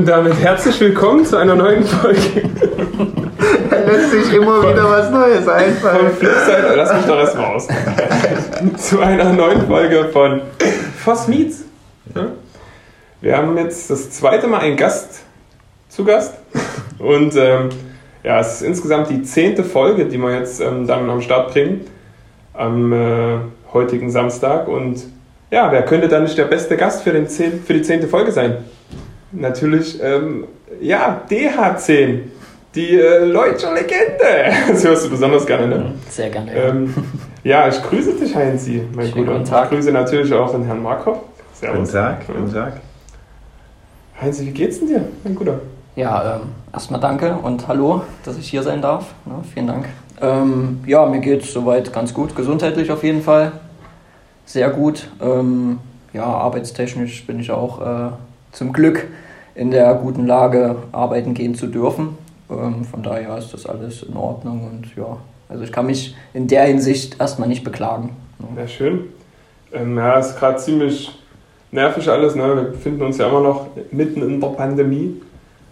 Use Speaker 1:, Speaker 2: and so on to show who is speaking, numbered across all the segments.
Speaker 1: Und damit herzlich willkommen zu einer neuen Folge.
Speaker 2: da lässt sich immer wieder was Neues einfallen.
Speaker 1: Von Flipside, lass mich doch erstmal aus. zu einer neuen Folge von Voss Meets. Wir haben jetzt das zweite Mal einen Gast zu Gast. Und ähm, ja, es ist insgesamt die zehnte Folge, die wir jetzt ähm, dann am Start bringen. Am äh, heutigen Samstag. Und ja, wer könnte dann nicht der beste Gast für, den zehn, für die zehnte Folge sein? Natürlich, ähm, ja, DH10, die äh, Leutscher Legende. Das hörst du besonders gerne, ne?
Speaker 3: Sehr gerne.
Speaker 1: Ja, ähm, ja ich grüße dich, Heinzi, mein
Speaker 3: Schönen
Speaker 1: Guter.
Speaker 3: guten Tag.
Speaker 1: Ich grüße natürlich auch den Herrn Markov.
Speaker 2: Guten Tag, guten Tag.
Speaker 1: Heinzi, wie geht's denn dir, mein Guter?
Speaker 3: Ja, ähm, erstmal danke und hallo, dass ich hier sein darf. Ja, vielen Dank. Ähm, ja, mir geht es soweit ganz gut, gesundheitlich auf jeden Fall. Sehr gut. Ähm, ja, arbeitstechnisch bin ich auch äh, zum Glück in der guten Lage, arbeiten gehen zu dürfen. Ähm, von daher ist das alles in Ordnung und ja, also ich kann mich in der Hinsicht erstmal nicht beklagen.
Speaker 1: Ja, schön. Ähm, ja, ist gerade ziemlich nervig alles. Ne? Wir befinden uns ja immer noch mitten in der Pandemie,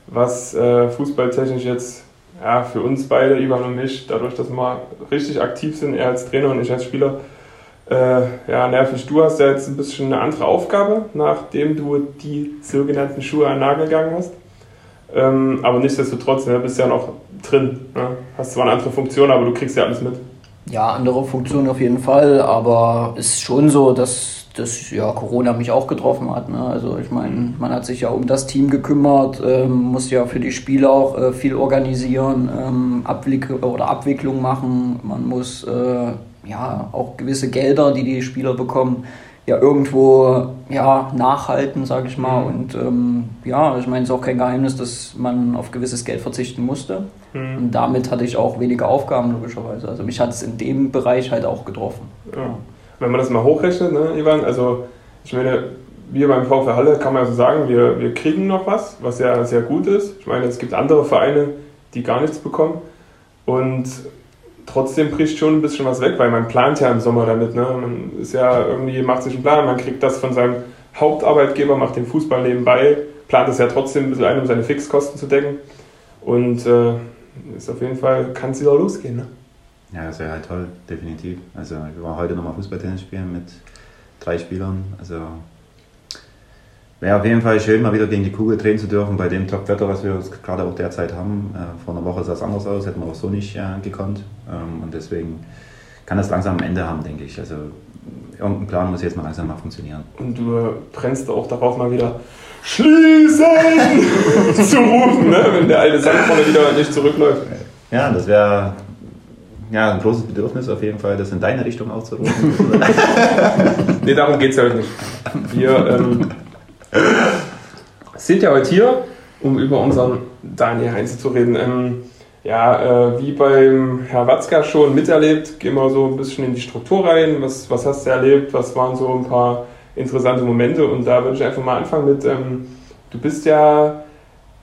Speaker 1: was äh, fußballtechnisch jetzt ja, für uns beide, Ivan und mich, dadurch, dass wir richtig aktiv sind, er als Trainer und ich als Spieler, äh, ja, nervig. Du hast ja jetzt ein bisschen eine andere Aufgabe, nachdem du die sogenannten Schuhe an den Nagel gegangen hast. Ähm, aber nichtsdestotrotz, ne, bist ja noch drin. Ne? Hast zwar eine andere Funktion, aber du kriegst ja alles mit.
Speaker 3: Ja, andere Funktionen auf jeden Fall, aber ist schon so, dass, dass ja, Corona mich auch getroffen hat. Ne? Also ich meine, man hat sich ja um das Team gekümmert, ähm, muss ja für die Spiele auch äh, viel organisieren, ähm, Abwick oder Abwicklung machen. Man muss äh, ja auch gewisse Gelder, die die Spieler bekommen, ja irgendwo ja, nachhalten, sage ich mal.
Speaker 1: Mhm.
Speaker 3: Und ähm, ja, ich meine, es ist auch kein Geheimnis, dass man auf gewisses Geld verzichten musste.
Speaker 1: Mhm.
Speaker 3: Und damit hatte ich auch weniger Aufgaben, logischerweise. Also mich hat es in dem Bereich halt auch getroffen.
Speaker 1: Ja. Wenn man das mal hochrechnet, ne, Ivan, also ich meine, wir beim VfL Halle kann man ja so sagen, wir, wir kriegen noch was, was ja sehr gut ist. Ich meine, es gibt andere Vereine, die gar nichts bekommen. Und trotzdem bricht schon ein bisschen was weg, weil man plant ja im Sommer damit. Ne? Man ist ja irgendwie, macht sich einen Plan, man kriegt das von seinem Hauptarbeitgeber, macht den Fußball nebenbei, plant es ja trotzdem ein bisschen ein, um seine Fixkosten zu decken. Und äh, ist auf jeden Fall, kann es wieder losgehen. Ne?
Speaker 2: Ja, das wäre halt toll, definitiv. Also wir waren heute nochmal Fußballtennis spielen mit drei Spielern. Also wäre auf jeden Fall schön, mal wieder gegen die Kugel drehen zu dürfen bei dem Top-Wetter, was wir gerade auch derzeit haben. Äh, vor einer Woche sah es anders aus, hätten wir auch so nicht äh, gekonnt. Ähm, und deswegen kann das langsam am Ende haben, denke ich. Also irgendein Plan muss jetzt mal langsam mal funktionieren.
Speaker 1: Und du äh, brennst auch darauf mal wieder schließen zu rufen, ne? wenn der alte Sandkorn wieder nicht zurückläuft.
Speaker 2: Ja, das wäre ja, ein großes Bedürfnis auf jeden Fall, das in deine Richtung auch zu rufen.
Speaker 1: Nee, darum geht es heute nicht. Wir ähm, sind ja heute hier, um über unseren Daniel Heinz zu reden. Ähm, ja, äh, wie beim Herr Watzka schon miterlebt, gehen wir so ein bisschen in die Struktur rein. Was, was hast du erlebt? Was waren so ein paar interessante Momente? Und da würde ich einfach mal anfangen mit, ähm, du bist ja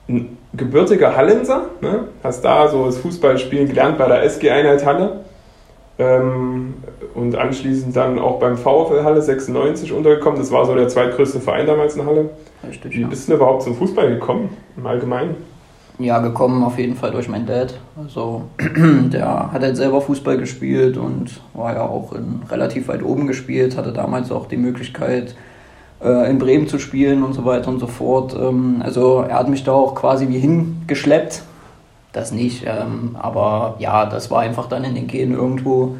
Speaker 1: ein gebürtiger Hallenser, ne? hast da so das Fußballspielen gelernt bei der SG Einheit Halle ähm, und anschließend dann auch beim VfL Halle 96 untergekommen. Das war so der zweitgrößte Verein damals in Halle.
Speaker 3: Richtig,
Speaker 1: Wie bist du denn überhaupt zum Fußball gekommen im Allgemeinen?
Speaker 3: Ja, gekommen auf jeden Fall durch meinen Dad. Also der hat halt selber Fußball gespielt und war ja auch in relativ weit oben gespielt, hatte damals auch die Möglichkeit, äh, in Bremen zu spielen und so weiter und so fort. Ähm, also er hat mich da auch quasi wie hingeschleppt. Das nicht, ähm, aber ja, das war einfach dann in den Genen irgendwo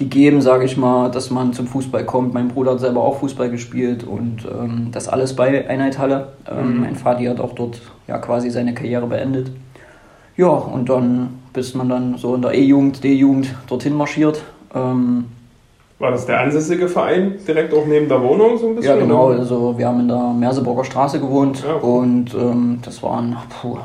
Speaker 3: gegeben, sage ich mal, dass man zum Fußball kommt. Mein Bruder hat selber auch Fußball gespielt und ähm, das alles bei Einheit Halle. Ähm,
Speaker 1: Mhm.
Speaker 3: Mein Vati hat auch dort ja quasi seine Karriere beendet. Ja, und dann bis man dann so in der E-Jugend, D-Jugend dorthin marschiert. Ähm,
Speaker 1: War das der ansässige Verein direkt auch neben der Wohnung so ein bisschen?
Speaker 3: ja, genau.
Speaker 1: oder?
Speaker 3: Also wir haben in der Merseburger Straße gewohnt
Speaker 1: Ja.
Speaker 3: und ähm, das waren puh,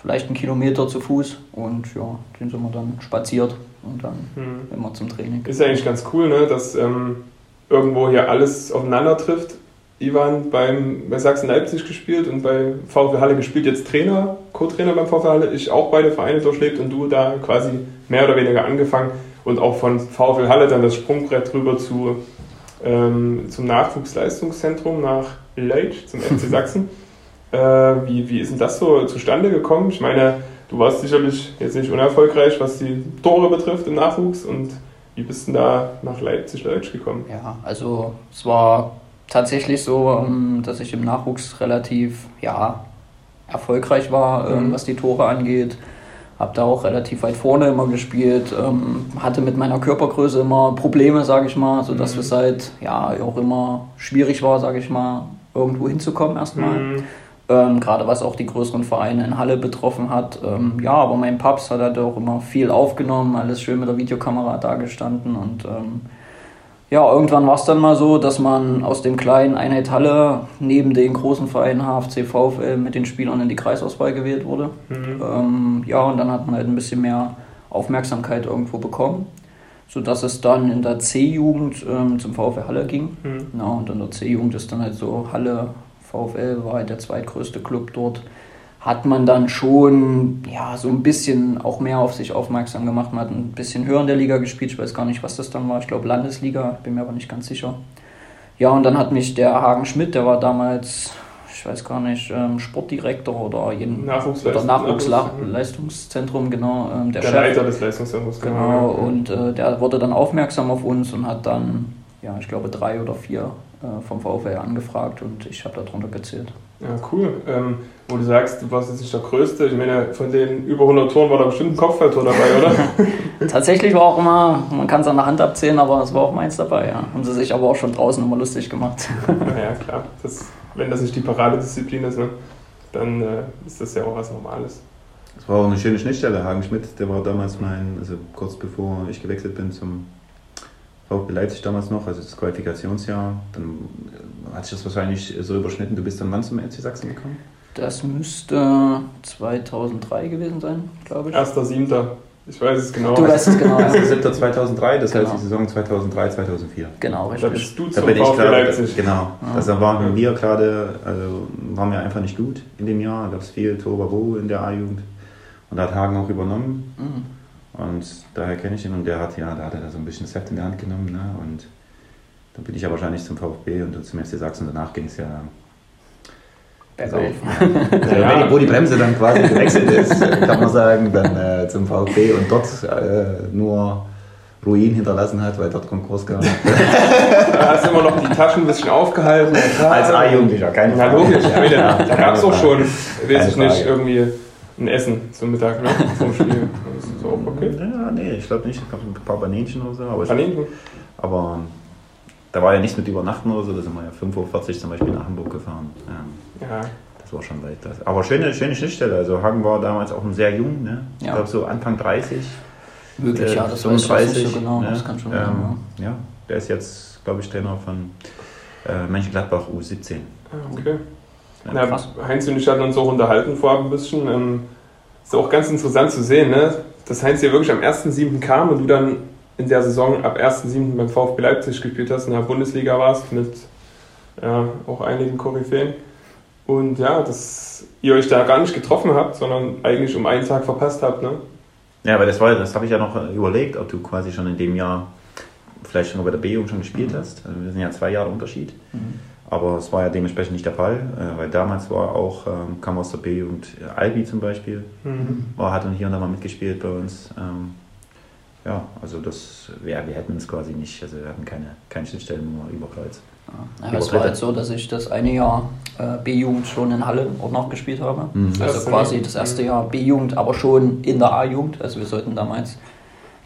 Speaker 3: vielleicht ein Kilometer zu Fuß und ja, den sind wir dann spaziert und dann
Speaker 1: Hm.
Speaker 3: immer zum Training.
Speaker 1: Ist ja eigentlich ganz cool, ne? dass ähm, irgendwo hier alles aufeinander trifft. Ivan beim, bei Sachsen-Leipzig gespielt und bei VfL Halle gespielt, jetzt Trainer, Co-Trainer beim VfL Halle. Ich auch beide Vereine durchlebt und du da quasi mehr oder weniger angefangen und auch von VfL Halle dann das Sprungbrett rüber zu, ähm, zum Nachwuchsleistungszentrum nach Leitsch, zum FC Sachsen. Äh, wie, wie ist denn das so zustande gekommen? Ich meine, du warst sicherlich jetzt nicht unerfolgreich, was die Tore betrifft im Nachwuchs. Und wie bist du da nach Leipzig-Deutsch gekommen?
Speaker 3: Ja, also es war tatsächlich so, ähm, dass ich im Nachwuchs relativ ja, erfolgreich war, ähm, mhm. was die Tore angeht. Habe da auch relativ weit vorne immer gespielt, ähm, hatte mit meiner Körpergröße immer Probleme, sage ich mal, sodass mhm. es halt ja auch immer schwierig war, sage ich mal, irgendwo hinzukommen erstmal. Mhm. Ähm, Gerade was auch die größeren Vereine in Halle betroffen hat. Ähm, ja, aber mein Paps hat halt auch immer viel aufgenommen, alles schön mit der Videokamera dagestanden und ähm, ja, irgendwann war es dann mal so, dass man aus dem kleinen Einheit Halle neben den großen Vereinen HFC, VfL mit den Spielern in die Kreisauswahl gewählt wurde. Mhm. Ähm, ja, und dann hat man halt ein bisschen mehr Aufmerksamkeit irgendwo bekommen, sodass es dann in der C-Jugend ähm, zum VfL Halle ging. Mhm. Ja, und in der C-Jugend ist dann halt so Halle, VfL war halt der zweitgrößte Club dort hat man dann schon ja, so ein bisschen auch mehr auf sich aufmerksam gemacht. Man hat ein bisschen höher in der Liga gespielt. Ich weiß gar nicht, was das dann war. Ich glaube Landesliga, bin mir aber nicht ganz sicher. Ja, und dann hat mich der Hagen Schmidt, der war damals, ich weiß gar nicht, ähm, Sportdirektor oder, jeden, oder Nachwuchsleistungszentrum, genau. Ähm,
Speaker 1: der, der Leiter des Leistungszentrums,
Speaker 3: genau. genau. Und äh, der wurde dann aufmerksam auf uns und hat dann, ja, ich glaube, drei oder vier vom VfL angefragt und ich habe darunter gezählt.
Speaker 1: Ja, cool. Ähm, wo du sagst, du warst jetzt nicht der Größte. Ich meine, von den über 100 Toren war da bestimmt ein Kopfballtor dabei,
Speaker 3: oder? Tatsächlich war auch immer, man kann es an der Hand abzählen, aber es war auch meins dabei, ja. Haben sie sich aber auch schon draußen immer lustig gemacht.
Speaker 1: Naja, klar. Das, wenn das nicht die Paradedisziplin ist, ne, dann äh, ist das ja auch was Normales.
Speaker 2: Das war auch eine schöne Schnittstelle. Hagen Schmidt, der war damals mein, also kurz bevor ich gewechselt bin zum VfB Leipzig damals noch, also das Qualifikationsjahr. Dann hat sich das wahrscheinlich so überschnitten. Du bist dann wann zum FC Sachsen gekommen?
Speaker 3: Das müsste 2003 gewesen sein, glaube ich.
Speaker 1: 1.7. Ich weiß es genau.
Speaker 3: Du weißt es genau.
Speaker 2: 1.7.2003, 2003, das genau. heißt die Saison 2003, 2004.
Speaker 3: Genau, richtig.
Speaker 1: Da bist du zum da bin VfB grade, Leipzig.
Speaker 2: Genau. Ja. Also waren wir gerade, also waren wir einfach nicht gut in dem Jahr. Da gab es viel Torabo in der A-Jugend. Und da hat Hagen auch übernommen. Mhm. Und daher kenne ich ihn und der hat ja, da hat er so ein bisschen Set in der Hand genommen. Ne? Und dann bin ich ja wahrscheinlich zum VfB und zum FC Sachsen. Danach ging es ja bergauf. Also, ja. Wo die Bremse dann quasi gewechselt ist, kann man sagen, dann äh, zum VfB und dort äh, nur Ruin hinterlassen hat, weil dort Konkurs gab.
Speaker 1: da hast du immer noch die Taschen ein bisschen aufgehalten.
Speaker 2: Als A-Jugendlicher, keine
Speaker 1: Frage. Ja, logisch. Ja, da gab es auch schon, weiß ich nicht, irgendwie ein Essen zum Mittag, ne? Zum Spiel. Ist auch okay.
Speaker 2: Ja, nee, ich glaube nicht. Es gab ein paar Banänchen oder so. Aber,
Speaker 1: Banänchen?
Speaker 2: aber da war ja nichts mit Übernachten oder so. Da sind wir ja 5.40 Uhr zum Beispiel nach Hamburg gefahren. Ja. ja. Das war schon weit. Aber schöne, schöne Schnittstelle. Also Hagen war damals auch sehr jung. Ne? Ich ja. glaube so Anfang 30.
Speaker 3: Möglich, äh, ja. Das 35, weiß so genau. Ne? Das kann schon ähm, sein,
Speaker 2: ja. ja. Der ist jetzt, glaube ich, Trainer von äh, Mönchengladbach U17.
Speaker 1: Ah, okay. Ja, Heinz und ich hatten uns auch unterhalten vorab ein bisschen. Ähm, ist auch ganz interessant zu sehen, ne? Dass Heinz hier wirklich am 1.7. kam und du dann in der Saison ab 1.7. beim VfB Leipzig gespielt hast, in der Bundesliga warst mit ja, auch einigen Koryphäen. Und ja, dass ihr euch da gar nicht getroffen habt, sondern eigentlich um einen Tag verpasst habt. Ne?
Speaker 2: Ja, aber das, das habe ich ja noch überlegt, ob du quasi schon in dem Jahr vielleicht schon bei der B-Jugend schon gespielt mhm. hast. Also wir sind ja zwei Jahre Unterschied. Mhm. Aber es war ja dementsprechend nicht der Fall, äh, weil damals war auch, ähm, kam aus der B-Jugend äh, Albi zum Beispiel, mhm. war, hat dann hier und da mal mitgespielt bei uns. Ähm, ja, also das, ja, wir hätten es quasi nicht, also wir hatten keine, keine Schnittstellen über Kreuz.
Speaker 3: Ja, es war halt so, dass ich das eine Jahr äh, B-Jugend schon in Halle auch noch gespielt habe. Mhm. Also quasi das erste Jahr B-Jugend, aber schon in der A-Jugend. Also wir sollten damals,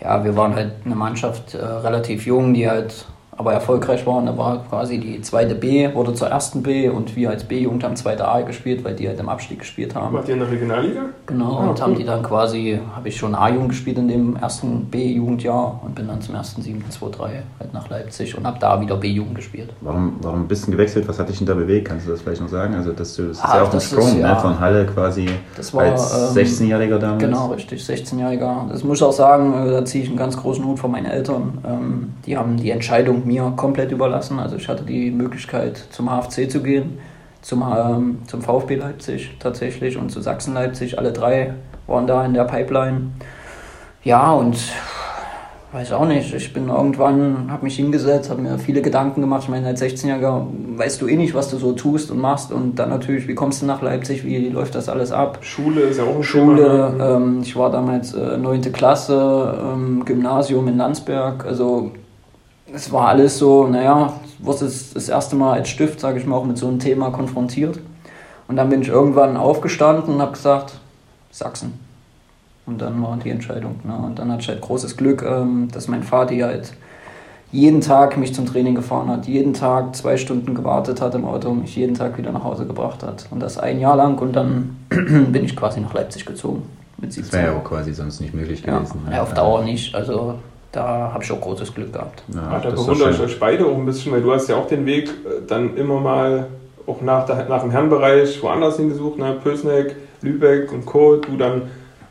Speaker 3: ja, wir waren halt eine Mannschaft äh, relativ jung, die halt aber erfolgreich waren. Da war quasi die zweite B, wurde zur ersten B und wir als B-Jugend haben zweite A gespielt, weil die halt im Abstieg gespielt haben.
Speaker 1: Wart ihr in der Regionalliga?
Speaker 3: Genau, ah, und cool. haben die dann quasi, habe ich schon A-Jugend gespielt in dem ersten B-Jugendjahr und bin dann zum ersten 7-2-3 halt nach Leipzig und habe da wieder B-Jugend gespielt.
Speaker 2: Warum, warum bist du gewechselt? Was hat dich denn da bewegt? Kannst du das vielleicht noch sagen? Also das, das ist ah, ja auch ein Sprung ist, ja, ne? von Halle quasi war, als ähm, 16-Jähriger damals.
Speaker 3: Genau, richtig, 16-Jähriger. Das muss ich auch sagen, äh, da ziehe ich einen ganz großen Hut von meinen Eltern. Ähm, die haben die Entscheidung mir komplett überlassen. Also ich hatte die Möglichkeit zum HFC zu gehen, zum, ähm, zum VfB Leipzig tatsächlich und zu Sachsen Leipzig. Alle drei waren da in der Pipeline. Ja, und Weiß auch nicht. Ich bin irgendwann, habe mich hingesetzt, habe mir viele Gedanken gemacht. Ich meine, als 16-Jähriger weißt du eh nicht, was du so tust und machst. Und dann natürlich, wie kommst du nach Leipzig, wie läuft das alles ab?
Speaker 1: Schule ist ja auch ein
Speaker 3: Schule,
Speaker 1: ne?
Speaker 3: ähm, ich war damals äh, 9. Klasse, ähm, Gymnasium in Landsberg. Also es war alles so, naja, wurde es das erste Mal als Stift, sage ich mal, auch mit so einem Thema konfrontiert. Und dann bin ich irgendwann aufgestanden und habe gesagt, Sachsen. Und dann war die Entscheidung. Ne? Und dann hatte ich halt großes Glück, ähm, dass mein Vater halt jeden Tag mich zum Training gefahren hat, jeden Tag zwei Stunden gewartet hat im Auto und mich jeden Tag wieder nach Hause gebracht hat. Und das ein Jahr lang und dann bin ich quasi nach Leipzig gezogen. Mit
Speaker 2: Das
Speaker 3: 17.
Speaker 2: wäre ja auch quasi sonst nicht möglich
Speaker 3: ja.
Speaker 2: gewesen. ne?
Speaker 3: ja, auf Dauer nicht. Also da habe ich auch großes Glück gehabt.
Speaker 2: Ja,
Speaker 1: Ja, da bewundere ich euch beide auch ein bisschen, weil du hast ja auch den Weg äh, dann immer mal auch nach, der, nach dem Herrenbereich woanders hingesucht, ne? Pösneck, Lübeck und Co. Du dann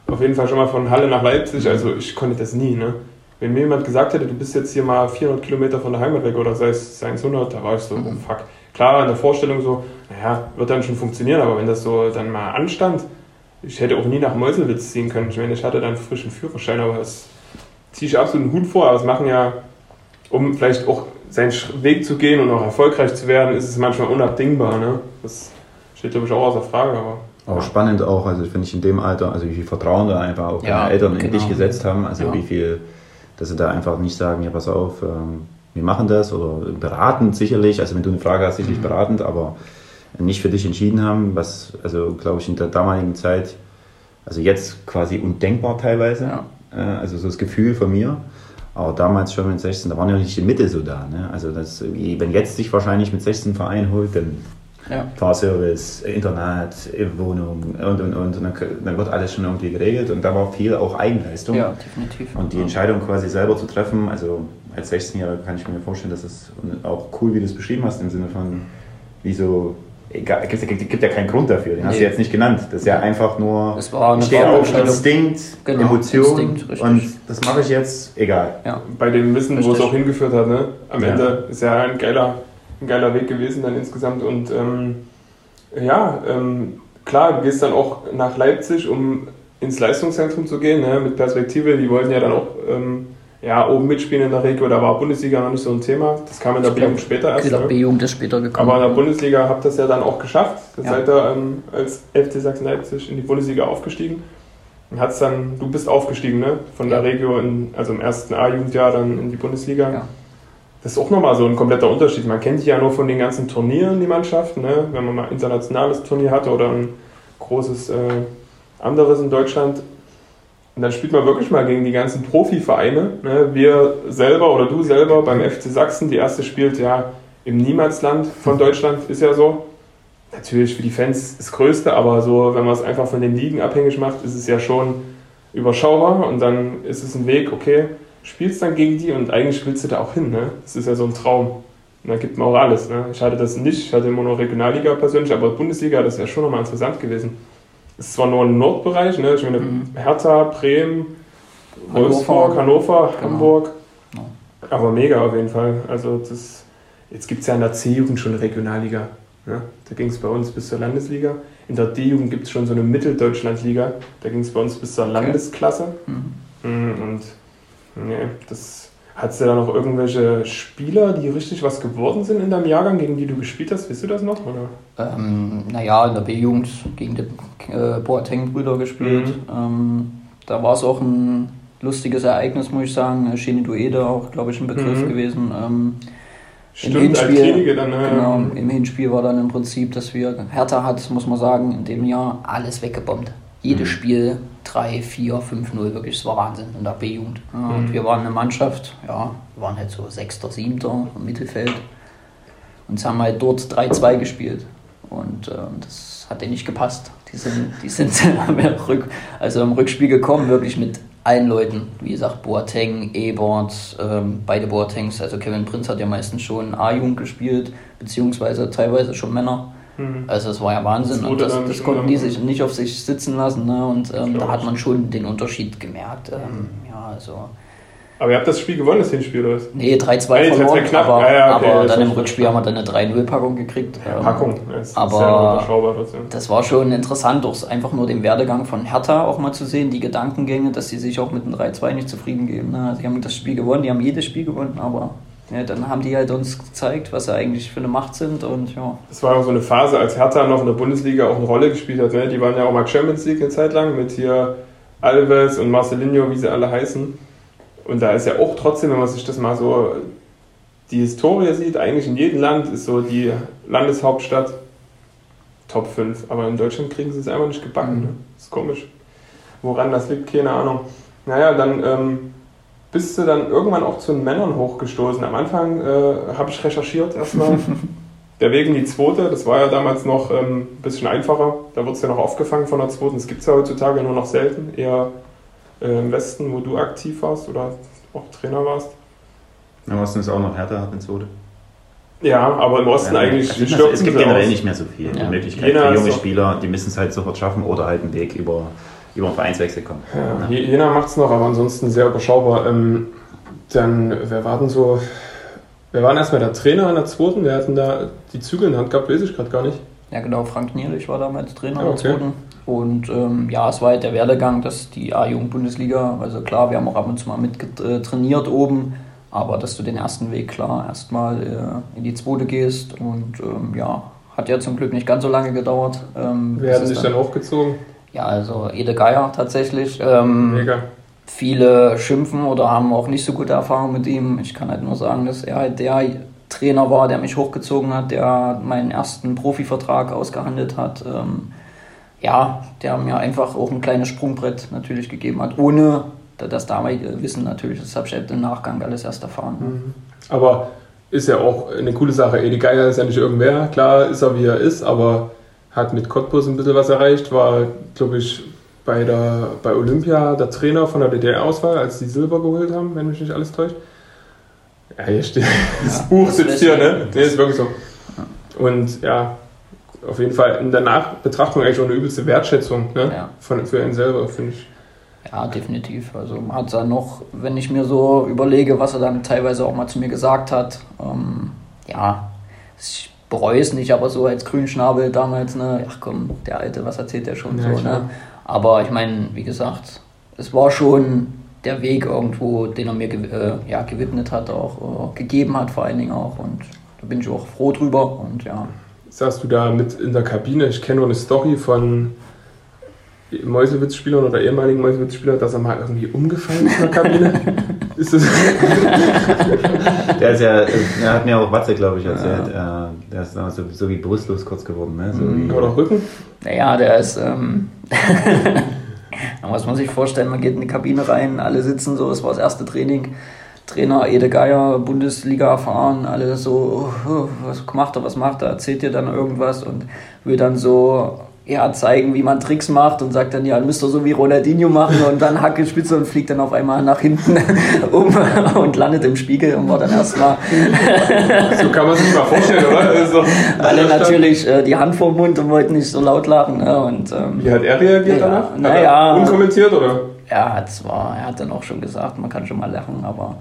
Speaker 1: auf jeden Fall schon mal von Halle nach Leipzig, also ich konnte das nie. Ne? Wenn mir jemand gesagt hätte, du bist jetzt hier mal 400 Kilometer von der Heimat weg oder sei es 100, da war ich so, oh fuck. Klar, in der Vorstellung so, naja, wird dann schon funktionieren, aber wenn das so dann mal anstand, ich hätte auch nie nach Meuselwitz ziehen können. Ich meine, ich hatte dann einen frischen Führerschein, aber das ziehe ich absolut einen Hut vor. Aber es machen ja, um vielleicht auch seinen Weg zu gehen und auch erfolgreich zu werden, ist es manchmal unabdingbar. Ne? Das steht, glaube ich, auch außer Frage. Aber
Speaker 2: Auch spannend auch, also finde ich in dem Alter, also wie viel Vertrauen da einfach auch
Speaker 3: Ja,
Speaker 2: deine Eltern in
Speaker 3: genau.
Speaker 2: dich gesetzt haben, also
Speaker 3: Ja.
Speaker 2: wie viel, dass sie da einfach nicht sagen, ja pass auf, ähm, wir machen das oder beratend sicherlich, also wenn du eine Frage hast, sicherlich
Speaker 3: Mhm.
Speaker 2: beratend, aber nicht für dich entschieden haben, was also glaube ich in der damaligen Zeit, also jetzt quasi undenkbar teilweise,
Speaker 3: Ja.
Speaker 2: Äh, also so das Gefühl von mir, aber damals schon mit 16, da waren ja nicht die Mittel so da, ne? also das, wenn jetzt sich wahrscheinlich mit 16 einen Verein holt, dann
Speaker 3: Ja.
Speaker 2: Fahrservice, Internat, Wohnung und und und. und dann, dann wird alles schon irgendwie geregelt und da war viel auch Eigenleistung.
Speaker 3: ja, definitiv.
Speaker 2: Und die Entscheidung quasi selber zu treffen, also als 16-Jähriger kann ich mir vorstellen, dass es auch cool, wie du es beschrieben hast, im Sinne von, wie so, egal, es gibt, gibt ja keinen Grund dafür, den hast du
Speaker 3: Nee.
Speaker 2: jetzt nicht genannt. Das ist ja einfach nur,
Speaker 3: Es war eine
Speaker 2: ich stehe auf
Speaker 3: Bauentscheidung.
Speaker 2: Instinkt,
Speaker 3: Genau,
Speaker 2: Emotion
Speaker 3: Instinkt, richtig.
Speaker 2: und das mache ich jetzt, egal.
Speaker 3: Ja.
Speaker 1: bei dem Wissen, wo es
Speaker 3: Richtig.
Speaker 1: auch hingeführt hat, ne? am
Speaker 2: Ja.
Speaker 1: Ende ist ja ein geiler, ein geiler Weg gewesen dann insgesamt. Und ähm, ja, ähm, klar, du gehst dann auch nach Leipzig, um ins Leistungszentrum zu gehen, ne? mit Perspektive. Die wollten ja dann auch ähm, ja, oben mitspielen in der Regio, da war Bundesliga noch nicht so ein Thema. Das kam in der B-Jugend später erst.
Speaker 3: Glaube,
Speaker 1: Ne?
Speaker 3: B-Jugend ist später gekommen.
Speaker 1: Aber in der Bundesliga habt ihr das ja dann auch geschafft. Ihr
Speaker 3: Ja.
Speaker 1: seid da ähm, als FC Sachsen-Leipzig in die Bundesliga aufgestiegen. Und hat's dann, du bist aufgestiegen, ne? Von der
Speaker 3: Ja.
Speaker 1: Regio, in, also im ersten A-Jugendjahr dann in die Bundesliga.
Speaker 3: Ja.
Speaker 1: Das ist auch nochmal so ein kompletter Unterschied. Man kennt die ja nur von den ganzen Turnieren, die Mannschaften, ne? wenn man mal ein internationales Turnier hatte oder ein großes äh, anderes in Deutschland. Und dann spielt man wirklich mal gegen die ganzen Profivereine. Ne? Wir selber oder du selber beim FC Sachsen, die erste spielt ja im Niemandsland von Deutschland, ist ja so. Natürlich für die Fans das Größte, aber so, wenn man es einfach von den Ligen abhängig macht, ist es ja schon überschaubar und dann ist es ein Weg, okay, spielst dann gegen die und eigentlich willst du da auch hin, ne? Das ist ja so ein Traum. Und da gibt man auch alles, ne? Ich hatte das nicht, ich hatte immer nur Regionalliga persönlich, aber Bundesliga, das ist ja schon nochmal interessant gewesen. Es ist zwar nur ein Nordbereich, ne? Ich meine,
Speaker 3: Mhm.
Speaker 1: Hertha, Bremen. Wolfsburg, Hannover,
Speaker 3: Genau.
Speaker 1: Hamburg.
Speaker 3: Genau.
Speaker 1: Aber mega auf jeden Fall. Also das, jetzt gibt es ja in der C-Jugend schon eine Regionalliga. Ne? Da ging es bei uns bis zur Landesliga. In der D-Jugend gibt es schon so eine Mitteldeutschlandliga. Da ging es bei uns bis zur Landesklasse.
Speaker 3: Mhm.
Speaker 1: Mhm, Und nee, das hat ja da noch irgendwelche Spieler, die richtig was geworden sind in deinem Jahrgang, gegen die du gespielt hast? Weißt du das noch? Oder?
Speaker 3: Ähm, naja, in der B-Jugend gegen die äh, Boateng-Brüder gespielt.
Speaker 1: Mhm.
Speaker 3: Ähm, da war es auch ein lustiges Ereignis, muss ich sagen. Shini Duede auch, glaube ich, ein Begriff
Speaker 1: Mhm.
Speaker 3: gewesen. Ähm,
Speaker 1: Stimmt,
Speaker 3: Hinspiel,
Speaker 1: Altlinige dann. ne?
Speaker 3: genau, im Hinspiel war dann im Prinzip, dass wir, Hertha hat, muss man sagen, in dem Jahr alles weggebombt. Jedes
Speaker 2: Mhm.
Speaker 3: Spiel 3, 4, 5, 0, wirklich, es war Wahnsinn in der B-Jugend. Ja,
Speaker 1: Mhm.
Speaker 3: Und wir waren eine Mannschaft, ja, wir waren halt so Sechster, Siebter im Mittelfeld. Und sie haben halt dort 3-2 gespielt. Und ähm, das hat denen nicht gepasst. Die sind, die sind am Rück, also im Rückspiel gekommen, wirklich mit allen Leuten. Wie gesagt, Boateng, Ebert, ähm, beide Boatengs. Also Kevin Prinz hat ja meistens schon A-Jugend gespielt, beziehungsweise teilweise schon Männer.
Speaker 1: Mhm.
Speaker 3: Also es war ja Wahnsinn
Speaker 1: Das
Speaker 3: und das, das konnten die sich nicht auf sich sitzen lassen. Ne? Und ähm, da hat man schon den Unterschied gemerkt. Ähm, ja, also
Speaker 1: Aber ihr habt das Spiel gewonnen, das Hinspiel, oder was?
Speaker 3: Nee, 3-2
Speaker 1: Nee, 3-2
Speaker 3: verloren,
Speaker 1: knapp.
Speaker 3: aber,
Speaker 1: Ja, ja, okay,
Speaker 3: aber dann im Rückspiel haben wir dann eine 3-0-Packung gekriegt. Ähm,
Speaker 1: Packung. Das
Speaker 3: aber-
Speaker 1: ja.
Speaker 3: Das war schon interessant, auch einfach nur den Werdegang von Hertha auch mal zu sehen, die Gedankengänge, dass sie sich auch mit einem 3-2 nicht zufrieden geben. Ne? Sie haben das Spiel gewonnen, die haben jedes Spiel gewonnen, aber ja, dann haben die halt uns gezeigt, was sie eigentlich für eine Macht sind und ja.
Speaker 1: Das war auch so eine Phase, als Hertha noch in der Bundesliga auch eine Rolle gespielt hat. Ne? Die waren ja auch mal Champions League eine Zeit lang mit hier Alves und Marcelinho, wie sie alle heißen. Und da ist ja auch trotzdem, wenn man sich das mal so die Historie sieht, eigentlich in jedem Land ist so die Landeshauptstadt Top 5. Aber in Deutschland kriegen sie es einfach nicht gebacken.
Speaker 3: Mhm.
Speaker 1: Ne? Ist komisch. Woran das liegt, keine Ahnung. Naja, dann ähm, bist du dann irgendwann auch zu den Männern hochgestoßen. Am Anfang äh, habe ich recherchiert erstmal. Der Weg in die zweite, das war ja damals noch ähm, ein bisschen einfacher. Da wird es ja noch aufgefangen von der zweiten. Das gibt es ja heutzutage nur noch selten. Eher äh, im Westen, wo du aktiv warst oder auch Trainer warst.
Speaker 2: Im Osten ist auch noch härter, hat eine Zweite.
Speaker 1: Ja, aber im Osten
Speaker 2: Ja,
Speaker 1: eigentlich
Speaker 2: es gibt-
Speaker 1: stürzen
Speaker 2: Es gibt generell
Speaker 1: aus.
Speaker 2: nicht mehr so viel
Speaker 3: Ja.
Speaker 2: Möglichkeit
Speaker 1: Jena
Speaker 2: für junge Spieler, die müssen es halt sofort schaffen oder halt einen Weg über, über einen Vereinswechsel kommen.
Speaker 1: Ja, Je- Jena macht es noch, aber ansonsten sehr überschaubar. Ähm, dann, wer war denn so. Wer war denn erstmal der Trainer in der zweiten? Wer hat denn da die Zügel in der Hand gehabt? Weiß ich gerade gar nicht.
Speaker 3: Ja genau, Frank Nierlich war damals Trainer der
Speaker 1: okay.
Speaker 3: zweiten. Und ähm, ja, es war halt der Werdegang, dass die A-Jugend-Bundesliga, also klar, wir haben auch ab und zu mal mit äh, trainiert oben, aber dass du den ersten Weg klar erstmal äh, in die zweite gehst und ähm, ja, hat ja zum Glück nicht ganz so lange gedauert. Ähm,
Speaker 1: hat
Speaker 3: es
Speaker 1: sich dann hochgezogen?
Speaker 3: Ja, also Ede Geier tatsächlich. Ähm,
Speaker 1: Mega.
Speaker 3: Viele schimpfen oder haben auch nicht so gute Erfahrungen mit ihm. Ich kann halt nur sagen, dass er halt der Trainer war, der mich hochgezogen hat, der meinen ersten Profivertrag ausgehandelt hat. Ähm, ja, der mir einfach auch ein kleines Sprungbrett natürlich gegeben hat, ohne das damalige Wissen natürlich. Das habe ich halt im Nachgang alles erst erfahren.
Speaker 1: Mhm. Aber ist ja auch eine coole Sache. Edi Geier ist ja nicht irgendwer. Klar ist er, wie er ist, aber hat mit Cottbus ein bisschen was erreicht. War, glaube ich, bei, der, bei Olympia der Trainer von der DDR-Auswahl, als die Silber geholt haben, wenn mich nicht alles täuscht. Ja, hier steht. Das
Speaker 3: Ja,
Speaker 1: Buch
Speaker 3: das
Speaker 1: sitzt hier, ne? Nee, ist wirklich so. Und ja, auf jeden Fall in der Nachbetrachtung eigentlich auch eine übelste Wertschätzung ne?
Speaker 3: Ja.
Speaker 1: Von, für ihn selber, finde ich.
Speaker 3: Ja, definitiv. Also man hat da noch, wenn ich mir so überlege, was er dann teilweise auch mal zu mir gesagt hat, ähm, ja, ich bereue es nicht, aber so als Grünschnabel damals, ne, ach komm, der Alte, was erzählt der schon
Speaker 1: Ja,
Speaker 3: so,
Speaker 1: klar.
Speaker 3: ne? Aber ich meine, wie gesagt, es war schon der Weg irgendwo, den er mir äh, ja, gewidmet hat, auch äh, gegeben hat vor allen Dingen auch und da bin ich auch froh drüber und ja.
Speaker 1: saßt du da mit in der Kabine. Ich kenne nur eine Story von Mäusewitz-Spielern oder ehemaligen Mäusewitz-Spielern, dass er mal irgendwie umgefallen ist in der Kabine. ist das
Speaker 2: Der ist ja, er hat mir auch Watze, glaube ich, erzählt. Äh, der ist damals so, so wie bewusstlos kurz geworden. Ne? So
Speaker 3: Mhm.
Speaker 2: wie,
Speaker 1: oder Rücken?
Speaker 3: Naja, der ist. Ähm, da muss man sich vorstellen, man geht in die Kabine rein, alle sitzen so, es war das erste Training. Trainer Ede Geier, Bundesliga erfahren, alle so, oh, was macht er, was macht er, erzählt dir dann irgendwas und will dann so ja, zeigen, wie man Tricks macht und sagt dann, ja, müsst ihr so wie Ronaldinho machen und dann Hacke Spitze und fliegt dann auf einmal nach hinten um und landet im Spiegel und war dann erstmal
Speaker 1: So kann man sich mal vorstellen, oder? Doch-
Speaker 3: alle natürlich äh, die Hand vor dem Mund und wollten nicht so laut lachen. Ne? Und, ähm,
Speaker 1: Wie hat er reagiert
Speaker 3: Ja,
Speaker 1: danach?
Speaker 3: Naja.
Speaker 1: er Unkommentiert oder?
Speaker 3: Er hat zwar, er hat dann auch schon gesagt, man kann schon mal lachen, aber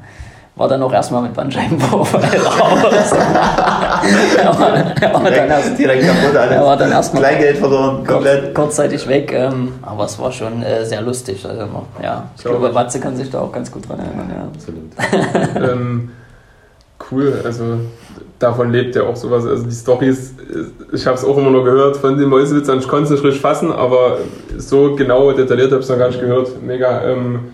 Speaker 3: war dann auch erstmal mit Bandscheibenvorfall raus. er, war, er, war dann erst,
Speaker 2: direkt kaputt, alles.
Speaker 3: er war dann erstmal
Speaker 2: Kleingeld verloren, komplett.
Speaker 3: kurz, kurzzeitig weg, ähm, aber es war schon äh, sehr lustig. Also, ja, ich
Speaker 1: Glaub
Speaker 3: glaube. Watze kann sich da auch ganz gut dran erinnern. Ja.
Speaker 2: Absolut.
Speaker 1: ähm, cool, also davon lebt ja auch sowas. Also die Storys, ich habe es auch immer nur gehört von den Mäusewitzern, ich konnte es nicht richtig fassen, aber so genau detailliert habe ich es noch gar nicht gehört. Mega. Ähm,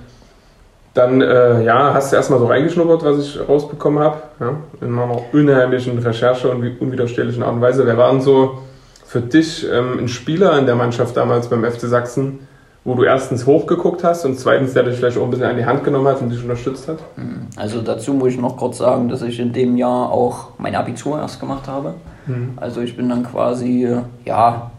Speaker 1: dann, äh, ja, hast du erstmal so reingeschnuppert, was ich rausbekommen habe, ja, in meiner unheimlichen Recherche und unwiderstehlichen Art und Weise. Wer war denn so für dich ähm, ein Spieler in der Mannschaft damals beim FC Sachsen, wo du erstens hochgeguckt hast und zweitens, der dich vielleicht auch ein bisschen an die Hand genommen hat und dich unterstützt hat?
Speaker 3: Also dazu muss ich noch kurz sagen, dass ich in dem Jahr auch mein Abitur erst gemacht habe. Also ich bin dann quasi, äh, ja,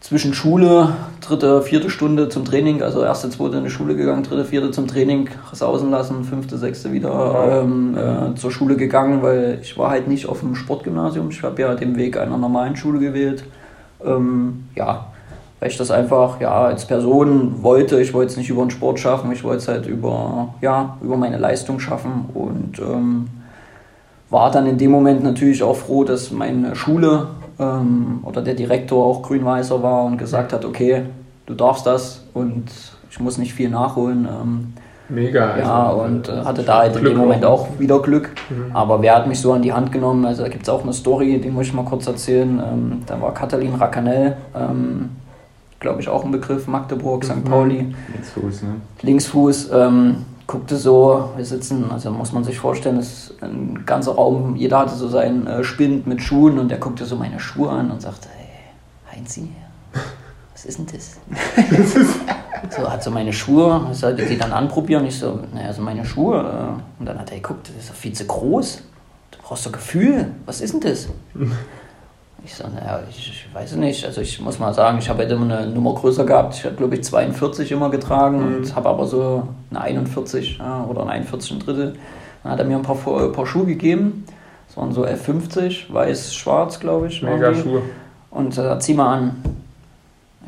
Speaker 3: zwischen Schule, dritte, vierte Stunde zum Training, also erste, zweite in die Schule gegangen, dritte, vierte zum Training sausen lassen, fünfte, sechste wieder ähm, äh, zur Schule gegangen, weil ich war halt nicht auf dem Sportgymnasium. Ich habe ja den Weg einer normalen Schule gewählt. Ähm, ja, weil ich das einfach ja als Person wollte. Ich wollte es nicht über den Sport schaffen, ich wollte es halt über, ja, über meine Leistung schaffen und ähm, war dann in dem Moment natürlich auch froh, dass meine Schule ähm, oder der Direktor auch grün-weißer war und gesagt hat, okay, du darfst das und ich muss nicht viel nachholen. Ähm,
Speaker 1: Mega.
Speaker 3: Ja, also, und äh, hatte da halt in dem Moment auch wieder Glück. Mhm. Aber wer hat mich so an die Hand genommen? Also da gibt es auch eine Story, die muss ich mal kurz erzählen. Ähm, da war Katalin Racanel, ähm, glaube ich auch ein Begriff, Magdeburg, St. Pauli.
Speaker 2: Linksfuß, ne?
Speaker 3: Linksfuß. Ähm, guckte so, wir sitzen, also muss man sich vorstellen, das ist ein ganzer Raum, jeder hatte so seinen äh, Spind mit Schuhen und der guckte so meine Schuhe an und sagte, hey, Heinzi, was ist denn das? so hat so meine Schuhe, ich sollte die dann anprobieren. Ich so, naja, also meine Schuhe. Und dann hat er geguckt, das ist doch viel zu groß. Du brauchst doch Gefühl. Was ist denn das? Ich so, naja, ich, ich weiß es nicht. Also ich muss mal sagen, ich habe halt immer eine Nummer größer gehabt. Ich habe, glaube ich, 42 immer getragen mhm. und habe aber so eine 41 ja, oder eine 41 ein Drittel. Dann hat er mir ein paar, ein paar Schuhe gegeben. Das waren so F50, weiß-schwarz, glaube ich.
Speaker 1: Mega Schuhe.
Speaker 3: Und äh, zieh mal an.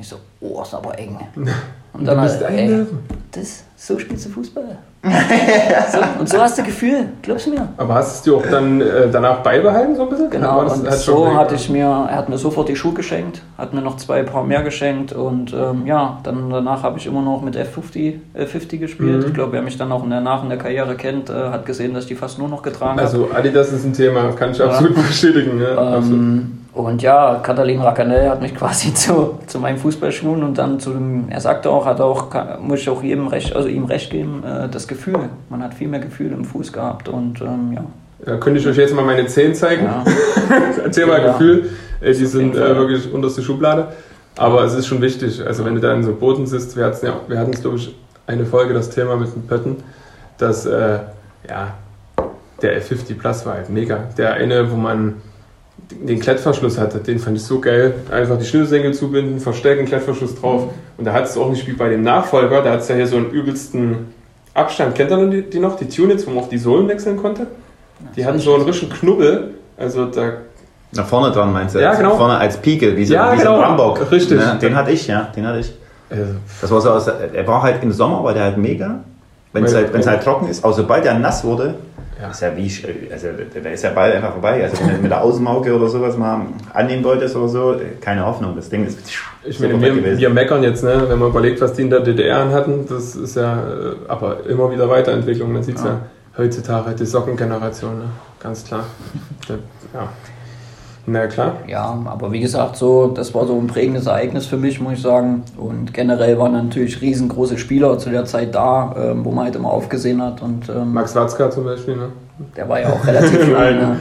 Speaker 3: Ich so, oh, ist aber eng.
Speaker 1: Und dann du bist halt, ey,
Speaker 3: das, so spielst du Fußball. So, und so hast du Gefühl, glaubst du mir.
Speaker 1: Aber hast du es dir auch dann äh, danach beibehalten so ein bisschen?
Speaker 3: Genau, das, und so hatte ich mir, er hat mir sofort die Schuhe geschenkt, hat mir noch zwei Paar mehr geschenkt und ähm, ja, dann danach habe ich immer noch mit F50 äh, 50 gespielt. Mhm. Ich glaube, wer mich dann auch in der, nach in der Karriere kennt, äh, hat gesehen, dass ich die fast nur noch getragen habe.
Speaker 1: Also Adidas ist ein Thema, kann ich ja. absolut bestätigen. Ja,
Speaker 3: ähm, und ja, Katalin Racanel hat mich quasi zu, zu meinen Fußballschuhen und dann zu dem, er sagte auch, hat auch, muss ich auch jedem recht, also ihm recht geben, äh, das Gefühl. Man hat viel mehr Gefühl im Fuß gehabt und ähm, ja.
Speaker 1: Ja, könnte ich euch jetzt mal meine Zehen zeigen? Ja. Erzähl mal ja. Gefühl. Ey, die sind äh, wirklich unterste Schublade. Aber es ist schon wichtig. Also wenn du da in so Boden sitzt, wir hatten ja, wir hatten glaube ich eine Folge das Thema mit den Pötten, dass äh, ja der F50 Plus war halt mega. Der eine, wo man den Klettverschluss hatte, den fand ich so geil. Einfach die Schnürsenkel zubinden, verstärken, Klettverschluss drauf. Und da hat es auch nicht wie bei dem Nachfolger, da hat es ja hier so einen übelsten Abstand. Kennt ihr die, die noch? Die Tunits, wo man auch die Sohlen wechseln konnte? Die hatten so einen richtigen Knubbel. Also da.
Speaker 2: Nach vorne dran meinst du?
Speaker 1: Ja, genau.
Speaker 2: Vorne als Pike, wie so,
Speaker 1: ja,
Speaker 2: wie
Speaker 1: genau.
Speaker 2: so ein Rambock.
Speaker 1: Richtig.
Speaker 2: Ja, den hatte ich, ja. Den hatte ich. Das war so aus, er war halt im Sommer, war der halt mega. Wenn es halt, halt trocken ist, aber sobald er nass wurde, ja. Ist ja wie, also da ist der Ball einfach vorbei. Also wenn du mit der Außenmauke oder sowas mal annehmen wolltest oder so, keine Hoffnung. Das Ding ist
Speaker 1: Ich meine, wir, wir, meckern jetzt, ne, wenn man überlegt, was die in der DDR hatten, das ist ja äh, aber immer wieder Weiterentwicklung. Man sieht es ja. ja heutzutage, die Sockengeneration, ne? ganz klar. ja. Na klar.
Speaker 3: Ja, aber wie gesagt, so, das war so ein prägendes Ereignis für mich, muss ich sagen. Und generell waren natürlich riesengroße Spieler zu der Zeit da, ähm, wo man halt immer aufgesehen hat. Und, ähm,
Speaker 1: Max Watzka zum Beispiel, ne?
Speaker 3: Der war ja auch relativ jung. ne?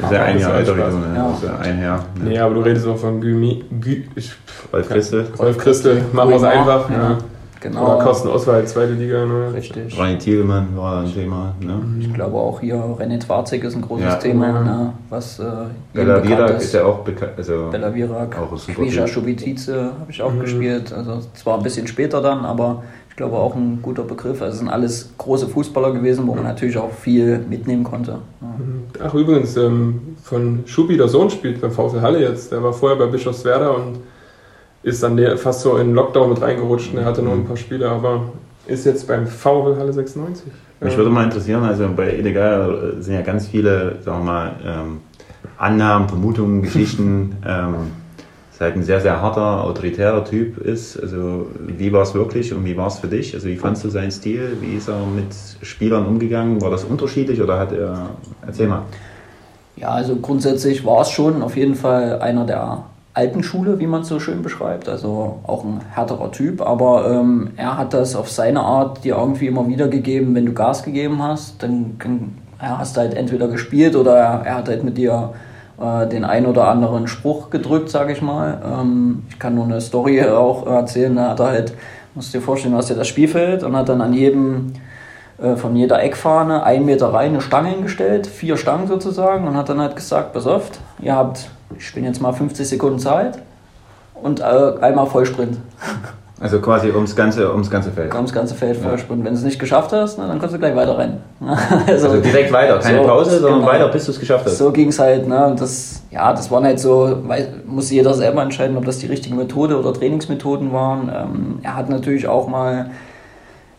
Speaker 2: Das ist ja ein Jahr älter wie ne? Ja. Das ist ja ein Jahr.
Speaker 1: Ne? Nee, aber du redest auch von Gümi. Gü,
Speaker 2: ich, Rolf Christel.
Speaker 1: Rolf Christel, machen wir es einfach. Ja. ja.
Speaker 3: Genau.
Speaker 1: Oder Kosten Oswald, zweite Liga. Ne?
Speaker 3: Richtig.
Speaker 2: Ronny Thielmann war ein Thema. Ne?
Speaker 3: Ich glaube auch hier René Twarzig ist ein großes ja, Thema, ja. Ne? was äh,
Speaker 2: Bella Virak ist ja auch bekannt.
Speaker 3: Also Bella Virak, Quisha Schubitice habe ich auch mhm. gespielt. Also zwar ein bisschen später dann, aber ich glaube auch ein guter Begriff. Also es sind alles große Fußballer gewesen, wo man natürlich auch viel mitnehmen konnte. Ja.
Speaker 1: Mhm. Ach übrigens, ähm, von Schubi der Sohn spielt beim VfL Halle jetzt. Der war vorher bei Bischofswerda und ist dann fast so in den Lockdown mit reingerutscht und er hatte nur ein paar Spiele, aber ist jetzt beim VW Halle 96.
Speaker 2: Mich würde mal interessieren, also bei Illegal sind ja ganz viele, sagen wir mal, ähm, Annahmen, Vermutungen, Geschichten. ähm, ist halt ein sehr, sehr harter, autoritärer Typ ist. Also wie war es wirklich und wie war es für dich? Also wie fandest du seinen Stil? Wie ist er mit Spielern umgegangen? War das unterschiedlich oder hat er... Erzähl mal.
Speaker 3: Ja, also grundsätzlich war es schon auf jeden Fall einer der alten Schule, wie man es so schön beschreibt. Also auch ein härterer Typ, aber ähm, er hat das auf seine Art dir irgendwie immer wieder gegeben, wenn du Gas gegeben hast, dann ja, hast du halt entweder gespielt oder er, hat halt mit dir äh, den ein oder anderen Spruch gedrückt, sage ich mal. Ähm, ich kann nur eine Story auch erzählen, da hat er halt, musst dir vorstellen, du hast ja das Spielfeld und hat dann an jedem äh, von jeder Eckfahne einen Meter rein eine Stange hingestellt, vier Stangen sozusagen, und hat dann halt gesagt, pass auf, ihr habt ich bin jetzt mal 50 Sekunden Zeit und äh, einmal Vollsprint.
Speaker 2: Also quasi ums ganze, ums ganze Feld.
Speaker 3: Ums ganze Feld ja. vorspulen. Wenn du es nicht geschafft hast, na, dann kannst du gleich weiter rennen.
Speaker 2: Also, also, direkt weiter, keine so, Pause, sondern genau. weiter, bis du es geschafft hast.
Speaker 3: So ging es halt. Ne? Das, ja, das waren halt so, weil, muss jeder selber entscheiden, ob das die richtige Methode oder Trainingsmethoden waren. Ähm, er hat natürlich auch mal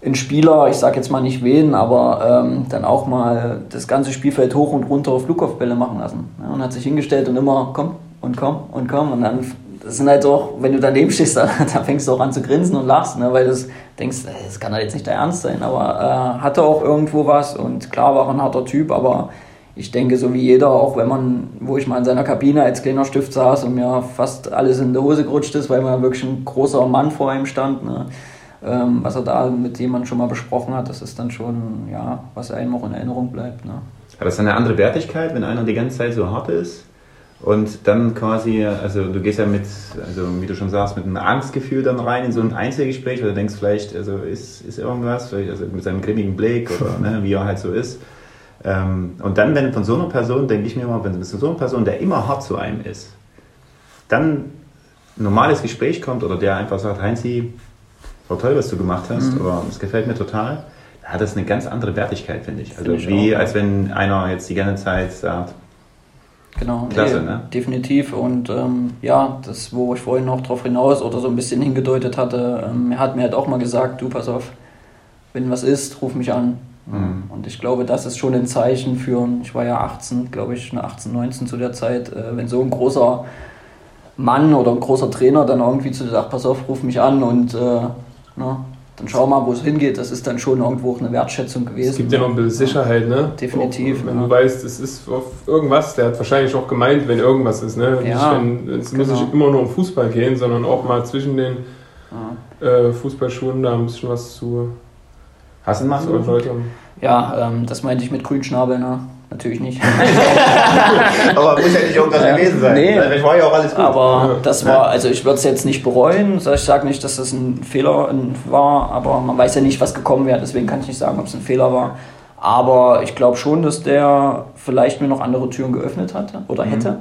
Speaker 3: einen Spieler, ich sag jetzt mal nicht wen, aber ähm, dann auch mal das ganze Spielfeld hoch und runter auf Flugkopfbälle machen lassen. Ja, und hat sich hingestellt und immer komm und komm und komm und dann das sind halt auch, wenn du daneben stehst, da, da fängst du auch an zu grinsen und lachst, ne, weil du denkst, das kann halt jetzt nicht der Ernst sein, aber äh, hatte auch irgendwo was und klar war ein harter Typ, aber ich denke, so wie jeder, auch wenn man, wo ich mal in seiner Kabine als kleiner Stift saß und mir fast alles in die Hose gerutscht ist, weil man wirklich ein großer Mann vor ihm stand, ne, ähm, was er da mit jemandem schon mal besprochen hat, das ist dann schon, ja, was einem auch in Erinnerung bleibt. Ne.
Speaker 2: Hat das eine andere Wertigkeit, wenn einer die ganze Zeit so hart ist? Und dann quasi, also du gehst ja mit, also wie du schon sagst, mit einem Angstgefühl dann rein in so ein Einzelgespräch, weil du denkst vielleicht, also ist, ist irgendwas, vielleicht also mit seinem grimmigen Blick oder ne, wie er halt so ist. Ähm, und dann, wenn von so einer Person, denke ich mir mal, wenn mit so einer Person, der immer hart zu einem ist, dann ein normales Gespräch kommt oder der einfach sagt, Heinzi, war toll, was du gemacht hast, mhm. oder es gefällt mir total, da hat das eine ganz andere Wertigkeit, finde ich. Also find ich wie, auch, als wenn einer jetzt die ganze Zeit sagt,
Speaker 3: Genau, Klasse, ne? definitiv. Und ähm, ja, das, wo ich vorhin noch drauf hinaus oder so ein bisschen hingedeutet hatte, ähm, er hat mir halt auch mal gesagt, du pass auf, wenn was ist, ruf mich an. Mhm. Und ich glaube, das ist schon ein Zeichen für, ich war ja 18, glaube ich, 18, 19 zu der Zeit, äh, wenn so ein großer Mann oder ein großer Trainer dann irgendwie zu dir sagt, pass auf, ruf mich an und äh, ne, dann schau mal, wo es hingeht. Das ist dann schon irgendwo eine Wertschätzung gewesen.
Speaker 1: Es gibt ja noch ein bisschen Sicherheit, ne?
Speaker 3: Definitiv.
Speaker 1: Auch, wenn ja. du weißt, es ist auf irgendwas, der hat wahrscheinlich auch gemeint, wenn irgendwas ist, ne? Ja, nicht, wenn, es genau. muss nicht immer nur um Fußball gehen, sondern auch mal zwischen den ja. äh, Fußballschuhen da ein bisschen was zu.
Speaker 2: Einen Mann?
Speaker 3: Ja, ähm, das meinte ich mit Grünschnabel, ne? Natürlich nicht.
Speaker 2: aber muss ja nicht irgendwas ja, gewesen sein. Nee,
Speaker 3: ich war ja auch alles gut. Aber das war, also ich würde es jetzt nicht bereuen. Ich sage nicht, dass das ein Fehler war, aber man weiß ja nicht, was gekommen wäre. Deswegen kann ich nicht sagen, ob es ein Fehler war. Aber ich glaube schon, dass der vielleicht mir noch andere Türen geöffnet hatte oder mhm. hätte. Mhm.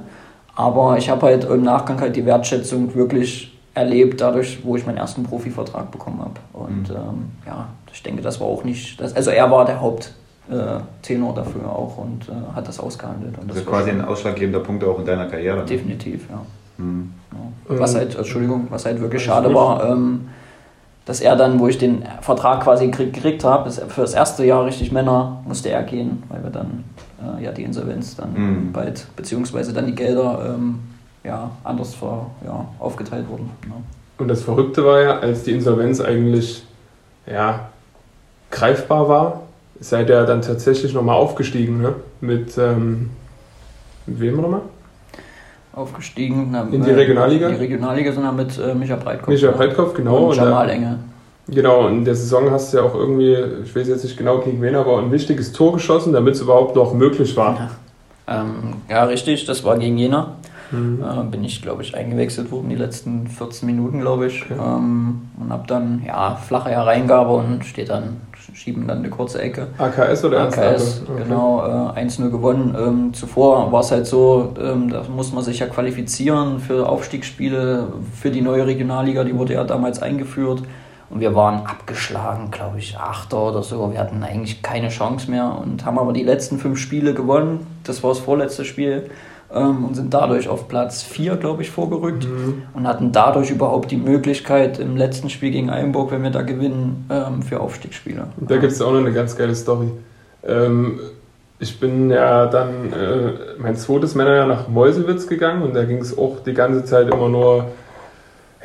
Speaker 3: Aber ich habe halt im Nachgang halt die Wertschätzung wirklich erlebt, dadurch, wo ich meinen ersten Profivertrag bekommen habe. Und mhm. ähm, ja, ich denke, das war auch nicht, das, also er war der Haupt, äh, Tenor dafür auch und äh, hat das ausgehandelt. Und
Speaker 2: das ist quasi ein ausschlaggebender Punkt auch in deiner Karriere. Ne?
Speaker 3: Definitiv, ja. Mhm. ja. Was halt, Entschuldigung, was halt wirklich schade war, ähm, dass er dann, wo ich den Vertrag quasi gekriegt habe, für das erste Jahr richtig Männer, musste er gehen, weil wir dann äh, ja die Insolvenz dann mhm. bald, beziehungsweise dann die Gelder ähm, ja, anders ver, ja, aufgeteilt wurden. Ja.
Speaker 1: Und das Verrückte war ja, als die Insolvenz eigentlich ja, greifbar war, seid ihr dann tatsächlich nochmal aufgestiegen, ne? Mit, ähm, mit wem nochmal?
Speaker 3: Aufgestiegen.
Speaker 1: Na, in die Regionalliga?
Speaker 3: Die Regionalliga, sondern mit äh, Micha Breitkopf.
Speaker 1: Micha Breitkopf, genau.
Speaker 3: Und Jamal Enge.
Speaker 1: Genau, in der Saison hast du ja auch irgendwie, ich weiß jetzt nicht genau gegen wen, aber ein wichtiges Tor geschossen, damit es überhaupt noch möglich war.
Speaker 3: Ja, ähm, ja richtig, das war gegen Jena. Mhm. Äh, bin ich, glaube ich, eingewechselt worden, die letzten 14 Minuten, glaube ich. Okay. Ähm, und habe dann, ja, flache Hereingabe und steht dann schieben dann eine kurze Ecke.
Speaker 1: AKS oder
Speaker 3: AKS, okay. genau, äh, 1-0 gewonnen. Ähm, zuvor war es halt so, ähm, da muss man sich ja qualifizieren für Aufstiegsspiele, für die neue Regionalliga, die wurde ja damals eingeführt. Und wir waren abgeschlagen, glaube ich, Achter oder so. Wir hatten eigentlich keine Chance mehr und haben aber die letzten fünf Spiele gewonnen. Das war das vorletzte Spiel ähm, und sind dadurch auf Platz 4, glaube ich, vorgerückt mhm. und hatten dadurch überhaupt die Möglichkeit im letzten Spiel gegen Einburg, wenn wir da gewinnen, ähm, für Aufstiegsspiele.
Speaker 1: Da gibt es auch noch eine ganz geile Story. Ähm, ich bin ja dann äh, mein zweites Männerjahr nach Meuselwitz gegangen und da ging es auch die ganze Zeit immer nur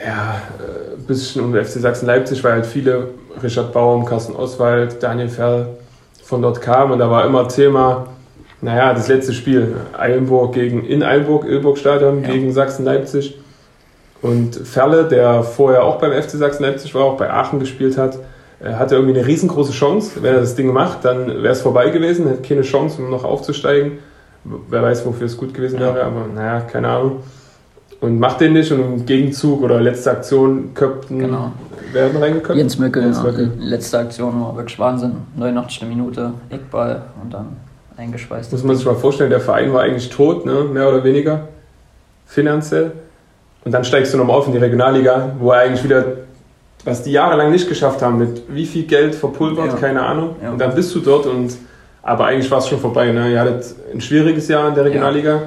Speaker 1: ja, ein äh, bisschen um FC Sachsen-Leipzig, weil halt viele, Richard Baum, Carsten Oswald, Daniel Ferl von dort kamen und da war immer Thema, naja, das letzte Spiel, Eilenburg gegen, in Eilenburg, Ilburg-Stadion ja. gegen Sachsen-Leipzig. Und Ferle, der vorher auch beim FC Sachsen-Leipzig war, auch bei Aachen gespielt hat, äh, hatte irgendwie eine riesengroße Chance. Wenn er das Ding macht, dann wäre es vorbei gewesen, hätte keine Chance, um noch aufzusteigen. Wer weiß, wofür es gut gewesen wäre, aber naja, keine Ahnung. Und macht den nicht und im Gegenzug oder letzte Aktion Köpten
Speaker 3: genau.
Speaker 1: werden reingeköpft.
Speaker 3: Jens Möckel, Jens Möckel. Ja, letzte Aktion war wirklich Wahnsinn. 89. Minute, Eckball und dann eingeschweißt.
Speaker 1: Muss man sich mal vorstellen, der Verein war eigentlich tot, ne? mehr oder weniger, finanziell. Und dann steigst du nochmal auf in die Regionalliga, wo er eigentlich wieder was die jahrelang nicht geschafft haben, mit wie viel Geld verpulvert,
Speaker 3: Ja.
Speaker 1: keine Ahnung.
Speaker 3: Ja.
Speaker 1: Und dann bist du dort und aber eigentlich war es schon vorbei. Ne? Ihr hattet ein schwieriges Jahr in der Regionalliga.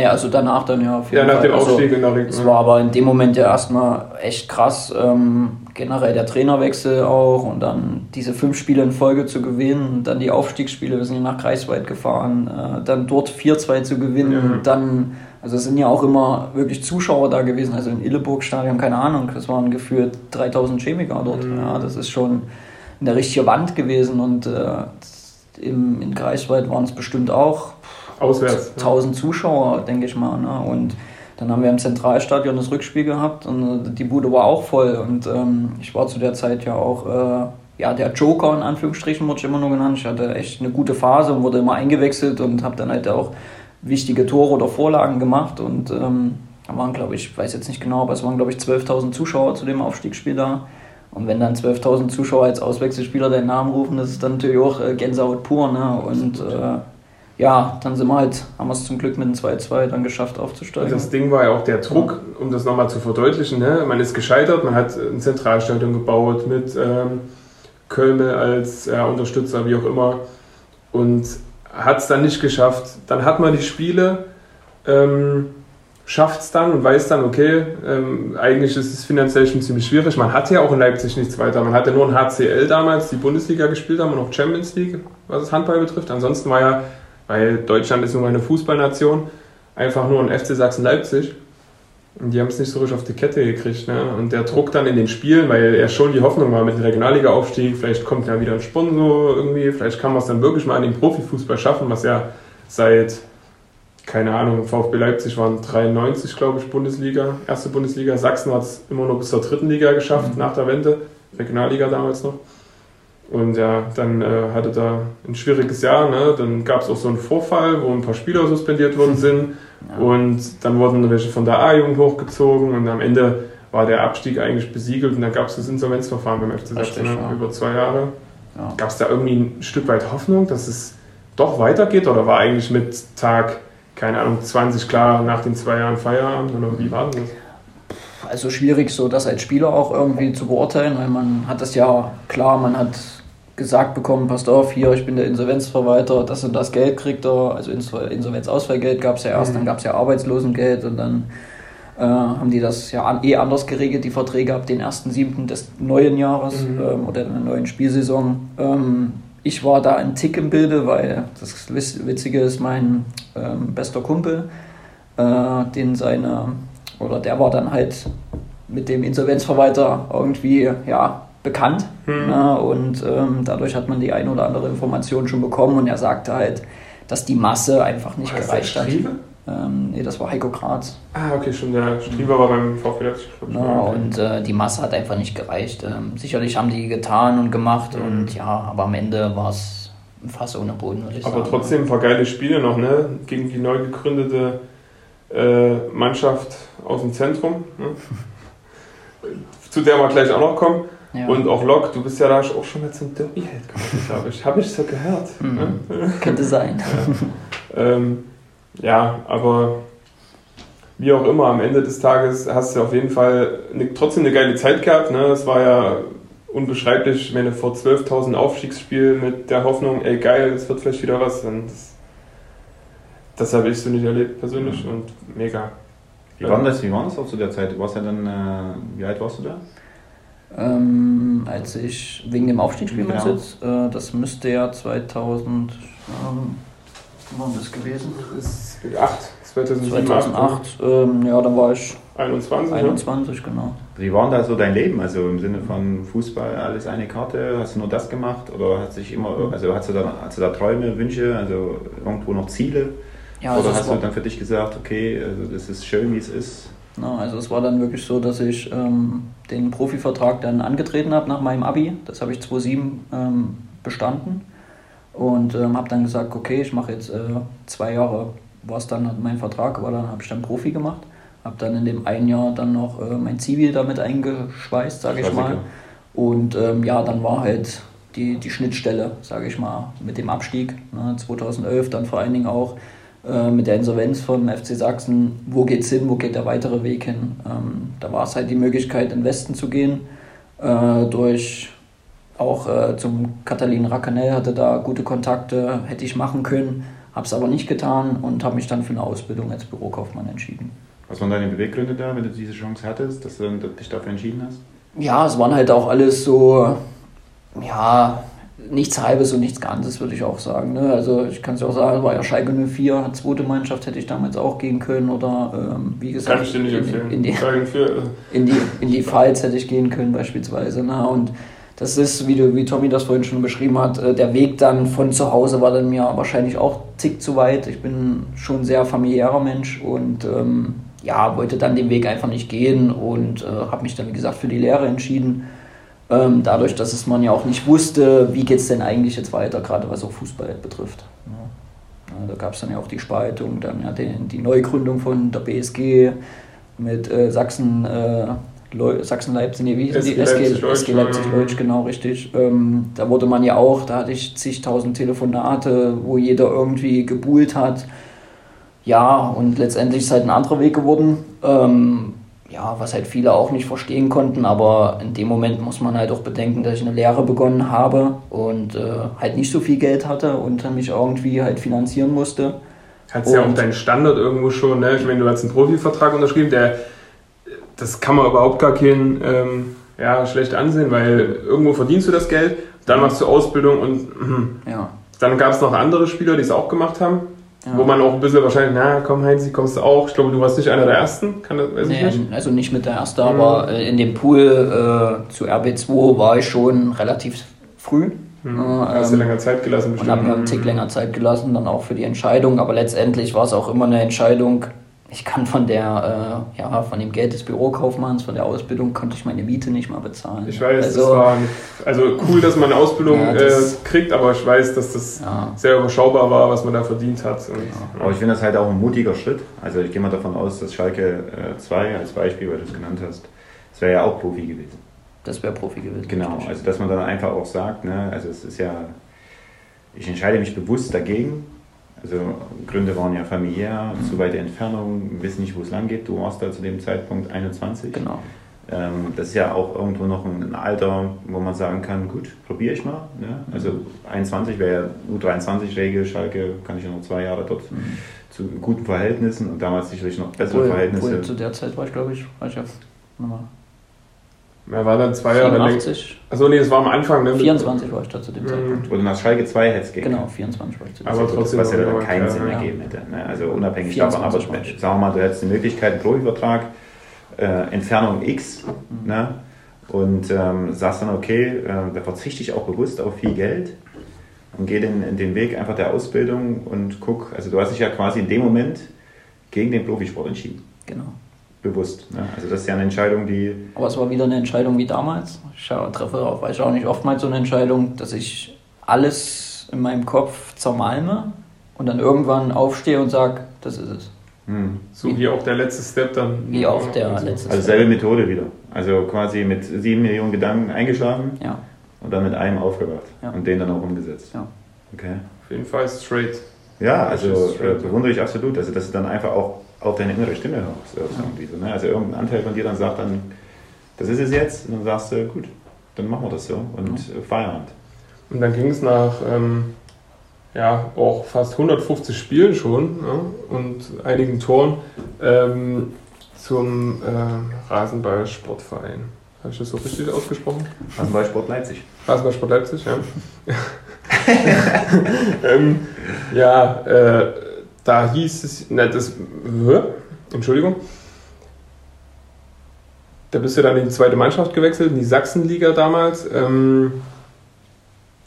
Speaker 3: Nee, also danach dann ja
Speaker 1: Ja, nach dem
Speaker 3: Also,
Speaker 1: Aufstieg in der
Speaker 3: Es
Speaker 1: Regionalliga.
Speaker 3: war aber in dem Moment ja erstmal echt krass. Ähm, generell der Trainerwechsel auch und dann diese fünf Spiele in Folge zu gewinnen, dann die Aufstiegsspiele, wir sind ja nach Greifswald gefahren, äh, dann dort 4-2 zu gewinnen,
Speaker 1: Ja.
Speaker 3: dann, also es sind ja auch immer wirklich Zuschauer da gewesen, also im Illeburg-Stadion, keine Ahnung, das waren gefühlt 3000 Chemiker dort.
Speaker 1: Mhm.
Speaker 3: Ja, das ist schon eine richtige Wand gewesen und äh, im, in Greifswald waren es bestimmt auch
Speaker 1: Auswärts. ne?
Speaker 3: 1000 Zuschauer, denke ich mal. Ne? Und dann haben wir im Zentralstadion das Rückspiel gehabt und äh, die Bude war auch voll. Und ähm, ich war zu der Zeit ja auch äh, ja, der Joker in Anführungsstrichen, wurde ich immer nur genannt. Ich hatte echt eine gute Phase und wurde immer eingewechselt und habe dann halt auch wichtige Tore oder Vorlagen gemacht. Und ähm, da waren, glaube ich, ich weiß jetzt nicht genau, aber es waren, glaube ich, 12.000 Zuschauer zu dem Aufstiegsspiel da. Und wenn dann 12.000 Zuschauer als Auswechselspieler deinen Namen rufen, das ist dann natürlich auch äh, Gänsehaut pur. Ne? Und äh, ja, dann sind wir halt, haben wir es zum Glück mit dem 2-2 dann geschafft aufzusteigen.
Speaker 1: das Ding war ja auch der Druck, um das nochmal zu verdeutlichen. Ne? Man ist gescheitert, man hat ein Zentralstadion gebaut mit ähm, Kölmel als ja, Unterstützer, wie auch immer, und hat es dann nicht geschafft. Dann hat man die Spiele, ähm, schafft es dann und weiß dann, okay, ähm, eigentlich ist es finanziell schon ziemlich schwierig. Man hatte ja auch in Leipzig nichts weiter. Man hatte nur ein HCL damals, die Bundesliga gespielt haben und auch Champions League, was das Handball betrifft. Ansonsten war ja, weil Deutschland ist nun mal eine Fußballnation, einfach nur ein FC Sachsen-Leipzig. Und die haben es nicht so richtig auf die Kette gekriegt. Ne? Und der Druck dann in den Spielen, weil ja schon die Hoffnung war mit dem Regionalliga-Aufstieg, vielleicht kommt ja wieder ein Sponsor irgendwie, vielleicht kann man es dann wirklich mal an den Profifußball schaffen, was ja seit, keine Ahnung, VfB Leipzig waren 93, glaube ich, Bundesliga, erste Bundesliga. Sachsen hat es immer nur bis zur dritten Liga geschafft, nach der Wende, Regionalliga damals noch. Und ja, dann äh, hatte da ein schwieriges Jahr. Ne? Dann gab es auch so einen Vorfall, wo ein paar Spieler suspendiert worden sind.
Speaker 3: Ja.
Speaker 1: Und dann wurden welche von der A-Jugend hochgezogen und am Ende war der Abstieg eigentlich besiegelt und dann gab es das Insolvenzverfahren beim FC Sachsen ne?
Speaker 3: ja.
Speaker 1: über zwei Jahre.
Speaker 3: Ja.
Speaker 1: Gab es da irgendwie ein Stück weit Hoffnung, dass es doch weitergeht oder war eigentlich mit Tag, keine Ahnung, 20 klar nach den zwei Jahren Feierabend oder wie war denn das?
Speaker 3: Also schwierig, so das als Spieler auch irgendwie zu beurteilen, weil man hat das ja klar, man hat gesagt bekommen, passt auf, hier, ich bin der Insolvenzverwalter, das und das Geld kriegt er, also Insol- Insolvenzausfallgeld gab es ja erst,
Speaker 1: Mhm.
Speaker 3: dann gab es ja Arbeitslosengeld und dann äh, haben die das ja an, eh anders geregelt, die Verträge ab den 1.7. des neuen Jahres
Speaker 1: Mhm.
Speaker 3: ähm, oder der neuen Spielsaison. Ähm, ich war da ein Tick im Bilde, weil das Witz- Witzige ist, mein ähm, bester Kumpel, äh, den seine, oder der war dann halt mit dem Insolvenzverwalter irgendwie ja, bekannt.
Speaker 1: Hm.
Speaker 3: Ne? Und ähm, dadurch hat man die ein oder andere Information schon bekommen und er sagte halt, dass die Masse einfach nicht
Speaker 1: Heißt
Speaker 3: gereicht
Speaker 1: der
Speaker 3: hat. Ähm, nee, das war Heiko Graz.
Speaker 1: Ah, okay, schon der Strieber war beim VfB Leipzig.
Speaker 3: Ne? Und äh, die Masse hat einfach nicht gereicht. Ähm, sicherlich haben die getan und gemacht
Speaker 1: Mhm.
Speaker 3: und ja, aber am Ende war es ein Fass ohne Boden, würde ich
Speaker 1: Aber
Speaker 3: sagen.
Speaker 1: trotzdem ein paar geile Spiele noch, ne? Gegen die neu gegründete äh, Mannschaft aus dem Zentrum. Ne? Zu der wir gleich auch noch kommen.
Speaker 3: Ja.
Speaker 1: Und auch Lok, du bist ja da auch schon mal zum Derby-Held geworden, glaube ich. Habe ich so gehört.
Speaker 3: Mhm.
Speaker 1: Ne?
Speaker 3: Könnte sein.
Speaker 1: Ähm, ja, aber wie auch immer, am Ende des Tages hast du auf jeden Fall eine, trotzdem eine geile Zeit gehabt. Ne? Es war ja unbeschreiblich, ich meine, vor 12.000 Aufstiegsspiel mit der Hoffnung, ey geil, es wird vielleicht wieder was. Und das, das habe ich so nicht erlebt persönlich und mega.
Speaker 2: Wie war das, wie war das auch zu der Zeit? Du warst ja dann, äh, wie alt warst du da?
Speaker 3: Ähm, als ich wegen dem Aufstiegsspiel
Speaker 2: Genau.
Speaker 3: jetzt, äh, das müsste ja 2000, ähm, wann das gewesen?
Speaker 1: Das ist 8, 2007,
Speaker 3: 2008, ähm, ja, da war ich
Speaker 1: 21.
Speaker 3: 21, genau.
Speaker 2: Wie war denn da so dein Leben? Also im Sinne von Fußball, alles eine Karte? Hast du nur das gemacht? Oder hat sich immer, also hast du da, hast du da Träume, Wünsche, also irgendwo noch Ziele?
Speaker 3: Ja, also
Speaker 2: Oder hast du dann für dich gesagt, okay, also das ist schön, wie es ist?
Speaker 3: Na, also es war dann wirklich so, dass ich ähm, den Profivertrag dann angetreten habe nach meinem Abi. Das habe ich 2007 ähm, bestanden und ähm, habe dann gesagt, okay, ich mache jetzt äh, zwei Jahre, war es dann mein Vertrag, aber dann habe ich dann Profi gemacht. Habe dann in dem einen Jahr dann noch äh, mein Zivil damit eingeschweißt, sage ich mal. Und ähm, ja, dann war halt die, die Schnittstelle, sage ich mal, mit dem Abstieg ne, 2011, dann vor allen Dingen auch äh, mit der Insolvenz vom FC Sachsen. Wo geht's hin? Wo geht der weitere Weg hin? Ähm, da war es halt die Möglichkeit, in den Westen zu gehen. äh, durch auch äh, zum Katalin Racanel hatte da gute Kontakte, hätte ich machen können, habe es aber nicht getan und habe mich dann für eine Ausbildung als Bürokaufmann entschieden.
Speaker 2: Was waren deine Beweggründe da, wenn du diese Chance hattest, dass du dich dafür entschieden hast?
Speaker 3: Ja, es waren halt auch alles so, ja, nichts Halbes und nichts Ganzes, würde ich auch sagen. Ne? Also ich kann es ja auch sagen, war ja Schalke 04, zweite Mannschaft hätte ich damals auch gehen können oder ähm, wie gesagt,
Speaker 1: Kann ich dir nicht empfehlen.
Speaker 3: in die, in die, in die Fights hätte ich gehen können beispielsweise. Ne? Und das ist, wie, du, wie Tommy das vorhin schon beschrieben hat, äh, der Weg dann von zu Hause war dann mir wahrscheinlich auch tick zu weit. Ich bin schon ein sehr familiärer Mensch und ähm, ja, wollte dann den Weg einfach nicht gehen und äh, habe mich dann, wie gesagt, für die Lehre entschieden. Ähm, dadurch, dass es man ja auch nicht wusste, wie geht es denn eigentlich jetzt weiter, gerade was auch Fußball betrifft. Ja. da gab es dann ja auch die Spaltung, dann ja die, die Neugründung von der BSG mit äh, Sachsen, äh, Sachsen-Leipzig, nee, wie
Speaker 1: SG, die? SG, Leipzig,
Speaker 3: SG Leipzig-Leutsch, genau, richtig. Ähm, da wurde man ja auch, da hatte ich zigtausend Telefonate, wo jeder irgendwie gebuhlt hat. Ja, und letztendlich ist es halt ein anderer Weg geworden. Ähm, ja, was halt viele auch nicht verstehen konnten, aber in dem Moment muss man halt auch bedenken, dass ich eine Lehre begonnen habe und äh, halt nicht so viel Geld hatte und mich irgendwie halt finanzieren musste.
Speaker 1: Hattest ja auch deinen Standard irgendwo schon, ne? Ich meine, du hast einen Profivertrag unterschrieben, der das kann man überhaupt gar keinen ähm, ja, schlecht ansehen, weil irgendwo verdienst du das Geld, dann machst du Ausbildung und mh. ja. dann gab es noch andere Spieler, die es auch gemacht haben. Ja. Wo man auch ein bisschen wahrscheinlich, na komm Heinz, kommst du auch. Ich glaube, du warst nicht einer der Ersten, kann das, weiß nee, ich nicht.
Speaker 3: Also nicht mit der Erste, mhm. aber äh, in dem Pool äh, zu RB2 war ich schon relativ früh.
Speaker 1: Mhm. Äh, Hast du länger Zeit gelassen
Speaker 3: bestimmt. Und habe mir einen Tick länger Zeit gelassen, dann auch für die Entscheidung. Aber letztendlich war es auch immer eine Entscheidung, ich kann von der, äh, ja, von dem Geld des Bürokaufmanns, von der Ausbildung, konnte ich meine Miete nicht mal bezahlen.
Speaker 1: Ich weiß, also, das war also cool, dass man eine Ausbildung ja, das, äh, kriegt, aber ich weiß, dass das ja. sehr überschaubar war, was man da verdient hat. Und,
Speaker 2: ja. Aber ich finde das halt auch ein mutiger Schritt. Also ich gehe mal davon aus, dass Schalke 2 äh, als Beispiel, weil du es genannt hast, das wäre ja auch Profi gewesen.
Speaker 3: Das wäre Profi gewesen.
Speaker 2: Genau, also dass man dann einfach auch sagt, ne, also es ist ja, ich entscheide mich bewusst dagegen, also Gründe waren ja familiär, mhm. zu weite Entfernung, wissen nicht, wo es lang geht. Du warst da zu dem Zeitpunkt 21.
Speaker 3: Genau.
Speaker 2: Ähm, das ist ja auch irgendwo noch ein Alter, wo man sagen kann, gut, probiere ich mal. Ne? Also 21 wäre ja U23-Regel, Schalke kann ich ja noch zwei Jahre dort mhm. zu guten Verhältnissen und damals sicherlich noch bessere wohl, Verhältnisse.
Speaker 3: Wohl zu der Zeit war ich, glaube ich, war ich ja nochmal
Speaker 1: er war dann zwei Jahre
Speaker 3: lang.
Speaker 1: Achso, nee, das war am Anfang. Ne?
Speaker 3: 24 war ich da zu dem mhm. Zeitpunkt.
Speaker 2: Oder nach Schalke 2 hätte es
Speaker 3: gegeben. Genau, 24 war ich zu
Speaker 1: dem Zeitpunkt. Aber trotzdem.
Speaker 2: Was ja dann keinen Sinn ja. ergeben hätte. Ne? Also unabhängig davon. Aber sagen wir mal, du hättest die Möglichkeit, einen Profivertrag, äh, Entfernung X, mhm. ne? und ähm, sagst dann, okay, äh, da verzichte ich auch bewusst auf viel Geld und gehe den, den Weg einfach der Ausbildung und guck, also du hast dich ja quasi in dem Moment gegen den Profisport entschieden.
Speaker 3: Genau
Speaker 2: bewusst. Ne? Also das ist ja eine Entscheidung, die.
Speaker 3: Aber es war wieder eine Entscheidung wie damals. Ich treffe auch, weiß ich auch nicht oftmals so eine Entscheidung, dass ich alles in meinem Kopf zermalme und dann irgendwann aufstehe und sage, das ist es.
Speaker 1: Hm. So wie auch der letzte Step dann.
Speaker 3: Wie auch der also, letzte
Speaker 2: Also selbe Methode wieder. Also quasi mit sieben Millionen Gedanken eingeschlafen
Speaker 3: ja.
Speaker 2: und dann mit einem aufgewacht ja. und den dann auch umgesetzt.
Speaker 3: Ja.
Speaker 2: Okay.
Speaker 1: Auf jeden Fall straight.
Speaker 2: Ja, also äh, bewundere ich absolut. Also dass du dann einfach auch auf deine innere Stimme hörst. Irgendwie so, ne? Also irgendein Anteil von dir dann sagt dann, das ist es jetzt, und dann sagst du, gut, dann machen wir das so und mhm. Feierabend.
Speaker 1: Und dann ging es nach ähm, ja, auch fast 150 Spielen schon ja, und einigen Toren ähm, zum äh, Rasenballsportverein. Habe ich das so richtig ausgesprochen?
Speaker 2: Rasenballsport Leipzig.
Speaker 1: Rasenballsport Leipzig, ja. ähm, ja, äh, da hieß es, na, das, Entschuldigung, da bist du dann in die zweite Mannschaft gewechselt, in die Sachsenliga damals. Ähm,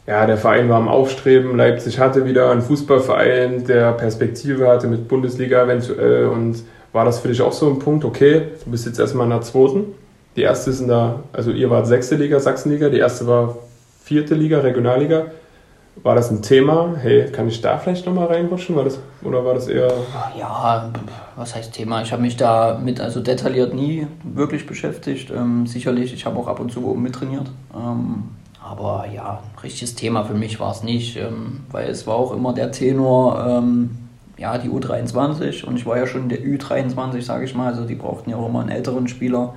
Speaker 1: ja, der Verein war am Aufstreben. Leipzig hatte wieder einen Fußballverein, der Perspektive hatte mit Bundesliga eventuell. Und war das für dich auch so ein Punkt? Okay, du bist jetzt erstmal in der zweiten. Die erste ist in der, also ihr wart sechste Liga, Sachsenliga. Die erste war vierte Liga, Regionalliga. War das ein Thema? Hey, kann ich da vielleicht nochmal reinrutschen? War das, oder war das eher.
Speaker 3: Ja, was heißt Thema? Ich habe mich da mit also detailliert nie wirklich beschäftigt. Ähm, sicherlich, ich habe auch ab und zu oben mittrainiert. Ähm, aber ja, ein richtiges Thema für mich war es nicht, ähm, weil es war auch immer der Tenor, ähm, ja, die U23 und ich war ja schon der Ü23, sage ich mal. Also die brauchten ja auch immer einen älteren Spieler.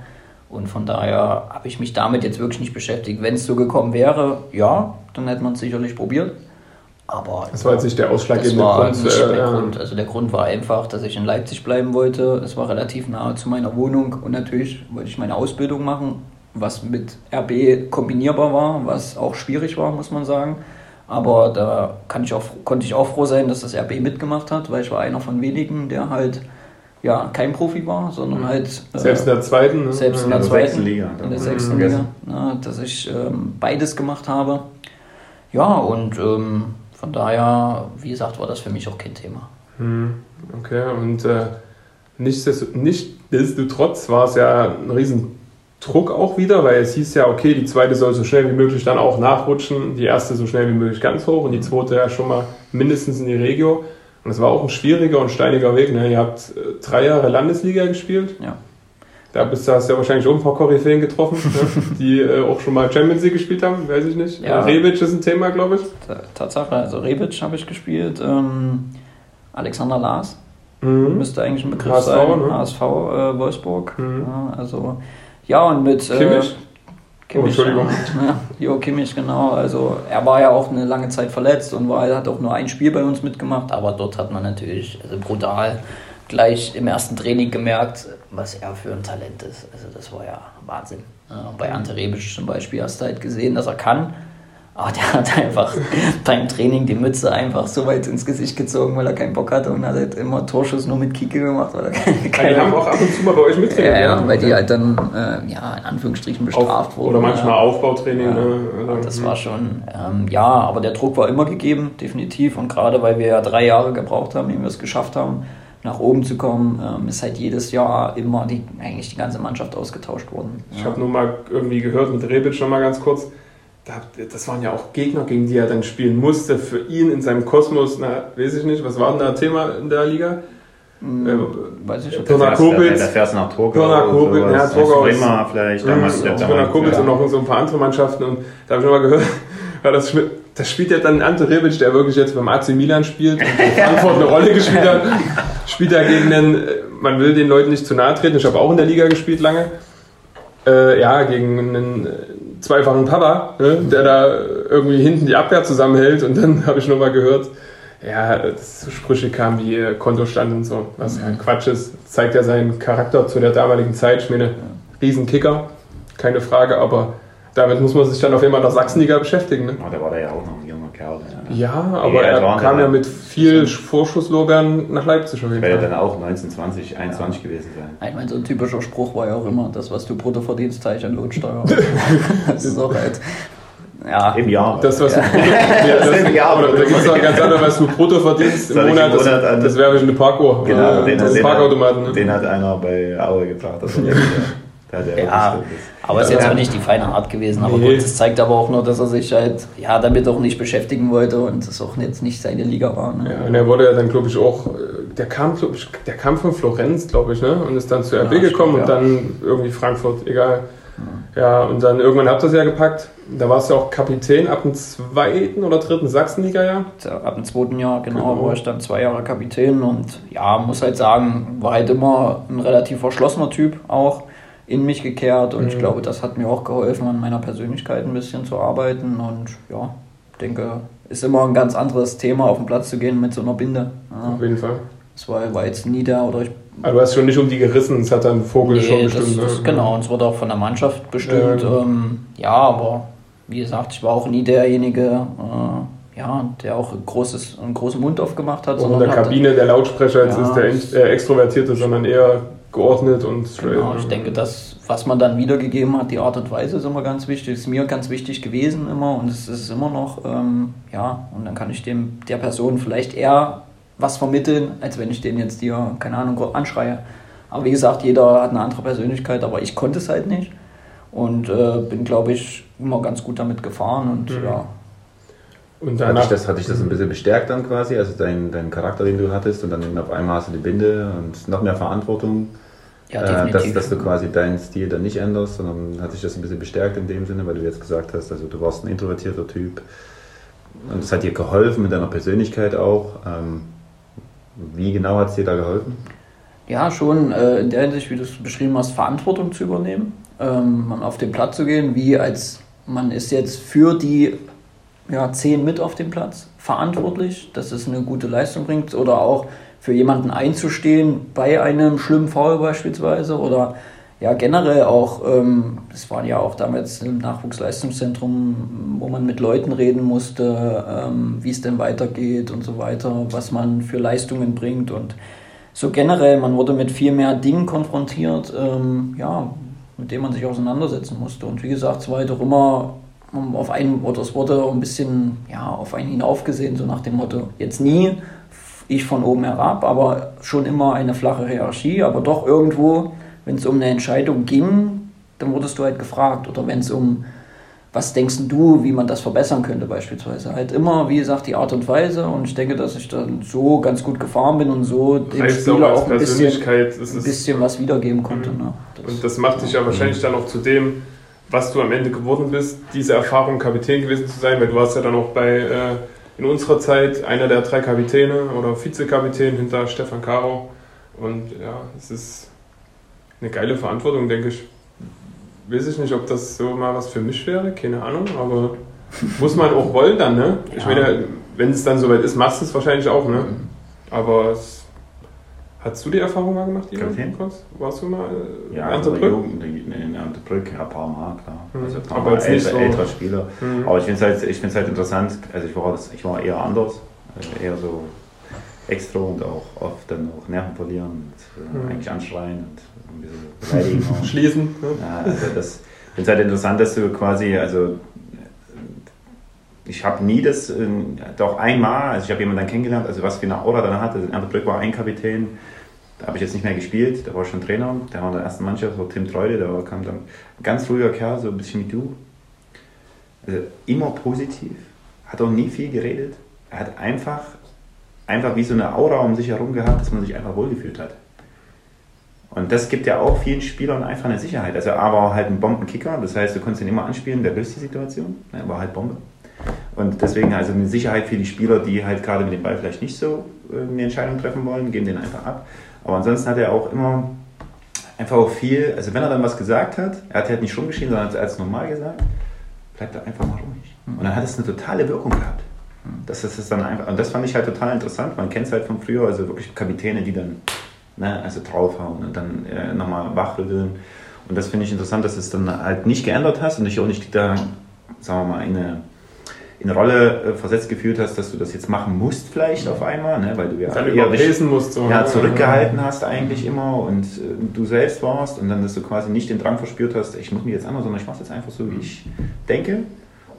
Speaker 3: Und von daher habe ich mich damit jetzt wirklich nicht beschäftigt. Wenn es so gekommen wäre, ja, dann hätte man es sicherlich probiert. Aber
Speaker 1: das war jetzt nicht der ausschlaggebende Grund.
Speaker 3: Nicht
Speaker 1: äh,
Speaker 3: der. Grund. Also der Grund war einfach, dass ich in Leipzig bleiben wollte. Es war relativ nahe zu meiner Wohnung und natürlich wollte ich meine Ausbildung machen, was mit RB kombinierbar war, was auch schwierig war, muss man sagen. Aber da kann ich auch, konnte ich auch froh sein, dass das RB mitgemacht hat, weil ich war einer von wenigen, der halt ja kein Profi war, sondern halt äh,
Speaker 1: Selbst in der zweiten. Ne?
Speaker 3: selbst in der
Speaker 2: der
Speaker 3: zweiten
Speaker 2: sechsten Liga.
Speaker 3: in der
Speaker 2: Mhm.
Speaker 3: sechsten Liga, ne, dass ich ähm, beides gemacht habe. Ja, und ähm, von daher, wie gesagt, war das für mich auch kein Thema.
Speaker 1: Hm, Okay, und äh, nichtsdest- nichtsdestotrotz war es ja ein riesen Druck auch wieder, weil es hieß ja, okay, die zweite soll so schnell wie möglich dann auch nachrutschen, die erste so schnell wie möglich ganz hoch und die zweite ja schon mal mindestens in die Regio. Und es war auch ein schwieriger und steiniger Weg. Ne? Ihr habt äh, drei Jahre Landesliga gespielt.
Speaker 3: Ja.
Speaker 1: Da bist du, hast du ja wahrscheinlich auch ein paar Koryphäen getroffen, ne? die äh, auch schon mal Champions League gespielt haben, weiß ich nicht.
Speaker 3: Ja.
Speaker 1: Rebic ist ein Thema, glaube ich.
Speaker 3: Ta- Tatsache, also Rebic habe ich gespielt, ähm, Alexander Lars
Speaker 1: Mhm.
Speaker 3: müsste eigentlich ein Begriff
Speaker 1: HSV,
Speaker 3: sein,
Speaker 1: ne?
Speaker 3: HSV äh, Wolfsburg.
Speaker 1: Mhm.
Speaker 3: Ja, also ja und mit äh,
Speaker 1: Kimmich?
Speaker 3: Kimmich,
Speaker 1: Oh, Entschuldigung.
Speaker 3: Ja, Jo Kimmich, genau. Also er war ja auch eine lange Zeit verletzt und war, hat auch nur ein Spiel bei uns mitgemacht, aber dort hat man natürlich also brutal gleich im ersten Training gemerkt, was er für ein Talent ist. Also das war ja Wahnsinn. Ja, bei Ante Rebic zum Beispiel hast du halt gesehen, dass er kann. Aber der hat einfach beim Training die Mütze einfach so weit ins Gesicht gezogen, weil er keinen Bock hatte und hat halt immer Torschuss nur mit Kike gemacht, weil er keine,
Speaker 1: Ja, die haben auch ab und zu mal bei euch
Speaker 3: ja,
Speaker 1: mittrainiert.
Speaker 3: ja, weil die halt dann, äh, ja, in Anführungsstrichen bestraft
Speaker 1: Auf,
Speaker 3: wurden.
Speaker 1: oder manchmal
Speaker 3: ja.
Speaker 1: Aufbautraining.
Speaker 3: Ja,
Speaker 1: Ne?
Speaker 3: Das war schon, ähm, ja, aber der Druck war immer gegeben, definitiv. Und gerade weil wir ja drei Jahre gebraucht haben, ehe wir es geschafft haben, nach oben zu kommen, ähm, ist halt jedes Jahr immer die, eigentlich die ganze Mannschaft ausgetauscht worden.
Speaker 1: Ich
Speaker 3: Ja.
Speaker 1: habe nur mal irgendwie gehört mit Rebic schon mal ganz kurz. Da, das waren ja auch Gegner, gegen die er dann spielen musste. Für ihn in seinem Kosmos, na, weiß ich nicht, was war denn da Thema in der Liga?
Speaker 3: Hm,
Speaker 1: Äh,
Speaker 3: weiß ich nicht.
Speaker 1: Pirna Kobitz.
Speaker 2: Da, da fährst du nach Torgau.
Speaker 1: Pirna Kobitz, ja,
Speaker 2: Aus
Speaker 1: Torgau
Speaker 2: Bremer vielleicht. Der-
Speaker 1: Pirna Kobitz
Speaker 2: ja.
Speaker 1: und noch so ein paar andere Mannschaften. Und da habe ich noch mal gehört, ja, das, das spielt ja dann Ante Rebic, der wirklich jetzt beim AC Milan spielt und in Frankfurt eine Rolle gespielt hat. Spielt er gegen den, äh, man will den Leuten nicht zu nahe treten, ich habe auch in der Liga gespielt lange. Äh, ja, gegen einen äh, zweifachen Papa, ne, der da irgendwie hinten die Abwehr zusammenhält und dann habe ich noch mal gehört, ja, dass so Sprüche kamen wie äh, Kontostand und so, was ja Quatsch ist. Zeigt ja seinen Charakter zu der damaligen Zeit. Ich meine, Riesenkicker, keine Frage, aber damit muss man sich dann auf einmal in der Sachsenliga beschäftigen. Ne?
Speaker 2: Oh, da war der ja auch noch ein junger Kerl.
Speaker 1: Ja, aber
Speaker 2: Ja,
Speaker 1: er
Speaker 2: waren
Speaker 1: kam
Speaker 2: ja-
Speaker 1: ja mit viel Vorschusslorbeeren nach Leipzig auf jeden
Speaker 2: Wäre
Speaker 1: Fall.
Speaker 2: dann auch 19, 20, 21 gewesen sein.
Speaker 3: Ich meine, so ein typischer Spruch war ja auch immer, das, was du brutto verdienst, teile ich an Lohnsteuer. das ist auch halt, ja,
Speaker 2: Im Jahr.
Speaker 1: Das, was
Speaker 3: Ja.
Speaker 1: du brutto, ja, das,
Speaker 2: Ja, aber-
Speaker 1: oder, das ist auch ganz anders, was du brutto verdienst im Monat,
Speaker 2: im
Speaker 1: das, das wäre wie eine Parkuhr.
Speaker 2: Genau,
Speaker 1: äh,
Speaker 2: den,
Speaker 1: das
Speaker 2: den,
Speaker 1: Parkautomaten.
Speaker 2: hat,
Speaker 1: Ne?
Speaker 2: den hat einer bei Aue gebracht. Also der, der ja,
Speaker 3: aber ist jetzt auch nicht die feine Art gewesen. Aber
Speaker 1: Nee.
Speaker 3: gut, das zeigt aber auch nur, dass er sich halt ja, damit auch nicht beschäftigen wollte und das auch jetzt nicht seine Liga war. Ne?
Speaker 1: Ja, und er wurde ja dann, glaube ich, auch, äh, der kam, glaube ich, der kam von Florenz, glaube ich, ne? Und ist dann zu RB
Speaker 3: Ja,
Speaker 1: gekommen und dann irgendwie Frankfurt, egal. Ja, und dann irgendwann habt ihr es ja gepackt. Da warst du ja auch Kapitän ab dem zweiten oder dritten Sachsenliga-Jahr.
Speaker 3: Ja, Ab dem zweiten Jahr, genau,
Speaker 1: Genau.
Speaker 3: war ich dann zwei Jahre Kapitän und ja, muss halt sagen, war halt immer ein relativ verschlossener Typ auch in mich gekehrt und ich
Speaker 1: Mhm.
Speaker 3: glaube, das hat mir auch geholfen, an meiner Persönlichkeit ein bisschen zu arbeiten und ja, denke, ist immer ein ganz anderes Thema, auf den Platz zu gehen mit so einer Binde. Ja,
Speaker 1: Auf jeden Fall.
Speaker 3: das war, war jetzt nie der oder ich
Speaker 1: Aber du hast schon nicht um die gerissen, es hat dann Vogel schon
Speaker 3: Nee, das,
Speaker 1: bestimmt.
Speaker 3: das,
Speaker 1: ne?
Speaker 3: genau, und es wurde auch von der Mannschaft bestimmt.
Speaker 1: Ja,
Speaker 3: ähm, ja, aber wie gesagt, ich war auch nie derjenige, äh, ja, der auch ein großes, einen großen Mund aufgemacht hat.
Speaker 1: Auch in der
Speaker 3: hatte-
Speaker 1: Kabine der Lautsprecher, jetzt
Speaker 3: Ja.
Speaker 1: ist der äh, Extrovertierte, sondern eher geordnet und straight.
Speaker 3: Genau, ich denke, das, was man dann wiedergegeben hat, die Art und Weise ist immer ganz wichtig, ist mir ganz wichtig gewesen immer und es ist immer noch, ähm, ja, und dann kann ich dem der Person vielleicht eher was vermitteln, als wenn ich den jetzt dir, keine Ahnung, anschreie. Aber wie gesagt, jeder hat eine andere Persönlichkeit, aber ich konnte es halt nicht und äh, bin, glaube ich, immer ganz gut damit gefahren und
Speaker 1: Mhm.
Speaker 3: ja,
Speaker 1: Und
Speaker 2: Hat
Speaker 1: danach
Speaker 2: dich, das, hat dich das ein bisschen bestärkt dann quasi, also dein, dein Charakter, den du hattest und dann auf einmal hast du die Binde und noch mehr Verantwortung,
Speaker 3: ja
Speaker 2: äh, dass, dass du quasi deinen Stil dann nicht änderst, sondern hat dich das ein bisschen bestärkt in dem Sinne, weil du jetzt gesagt hast, also du warst ein introvertierter Typ und es hat dir geholfen mit deiner Persönlichkeit auch. Ähm, wie genau hat es dir da geholfen?
Speaker 3: Ja, schon äh, in der Hinsicht, wie du es beschrieben hast, Verantwortung zu übernehmen. ähm, auf den Platz zu gehen, wie als man ist jetzt für die ja, zehn mit auf dem Platz verantwortlich, dass es eine gute Leistung bringt oder auch für jemanden einzustehen bei einem schlimmen Foul beispielsweise oder ja generell auch, ähm, waren ja auch damals im Nachwuchsleistungszentrum, wo man mit Leuten reden musste, ähm, wie es denn weitergeht und so weiter, was man für Leistungen bringt und so generell, man wurde mit viel mehr Dingen konfrontiert, ähm, ja, mit denen man sich auseinandersetzen musste. Und wie gesagt, es war halt auch immer auf einen, oder es wurde ein bisschen ja, auf einen hinaufgesehen, so nach dem Motto, jetzt nie ich von oben herab, aber schon immer eine flache Hierarchie, aber doch irgendwo, wenn es um eine Entscheidung ging, dann wurdest du halt gefragt. Oder wenn es um was denkst du, wie man das verbessern könnte beispielsweise. Halt immer, wie gesagt, die Art und Weise und ich denke, dass ich dann so ganz gut gefahren bin und so dem Heißt Spieler auch, auch ein, bisschen, ein bisschen was wiedergeben konnte. Mhm. Ne?
Speaker 1: Das, und das macht dich ja wahrscheinlich dann auch zu dem, was du am Ende geworden bist, diese Erfahrung, Kapitän gewesen zu sein, weil du warst ja dann auch bei, äh, in unserer Zeit, einer der drei Kapitäne oder Vizekapitän hinter Stefan Caro und ja, es ist eine geile Verantwortung, denke ich, weiß ich nicht, ob das so mal was für mich wäre, keine Ahnung, aber muss man auch wollen dann, ne? Ich ja. meine, wenn es dann soweit ist, machst du es wahrscheinlich auch, ne? Mhm. Aber es, hast du die Erfahrung mal gemacht, Ivan? Warst du mal
Speaker 2: äh, ja, in Erntebrück? Jugend, in Erntebrück, ja, ein paar Mal, klar. Mhm. Also aber jetzt älter, so. älterer Spieler. Mhm. Aber ich finde es halt, halt interessant, also ich war, ich war eher anders, also eher so extra und auch oft dann auch Nerven verlieren und äh, mhm. eigentlich anschreien und ein bisschen beleidigen.
Speaker 1: Schließen. Ne?
Speaker 2: Ja, also das finde es halt interessant, dass du quasi, also ich habe nie das, äh, doch einmal, also ich habe jemanden dann kennengelernt, also was für eine Aura dann hatte. Also Ernst Brück war ein Kapitän, da habe ich jetzt nicht mehr gespielt, da war schon Trainer, der war in der ersten Mannschaft, so Tim Treude, der kam dann ein ganz ruhiger Kerl, so ein bisschen wie du. Also immer positiv, hat auch nie viel geredet. Er hat einfach, einfach wie so eine Aura um sich herum gehabt, dass man sich einfach wohlgefühlt hat. Und das gibt ja auch vielen Spielern einfach eine Sicherheit. Also er war halt ein Bombenkicker, das heißt, du konntest ihn immer anspielen, der löst die Situation. Er war halt Bombe. Und deswegen also eine Sicherheit für die Spieler, die halt gerade mit dem Ball vielleicht nicht so äh, eine Entscheidung treffen wollen, geben den einfach ab. Aber ansonsten hat er auch immer einfach auch viel, also wenn er dann was gesagt hat, er hat halt nicht rumgeschrien, sondern er hat es normal gesagt, bleibt er einfach mal ruhig. Und dann hat es eine totale Wirkung gehabt. Das ist dann einfach, und das fand ich halt total interessant. Man kennt es halt von früher, also wirklich Kapitäne, die dann ne, also draufhauen und dann äh, nochmal wachrütteln. Und das finde ich interessant, dass es dann halt nicht geändert hast und dich auch nicht da, sagen wir mal, in eine, in eine Rolle äh, versetzt gefühlt hast, dass du das jetzt machen musst vielleicht auf einmal, ne, weil du ja
Speaker 1: eher dich, musst, so,
Speaker 2: ja, zurückgehalten hast eigentlich immer und äh, du selbst warst und dann, dass du quasi nicht den Drang verspürt hast, ich muss mich jetzt anders, sondern ich mache es jetzt einfach so, wie ich denke.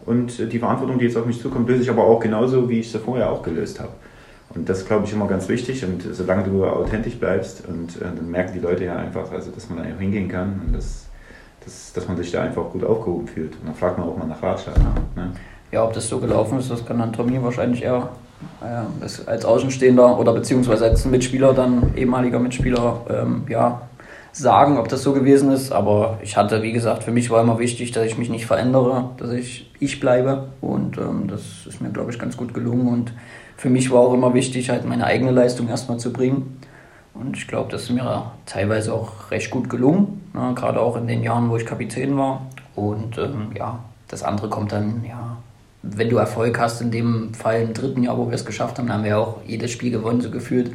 Speaker 2: Und äh, die Verantwortung, die jetzt auf mich zukommt, löse ich aber auch genauso, wie ich sie vorher auch gelöst habe. Und das glaube ich immer ganz wichtig. Und solange du authentisch bleibst, und äh, dann merken die Leute ja einfach, also, dass man da einfach hingehen kann und das, das, dass man sich da einfach gut aufgehoben fühlt. Und dann fragt man auch mal nach Ratschlag. Ne?
Speaker 3: Ja, ob das so gelaufen ist, das kann dann Tommy wahrscheinlich eher äh, als Außenstehender oder beziehungsweise als Mitspieler, dann ehemaliger Mitspieler, ähm, ja, sagen, ob das so gewesen ist. Aber ich hatte, wie gesagt, für mich war immer wichtig, dass ich mich nicht verändere, dass ich ich bleibe. Und ähm, das ist mir, glaube ich, ganz gut gelungen. Und für mich war auch immer wichtig, halt meine eigene Leistung erstmal zu bringen. Und ich glaube, das ist mir teilweise auch recht gut gelungen, ne? gerade auch in den Jahren, wo ich Kapitän war. Und ähm, ja, das andere kommt dann, ja, wenn du Erfolg hast, in dem Fall im dritten Jahr, wo wir es geschafft haben, haben wir auch jedes Spiel gewonnen, so gefühlt.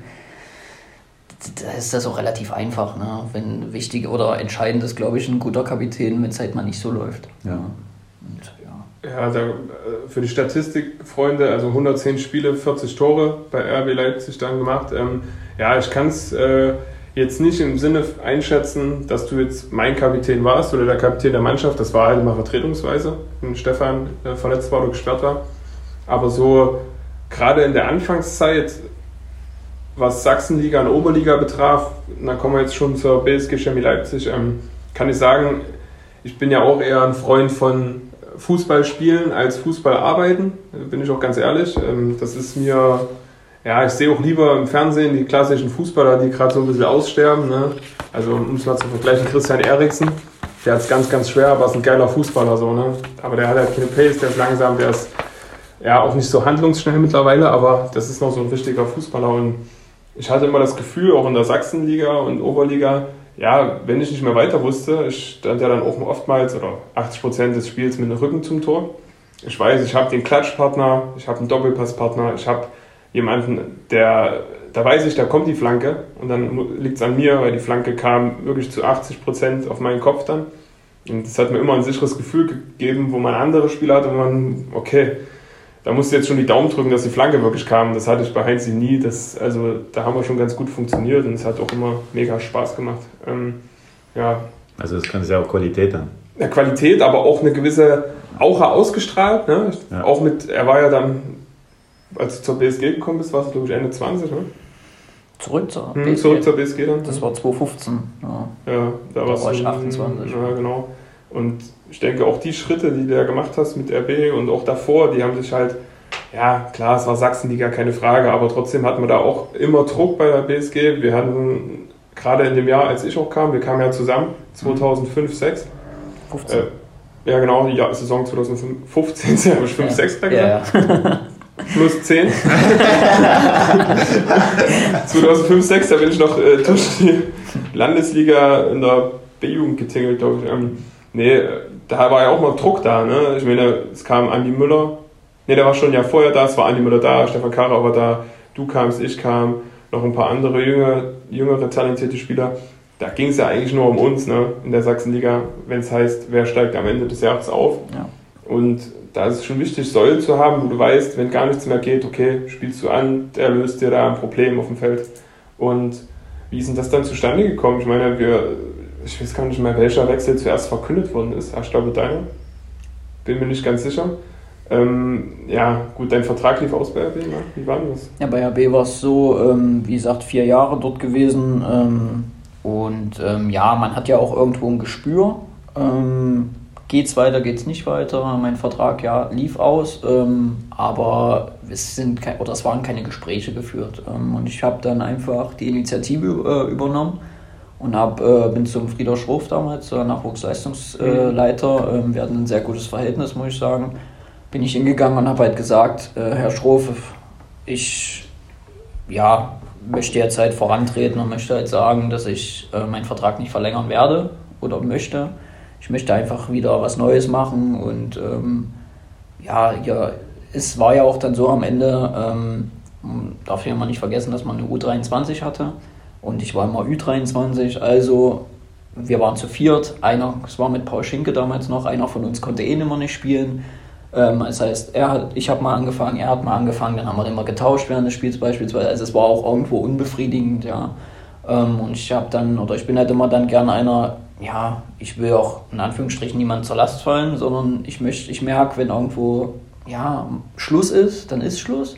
Speaker 3: Da ist das auch relativ einfach, ne? wenn wichtig oder entscheidend ist, glaube ich, ein guter Kapitän, wenn es halt mal nicht so läuft.
Speaker 2: Ja.
Speaker 1: Und ja, da, äh, für die Statistikfreunde, also 110 Spiele, 40 Tore bei RB Leipzig dann gemacht. Ähm, ja, ich kann es äh, jetzt nicht im Sinne einschätzen, dass du jetzt mein Kapitän warst oder der Kapitän der Mannschaft. Das war halt immer vertretungsweise, wenn Stefan äh, verletzt war oder gesperrt war. Aber so gerade in der Anfangszeit, was Sachsenliga und Oberliga betraf, da kommen wir jetzt schon zur BSG Chemie Leipzig, ähm, kann ich sagen, ich bin ja auch eher ein Freund von Fußball spielen als Fußball arbeiten, bin ich auch ganz ehrlich. Ähm, das ist mir, ja, ich sehe auch lieber im Fernsehen die klassischen Fußballer, die gerade so ein bisschen aussterben. Ne? Also um es mal zu vergleichen, Christian Eriksen, der hat es ganz, ganz schwer, aber ist ein geiler Fußballer so, ne? Aber der hat halt keine Pace, der ist langsam, der ist ja auch nicht so handlungsschnell mittlerweile, aber das ist noch so ein richtiger Fußballer und ich hatte immer das Gefühl, auch in der Sachsenliga und Oberliga, ja, wenn ich nicht mehr weiter wusste, stand ja dann auch oftmals oder 80 Prozent des Spiels mit dem Rücken zum Tor. Ich weiß, ich habe den Klatschpartner, ich habe einen Doppelpasspartner, ich habe jemanden, der, da weiß ich, da kommt die Flanke und dann liegt es an mir, weil die Flanke kam wirklich zu 80 Prozent auf meinen Kopf dann. Und das hat mir immer ein sicheres Gefühl gegeben, wo man andere Spieler hatte, wo man, okay, da musste jetzt schon die Daumen drücken, dass die Flanke wirklich kam. Das hatte ich bei Heinz nie. Das, also da haben wir schon ganz gut funktioniert und es hat auch immer mega Spaß gemacht. Ähm, ja.
Speaker 2: Also das kann ja auch Qualität dann.
Speaker 1: Ja, Qualität, aber auch eine gewisse Aura ausgestrahlt. Ne? Ja. Auch mit, er war ja dann, als du zur BSG gekommen bist, warst du glaube ich Ende 20, ne?
Speaker 3: Zurück zur
Speaker 1: hm, BSG. Zurück zur BSG dann.
Speaker 3: Das war 2015. Ja,
Speaker 1: ja da, da war ich
Speaker 3: 28.
Speaker 1: Ja, genau. Und ich denke, auch die Schritte, die du ja gemacht hast mit RB und auch davor, die haben sich halt, ja, klar, es war Sachsenliga, keine Frage, aber trotzdem hatten wir da auch immer Druck bei der BSG. Wir hatten gerade in dem Jahr, als ich auch kam, wir kamen ja zusammen, 2005, 6. 15. Äh, ja, genau, die Saison 2015, habe ich 5, ja. 6 gesagt. Ja, ja. Plus 10. 2005, 6, da bin ich noch äh, durch die Landesliga in der B-Jugend getingelt, glaube ich. Ähm, Nee, da war ja auch mal Druck da. Ne? Ich meine, es kam Andi Müller. Ne, der war schon ja vorher da. Es war Andi Müller da, Stefan Kara war da, du kamst, ich kam, noch ein paar andere jüngere, jüngere talentierte Spieler. Da ging es ja eigentlich nur um uns ne? in der Sachsenliga, wenn es heißt, wer steigt am Ende des Jahres auf. Ja. Und da ist es schon wichtig, Säulen zu haben, wo du weißt, wenn gar nichts mehr geht, okay, spielst du an, der löst dir da ein Problem auf dem Feld. Und wie ist denn das dann zustande gekommen? Ich meine, wir ich weiß gar nicht mehr, welcher Wechsel zuerst verkündet worden ist. Ich glaube, deiner. Bin mir nicht ganz sicher. Ähm, ja, gut, dein Vertrag lief aus bei RB, ne? Wie war das?
Speaker 3: Ja, bei RB war es so, ähm, wie gesagt, vier Jahre dort gewesen. Ähm, und ähm, ja, man hat ja auch irgendwo ein Gespür. Ähm, geht's weiter, geht's nicht weiter. Mein Vertrag ja lief aus, ähm, aber es sind oder es waren keine Gespräche geführt. und ich habe dann einfach die Initiative äh, übernommen und hab, äh, bin zum Frieder Schroff damals, äh, Nachwuchsleistungsleiter. Mhm. wir hatten ein sehr gutes Verhältnis, muss ich sagen. Bin ich hingegangen und habe halt gesagt, äh, Herr Schroff, ich ja, möchte jetzt halt vorantreten und möchte halt sagen, dass ich äh, meinen Vertrag nicht verlängern werde oder möchte. Ich möchte einfach wieder was Neues machen und ähm, ja, ja, es war ja auch dann so am Ende, ähm, darf ich mal nicht vergessen, dass man eine U23 hatte. Und ich war immer Ü23, also wir waren zu viert. Einer, es war mit Paul Schinke damals noch, einer von uns konnte eh immer nicht spielen. Ähm, das heißt, er hat, ich habe mal angefangen, er hat mal angefangen, dann haben wir immer getauscht während des Spiels beispielsweise. Also es war auch irgendwo unbefriedigend, ja. Ähm, und ich habe dann, oder ich bin halt immer dann gern einer, ja, ich will auch in Anführungsstrichen niemand zur Last fallen, sondern ich möchte, ich merke, wenn irgendwo ja, Schluss ist, dann ist Schluss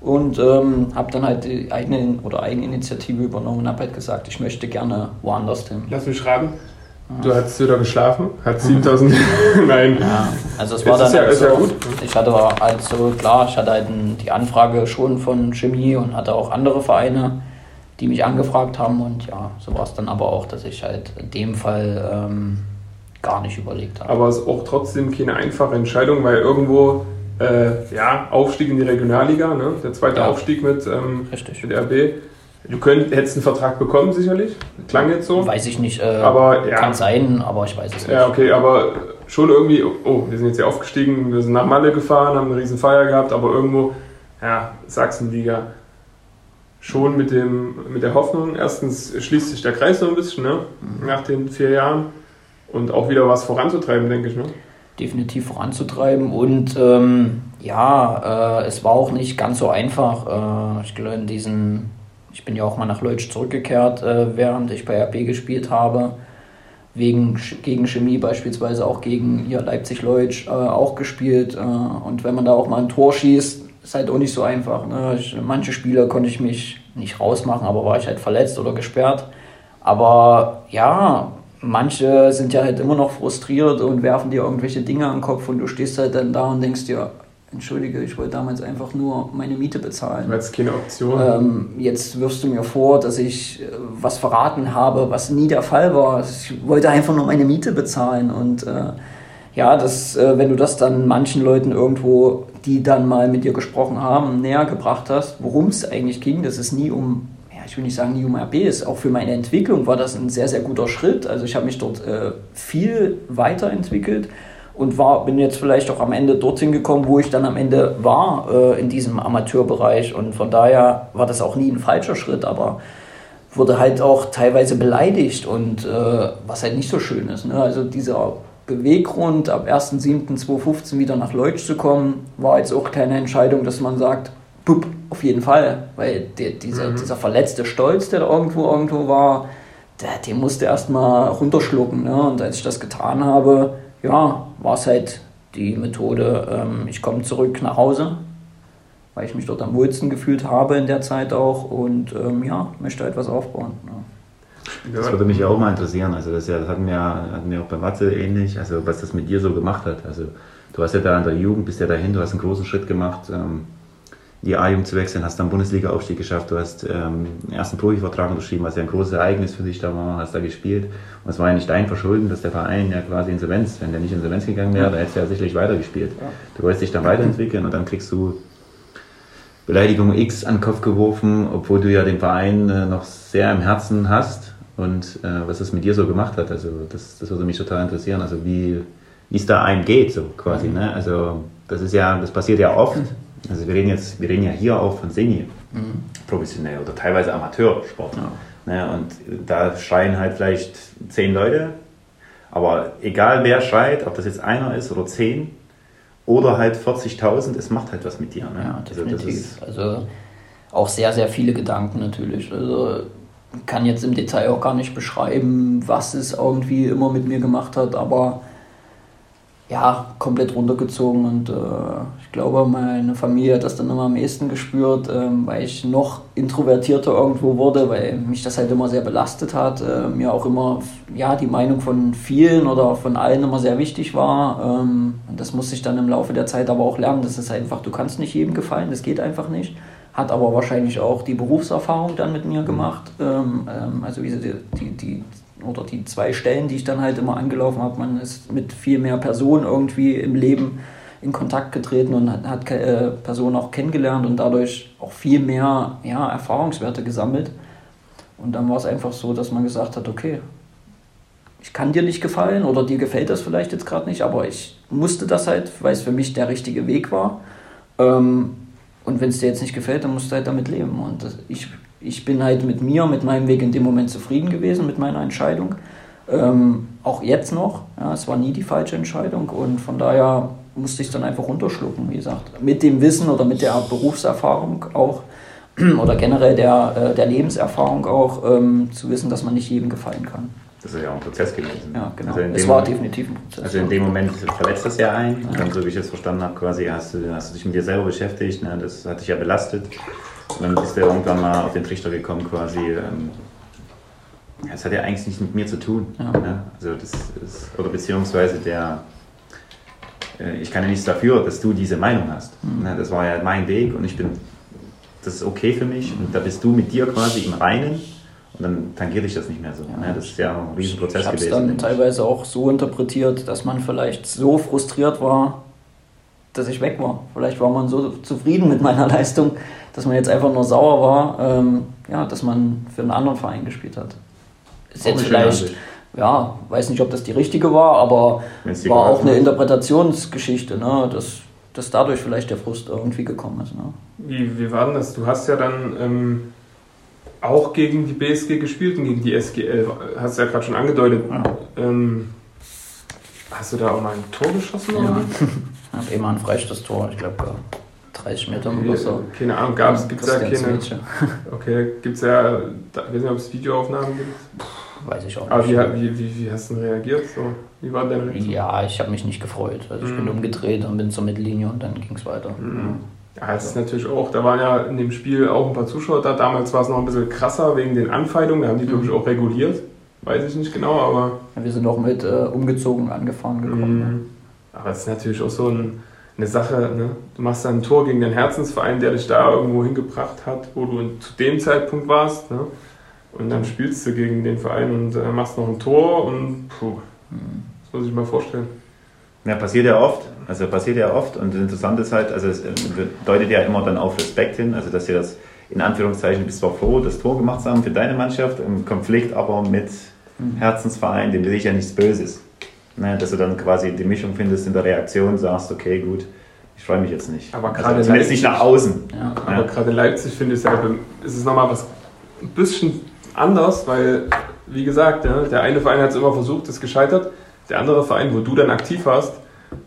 Speaker 3: und ähm, habe dann halt die eigene oder Eigeninitiative übernommen und habe halt gesagt, ich möchte gerne woanders hin.
Speaker 1: Lass mich schreiben. Du hast wieder geschlafen, hat 7000. Nein.
Speaker 3: Ja, also es war dann ja, halt so, ja gut. ich hatte halt so, klar, ich hatte halt die Anfrage schon von Chemie und hatte auch andere Vereine, die mich angefragt haben und ja, so war es dann aber auch, dass ich halt in dem Fall ähm, gar nicht überlegt habe.
Speaker 1: Aber es ist auch trotzdem keine einfache Entscheidung, weil irgendwo äh, ja, Aufstieg in die Regionalliga, ne? der zweite ja. Aufstieg mit, ähm, mit RB. Du könnt, hättest einen Vertrag bekommen, sicherlich. Klang jetzt so.
Speaker 3: Weiß ich nicht. Äh, aber, ja. Kann sein, aber ich weiß es nicht.
Speaker 1: Ja, okay, aber schon irgendwie, oh, wir sind jetzt hier aufgestiegen, wir sind nach Malle gefahren, haben eine riesen Feier gehabt, aber irgendwo, ja, Sachsenliga. Schon mit, dem, mit der Hoffnung, erstens schließt sich der Kreis so ein bisschen, ne? Mhm. nach den vier Jahren. Und auch wieder was voranzutreiben, denke ich. Ne?
Speaker 3: definitiv voranzutreiben. Und ähm, ja, äh, es war auch nicht ganz so einfach. Äh, ich glaube, in diesen, ich bin ja auch mal nach Leutsch zurückgekehrt, äh, während ich bei RB gespielt habe. Wegen, gegen Chemie beispielsweise auch gegen hier Leipzig-Leutsch äh, auch gespielt. Äh, und wenn man da auch mal ein Tor schießt, ist halt auch nicht so einfach. Ne? Ich, manche Spiele konnte ich mich nicht rausmachen, aber war ich halt verletzt oder gesperrt. Aber ja, manche sind ja halt immer noch frustriert und werfen dir irgendwelche Dinge an den Kopf und du stehst halt dann da und denkst dir, entschuldige, ich wollte damals einfach nur meine Miete bezahlen.
Speaker 1: Es keine Option.
Speaker 3: Ähm, jetzt wirfst du mir vor, dass ich äh, was verraten habe, was nie der Fall war. Ich wollte einfach nur meine Miete bezahlen und äh, ja, das, äh, wenn du das dann manchen Leuten irgendwo, die dann mal mit dir gesprochen haben, näher gebracht hast, worum es eigentlich ging, dass es nie um ich will nicht sagen, Niuma RB ist, auch für meine Entwicklung war das ein sehr, sehr guter Schritt. Also ich habe mich dort äh, viel weiterentwickelt und war, bin jetzt vielleicht auch am Ende dorthin gekommen, wo ich dann am Ende war äh, in diesem Amateurbereich. Und von daher war das auch nie ein falscher Schritt, aber wurde halt auch teilweise beleidigt und äh, was halt nicht so schön ist. Ne? Also dieser Beweggrund, ab 1.7.2015 wieder nach Leutsch zu kommen, war jetzt auch keine Entscheidung, dass man sagt, pup, auf jeden Fall, weil der, dieser, mhm. dieser verletzte Stolz, der da irgendwo irgendwo war, der, den musste erstmal runterschlucken. Ne? Und als ich das getan habe, ja, war es halt die Methode, ähm, ich komme zurück nach Hause, weil ich mich dort am wohlsten gefühlt habe in der Zeit auch und ähm, ja, möchte etwas aufbauen. Ja.
Speaker 2: Das würde mich ja auch mal interessieren. Also das, ja, das hatten, wir, hatten wir auch bei Matze ähnlich, also was das mit dir so gemacht hat. Also du hast ja da in der Jugend, bist ja dahin, du hast einen großen Schritt gemacht. Ähm, die A-Jugend zu wechseln, hast dann Bundesliga-Aufstieg geschafft, du hast ähm, den ersten Profivertrag unterschrieben, was ja ein großes Ereignis für dich da war, hast da gespielt. Und es war ja nicht dein Verschulden, dass der Verein ja quasi Insolvenz, wenn der nicht Insolvenz gegangen wäre, da hättest du ja sicherlich weitergespielt. Ja. Du wolltest dich dann weiterentwickeln und dann kriegst du Beleidigung X an den Kopf geworfen, obwohl du ja den Verein äh, noch sehr im Herzen hast und äh, was es mit dir so gemacht hat. Also das, das würde mich total interessieren. Also wie es da einem geht, so quasi. Ne? Also das ist ja, das passiert ja oft also wir reden jetzt, wir reden ja hier auch von semi-professionell mhm. oder teilweise Amateursport. Ja. Ne, und da schreien halt vielleicht zehn Leute, aber egal wer schreit, ob das jetzt einer ist oder zehn oder halt 40.000, es macht halt was mit dir. Ne?
Speaker 3: Ja, also definitiv. Also, also auch sehr, sehr viele Gedanken natürlich. Also kann jetzt im Detail auch gar nicht beschreiben, was es irgendwie immer mit mir gemacht hat, aber ja, komplett runtergezogen und äh, ich glaube, meine Familie hat das dann immer am ehesten gespürt, ähm, weil ich noch introvertierter irgendwo wurde, weil mich das halt immer sehr belastet hat, äh, mir auch immer ja, die Meinung von vielen oder von allen immer sehr wichtig war. Ähm, und das musste ich dann im Laufe der Zeit aber auch lernen, das ist einfach, du kannst nicht jedem gefallen, das geht einfach nicht. Hat aber wahrscheinlich auch die Berufserfahrung dann mit mir gemacht, ähm, ähm also die, die, die oder die zwei Stellen, die ich dann halt immer angelaufen habe, man ist mit viel mehr Personen irgendwie im Leben in Kontakt getreten und hat, hat äh, Personen auch kennengelernt und dadurch auch viel mehr ja, Erfahrungswerte gesammelt. Und dann war es einfach so, dass man gesagt hat, okay, ich kann dir nicht gefallen oder dir gefällt das vielleicht jetzt gerade nicht, aber ich musste das halt, weil es für mich der richtige Weg war. Ähm, und wenn es dir jetzt nicht gefällt, dann musst du halt damit leben. Und ich ich bin halt mit mir, mit meinem Weg in dem Moment zufrieden gewesen, mit meiner Entscheidung. Ähm, auch jetzt noch. Ja, es war nie die falsche Entscheidung und von daher musste ich es dann einfach runterschlucken, wie gesagt. Mit dem Wissen oder mit der Berufserfahrung auch oder generell der, äh, der Lebenserfahrung auch ähm, zu wissen, dass man nicht jedem gefallen kann.
Speaker 2: Das ist ja auch ein Prozess gewesen.
Speaker 3: Ja, genau. Also es war definitiv ein
Speaker 2: Prozess. Also in dem Moment verletzt das ja ein. Ja. Und so wie ich es verstanden habe, quasi hast du, hast du dich mit dir selber beschäftigt. Ne? Das hat dich ja belastet. Und dann ist der irgendwann mal auf den Trichter gekommen, quasi. Ähm, das hat ja eigentlich nichts mit mir zu tun. Ja. Ne? Also das ist, oder beziehungsweise der, äh, ich kann ja nichts dafür, dass du diese Meinung hast. Mhm. Ne? Das war ja mein Weg und ich bin, das ist okay für mich und da bist du mit dir quasi im Reinen und dann tangiert dich das nicht mehr so. Ja. Ne? Das ist ja ein Riesenprozess
Speaker 3: ich gewesen. Ich habe es dann teilweise auch so interpretiert, dass man vielleicht so frustriert war, dass ich weg war. Vielleicht war man so zufrieden mit meiner Leistung, dass man jetzt einfach nur sauer war, ähm, ja, dass man für einen anderen Verein gespielt hat. Ist jetzt vielleicht, ja, weiß nicht, ob das die richtige war, aber war auch eine Interpretationsgeschichte, ne, dass, dass dadurch vielleicht der Frust irgendwie gekommen ist. Ne.
Speaker 1: Wie, wie war denn das? Du hast ja dann ähm, auch gegen die BSG gespielt und gegen die SGL, hast du ja gerade schon angedeutet. Ja. Ähm, hast du da auch mal ein Tor geschossen? Ja.
Speaker 3: Ich habe immer ein Freistoßtor, ich glaube 30 Meter oder so.
Speaker 1: Keine Ahnung, gab es, gibt es ja keine. Okay, gibt es ja, ich weiß nicht, ob es Videoaufnahmen gibt.
Speaker 3: Weiß ich auch nicht.
Speaker 1: Aber wie, wie, wie, wie hast du denn reagiert? So, wie war deine
Speaker 3: Reaktion? Ja, ich habe mich nicht gefreut. Also ich mhm. bin umgedreht und bin zur Mittellinie und dann ging es weiter. Mhm.
Speaker 1: Ja, das ist natürlich auch, da waren ja in dem Spiel auch ein paar Zuschauer da. Damals war es noch ein bisschen krasser wegen den Anfeindungen. Da haben die, mhm. glaube ich, auch reguliert. Weiß ich nicht genau, aber.
Speaker 3: Ja, wir sind auch mit äh, umgezogen angefahren gekommen. Ne?
Speaker 1: Mhm. Aber es ist natürlich auch so ein, eine Sache, ne? du machst dann ein Tor gegen den Herzensverein, der dich da irgendwo hingebracht hat, wo du zu dem Zeitpunkt warst. Ne? Und dann spielst du gegen den Verein und äh, machst noch ein Tor und puh, das muss ich mal vorstellen.
Speaker 2: Ja, passiert ja oft. Also passiert ja oft und interessant ist halt, also es äh, deutet ja immer dann auf Respekt hin, also dass dir das in Anführungszeichen, bist zwar froh, das Tor gemacht zu haben für deine Mannschaft, im Konflikt aber mit mhm. Herzensverein, dem will ich ja nichts Böses. Ne, dass du dann quasi die Mischung findest in der Reaktion, sagst, okay, gut, ich freue mich jetzt nicht.
Speaker 1: Aber also gerade also,
Speaker 2: zumindest nicht nach außen.
Speaker 1: Ja. Aber ja. gerade in Leipzig finde ich, halt, ist es nochmal was ein bisschen anders, weil, wie gesagt, ja, der eine Verein hat es immer versucht, ist gescheitert. Der andere Verein, wo du dann aktiv warst,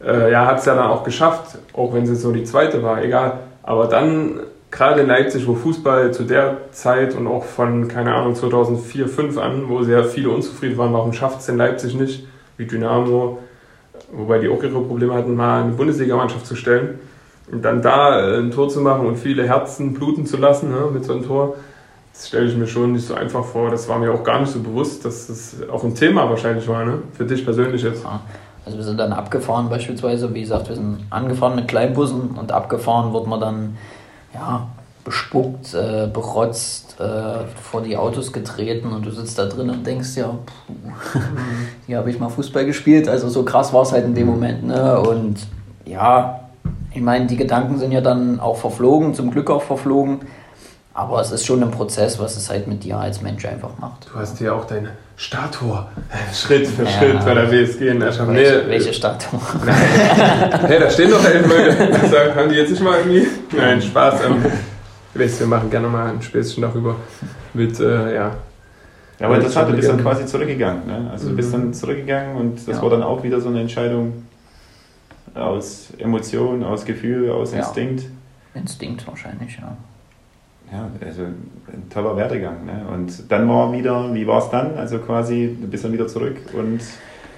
Speaker 1: äh, ja, hat es ja dann auch geschafft, auch wenn es jetzt so die zweite war, egal. Aber dann, gerade in Leipzig, wo Fußball zu der Zeit und auch von, keine Ahnung, 2004, 2005 an, wo sehr viele unzufrieden waren, warum schafft es in Leipzig nicht, wie Dynamo, wobei die auch ihre Probleme hatten, mal eine Bundesligamannschaft zu stellen. Und dann da äh, ein Tor zu machen und viele Herzen bluten zu lassen ne, mit so einem Tor, das stelle ich mir schon nicht so einfach vor. Das war mir auch gar nicht so bewusst, dass das auch ein Thema wahrscheinlich war, ne? für dich persönlich jetzt. Ja.
Speaker 3: Also wir sind dann abgefahren beispielsweise, wie gesagt, wir sind angefahren mit Kleinbussen und abgefahren wird man dann ja, bespuckt, äh, berotzt, äh, vor die Autos getreten und du sitzt da drin und denkst ja, puh, hier habe ich mal Fußball gespielt, also so krass war es halt in dem Moment. Ne? Und ja, ich meine, die Gedanken sind ja dann auch verflogen, zum Glück auch verflogen. Aber es ist schon ein Prozess, was es halt mit dir als Mensch einfach macht.
Speaker 1: Du hast ja auch deine Statue Schritt für ja. Schritt bei der WSG in
Speaker 3: Escham. Welche, nee, welche Statue?
Speaker 1: hey, da stehen doch elf Leute. Also, haben die jetzt nicht mal irgendwie? Nein, Spaß. Ähm, wir machen gerne mal ein Späßchen darüber. Mit, äh, ja.
Speaker 2: Ja, aber interessant, du bist dann quasi zurückgegangen. Ne? Also du bist dann mhm. zurückgegangen und das ja. war dann auch wieder so eine Entscheidung aus Emotion, aus Gefühl, aus Instinkt.
Speaker 3: Ja. Instinkt wahrscheinlich, ja
Speaker 2: ja, also ein toller Werdegang. Ne? Und dann war wieder, wie war es dann? Also quasi, du bist dann wieder zurück und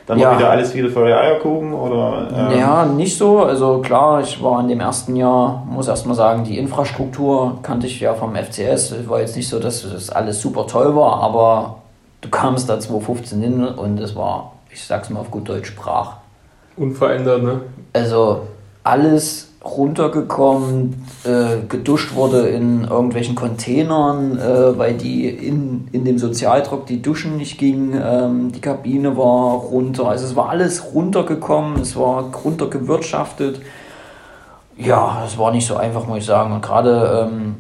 Speaker 2: dann ja. war wieder alles wieder für Eierkuchen oder?
Speaker 3: Ähm ja, nicht so. Also klar, ich war in dem ersten Jahr, muss erst mal sagen, die Infrastruktur kannte ich ja vom FCS. Es war jetzt nicht so, dass das alles super toll war, aber du kamst da 2015 hin und es war, ich sag's mal auf gut Deutsch, brach.
Speaker 1: Unverändert, ne?
Speaker 3: Also alles runtergekommen, äh, geduscht wurde in irgendwelchen Containern, äh, weil die in, in dem Sozialdruck die Duschen nicht gingen, ähm, die Kabine war runter, also es war alles runtergekommen, es war runtergewirtschaftet. Ja, es war nicht so einfach, muss ich sagen. Und gerade ähm,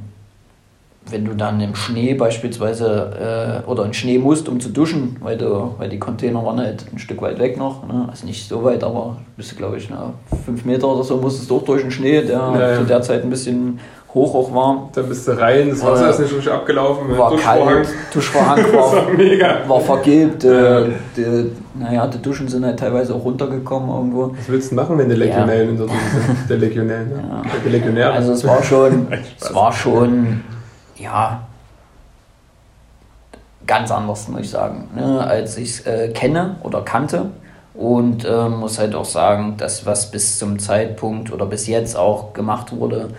Speaker 3: wenn du dann im Schnee beispielsweise äh, oder in Schnee musst, um zu duschen, weil, du, weil die Container waren halt ein Stück weit weg noch, ne? also nicht so weit, aber bist du glaube ich na, fünf Meter oder so musstest du durch, durch den Schnee, der ja, zu der Zeit ein bisschen hoch auch war.
Speaker 1: Dann bist du rein, das Wasser äh, ist nicht richtig abgelaufen.
Speaker 3: War kalt, Duschvorhang war, war, mega. war vergilbt. Äh, die, naja, die Duschen sind halt teilweise auch runtergekommen irgendwo.
Speaker 1: Was willst du machen, wenn die Legionellen ja. in der Dusche sind? Der Legionär, ne? ja.
Speaker 3: Der Legionär. Also es war schon, es war schon ja, ganz anders, muss ich sagen, ne, als ich es äh, kenne oder kannte. Und äh, muss halt auch sagen, das, was bis zum Zeitpunkt oder bis jetzt auch gemacht wurde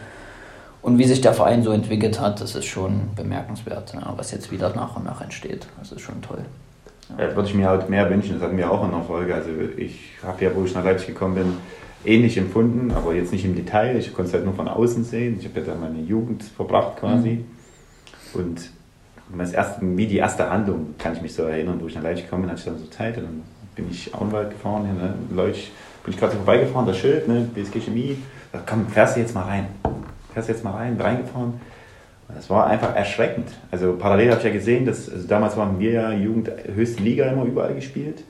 Speaker 3: und wie sich der Verein so entwickelt hat, das ist schon bemerkenswert, ne, was jetzt wieder nach und nach entsteht. Das ist schon toll.
Speaker 2: Ja. Ja, würde ich mir halt mehr wünschen, das hatten wir auch in der Folge. Also ich habe ja, wo ich nach Leipzig gekommen bin, ähnlich empfunden, aber jetzt nicht im Detail. Ich konnte es halt nur von außen sehen. Ich habe ja da meine Jugend verbracht quasi. Mhm. Und das erste, wie die erste Handlung, kann ich mich so erinnern, wo ich nach Leipzig gekommen bin, hatte ich dann so Zeit und dann bin ich Auenwald gefahren, hier, ne, Leuch, bin ich gerade so vorbeigefahren, das Schild, ne, BSG Chemie, da komm, fährst du jetzt mal rein, fährst du jetzt mal rein, reingefahren. Das war einfach erschreckend. Also parallel habe ich ja gesehen, dass, also damals waren wir ja Jugend höchste Liga immer überall gespielt.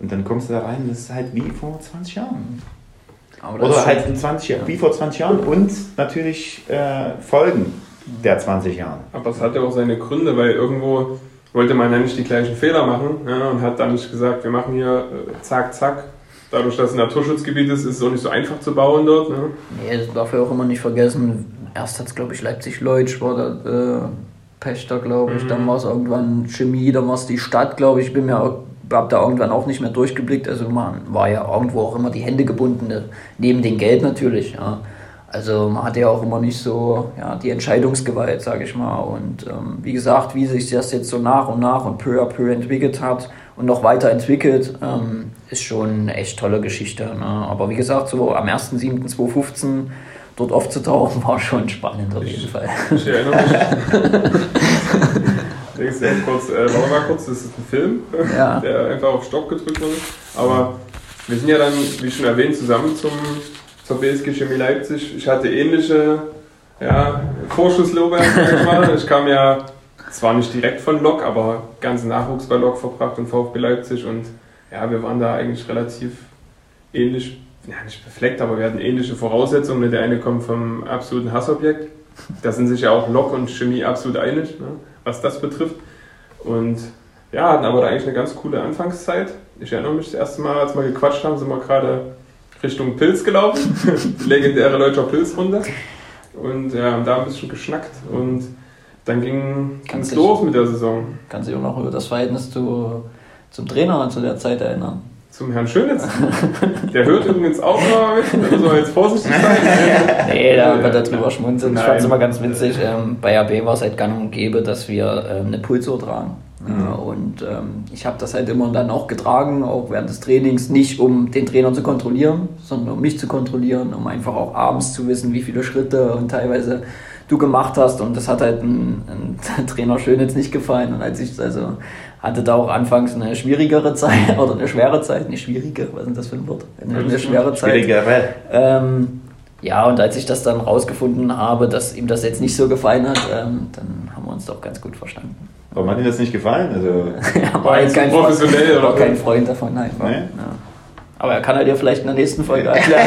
Speaker 2: Und dann kommst du da rein, das ist halt wie vor 20 Jahren. Oder halt in 20 Jahren, wie vor 20 Jahren und natürlich äh, Folgen der 20 Jahren.
Speaker 1: Aber es hat ja auch seine Gründe, weil irgendwo wollte man ja nicht die gleichen Fehler machen ja, und hat dann nicht gesagt, wir machen hier äh, zack, zack. Dadurch, dass es ein Naturschutzgebiet ist, ist es auch nicht so einfach zu bauen dort. Ne?
Speaker 3: Nee, das darf ja auch immer nicht vergessen. Erst hat es, glaube ich, Leipzig-Leutsch war der äh, Pächter, glaube ich. Mhm. Dann war es irgendwann Chemie, dann war es die Stadt, glaube ich. Ich bin mir auch habe da irgendwann auch nicht mehr durchgeblickt. Also man war ja irgendwo auch immer die Hände gebunden, ne? neben dem Geld natürlich. Ja. Also man hatte ja auch immer nicht so ja, die Entscheidungsgewalt, sage ich mal. Und ähm, wie gesagt, wie sich das jetzt so nach und nach und peu à peu entwickelt hat und noch weiterentwickelt, ähm, ist schon eine echt tolle Geschichte. Ne? Aber wie gesagt, so am 1.7.2015 dort aufzutauchen, war schon spannend auf jeden Fall. Ich erinnere mich.
Speaker 1: Denkst kurz, äh, warte mal kurz, das ist ein Film, ja. der einfach auf Stopp gedrückt wurde. Aber wir sind ja dann, wie schon erwähnt, zusammen zum zur BSG Chemie Leipzig. Ich hatte ähnliche ja, Vorschusslorbeeren, sag ich kam ja zwar nicht direkt von Lok, aber ganzen Nachwuchs bei Lok verbracht und VfB Leipzig und ja, wir waren da eigentlich relativ ähnlich, ja nicht befleckt, aber wir hatten ähnliche Voraussetzungen. Der eine kommt vom absoluten Hassobjekt. Da sind sich ja auch Lok und Chemie absolut einig, ne, was das betrifft. Und ja, hatten aber da eigentlich eine ganz coole Anfangszeit. Ich erinnere mich das erste Mal, als wir gequatscht haben, sind wir gerade Richtung Pilz gelaufen. Legendäre Leutscher Pilzrunde. Und ja, haben da ein bisschen geschnackt und dann ging es los mit der Saison.
Speaker 3: Kannst du dich auch noch über das Verhältnis zu, zum Trainer zu der Zeit erinnern?
Speaker 1: Zum Herrn Schönitz. Der hört übrigens auch mal mit, also jetzt vorsichtig sein.
Speaker 3: nee, da wird er drüber schmunzeln. Ich fand es immer ganz witzig. Ähm, bei AB war es halt gang und gäbe, dass wir ähm, eine Pulsuhr tragen. Mhm. Und ähm, ich habe das halt immer dann auch getragen, auch während des Trainings, nicht um den Trainer zu kontrollieren, sondern um mich zu kontrollieren, um einfach auch abends zu wissen, wie viele Schritte und teilweise du gemacht hast. Und das hat halt ein, ein Trainer schön jetzt nicht gefallen. Und als ich also hatte da auch anfangs eine schwierigere Zeit oder eine schwere Zeit, nicht schwierige, was ist das für ein Wort? Eine, eine schwere Zeit. Schwierigere. Ähm, ja, und als ich das dann rausgefunden habe, dass ihm das jetzt nicht so gefallen hat, ähm, dann haben wir uns doch ganz gut verstanden.
Speaker 2: Warum hat Ihnen das nicht gefallen? Also,
Speaker 3: ja, war jetzt kein, professionell oder kein Freund davon einfach. Nee? Ja. Aber er kann er dir vielleicht in der nächsten Folge erklären.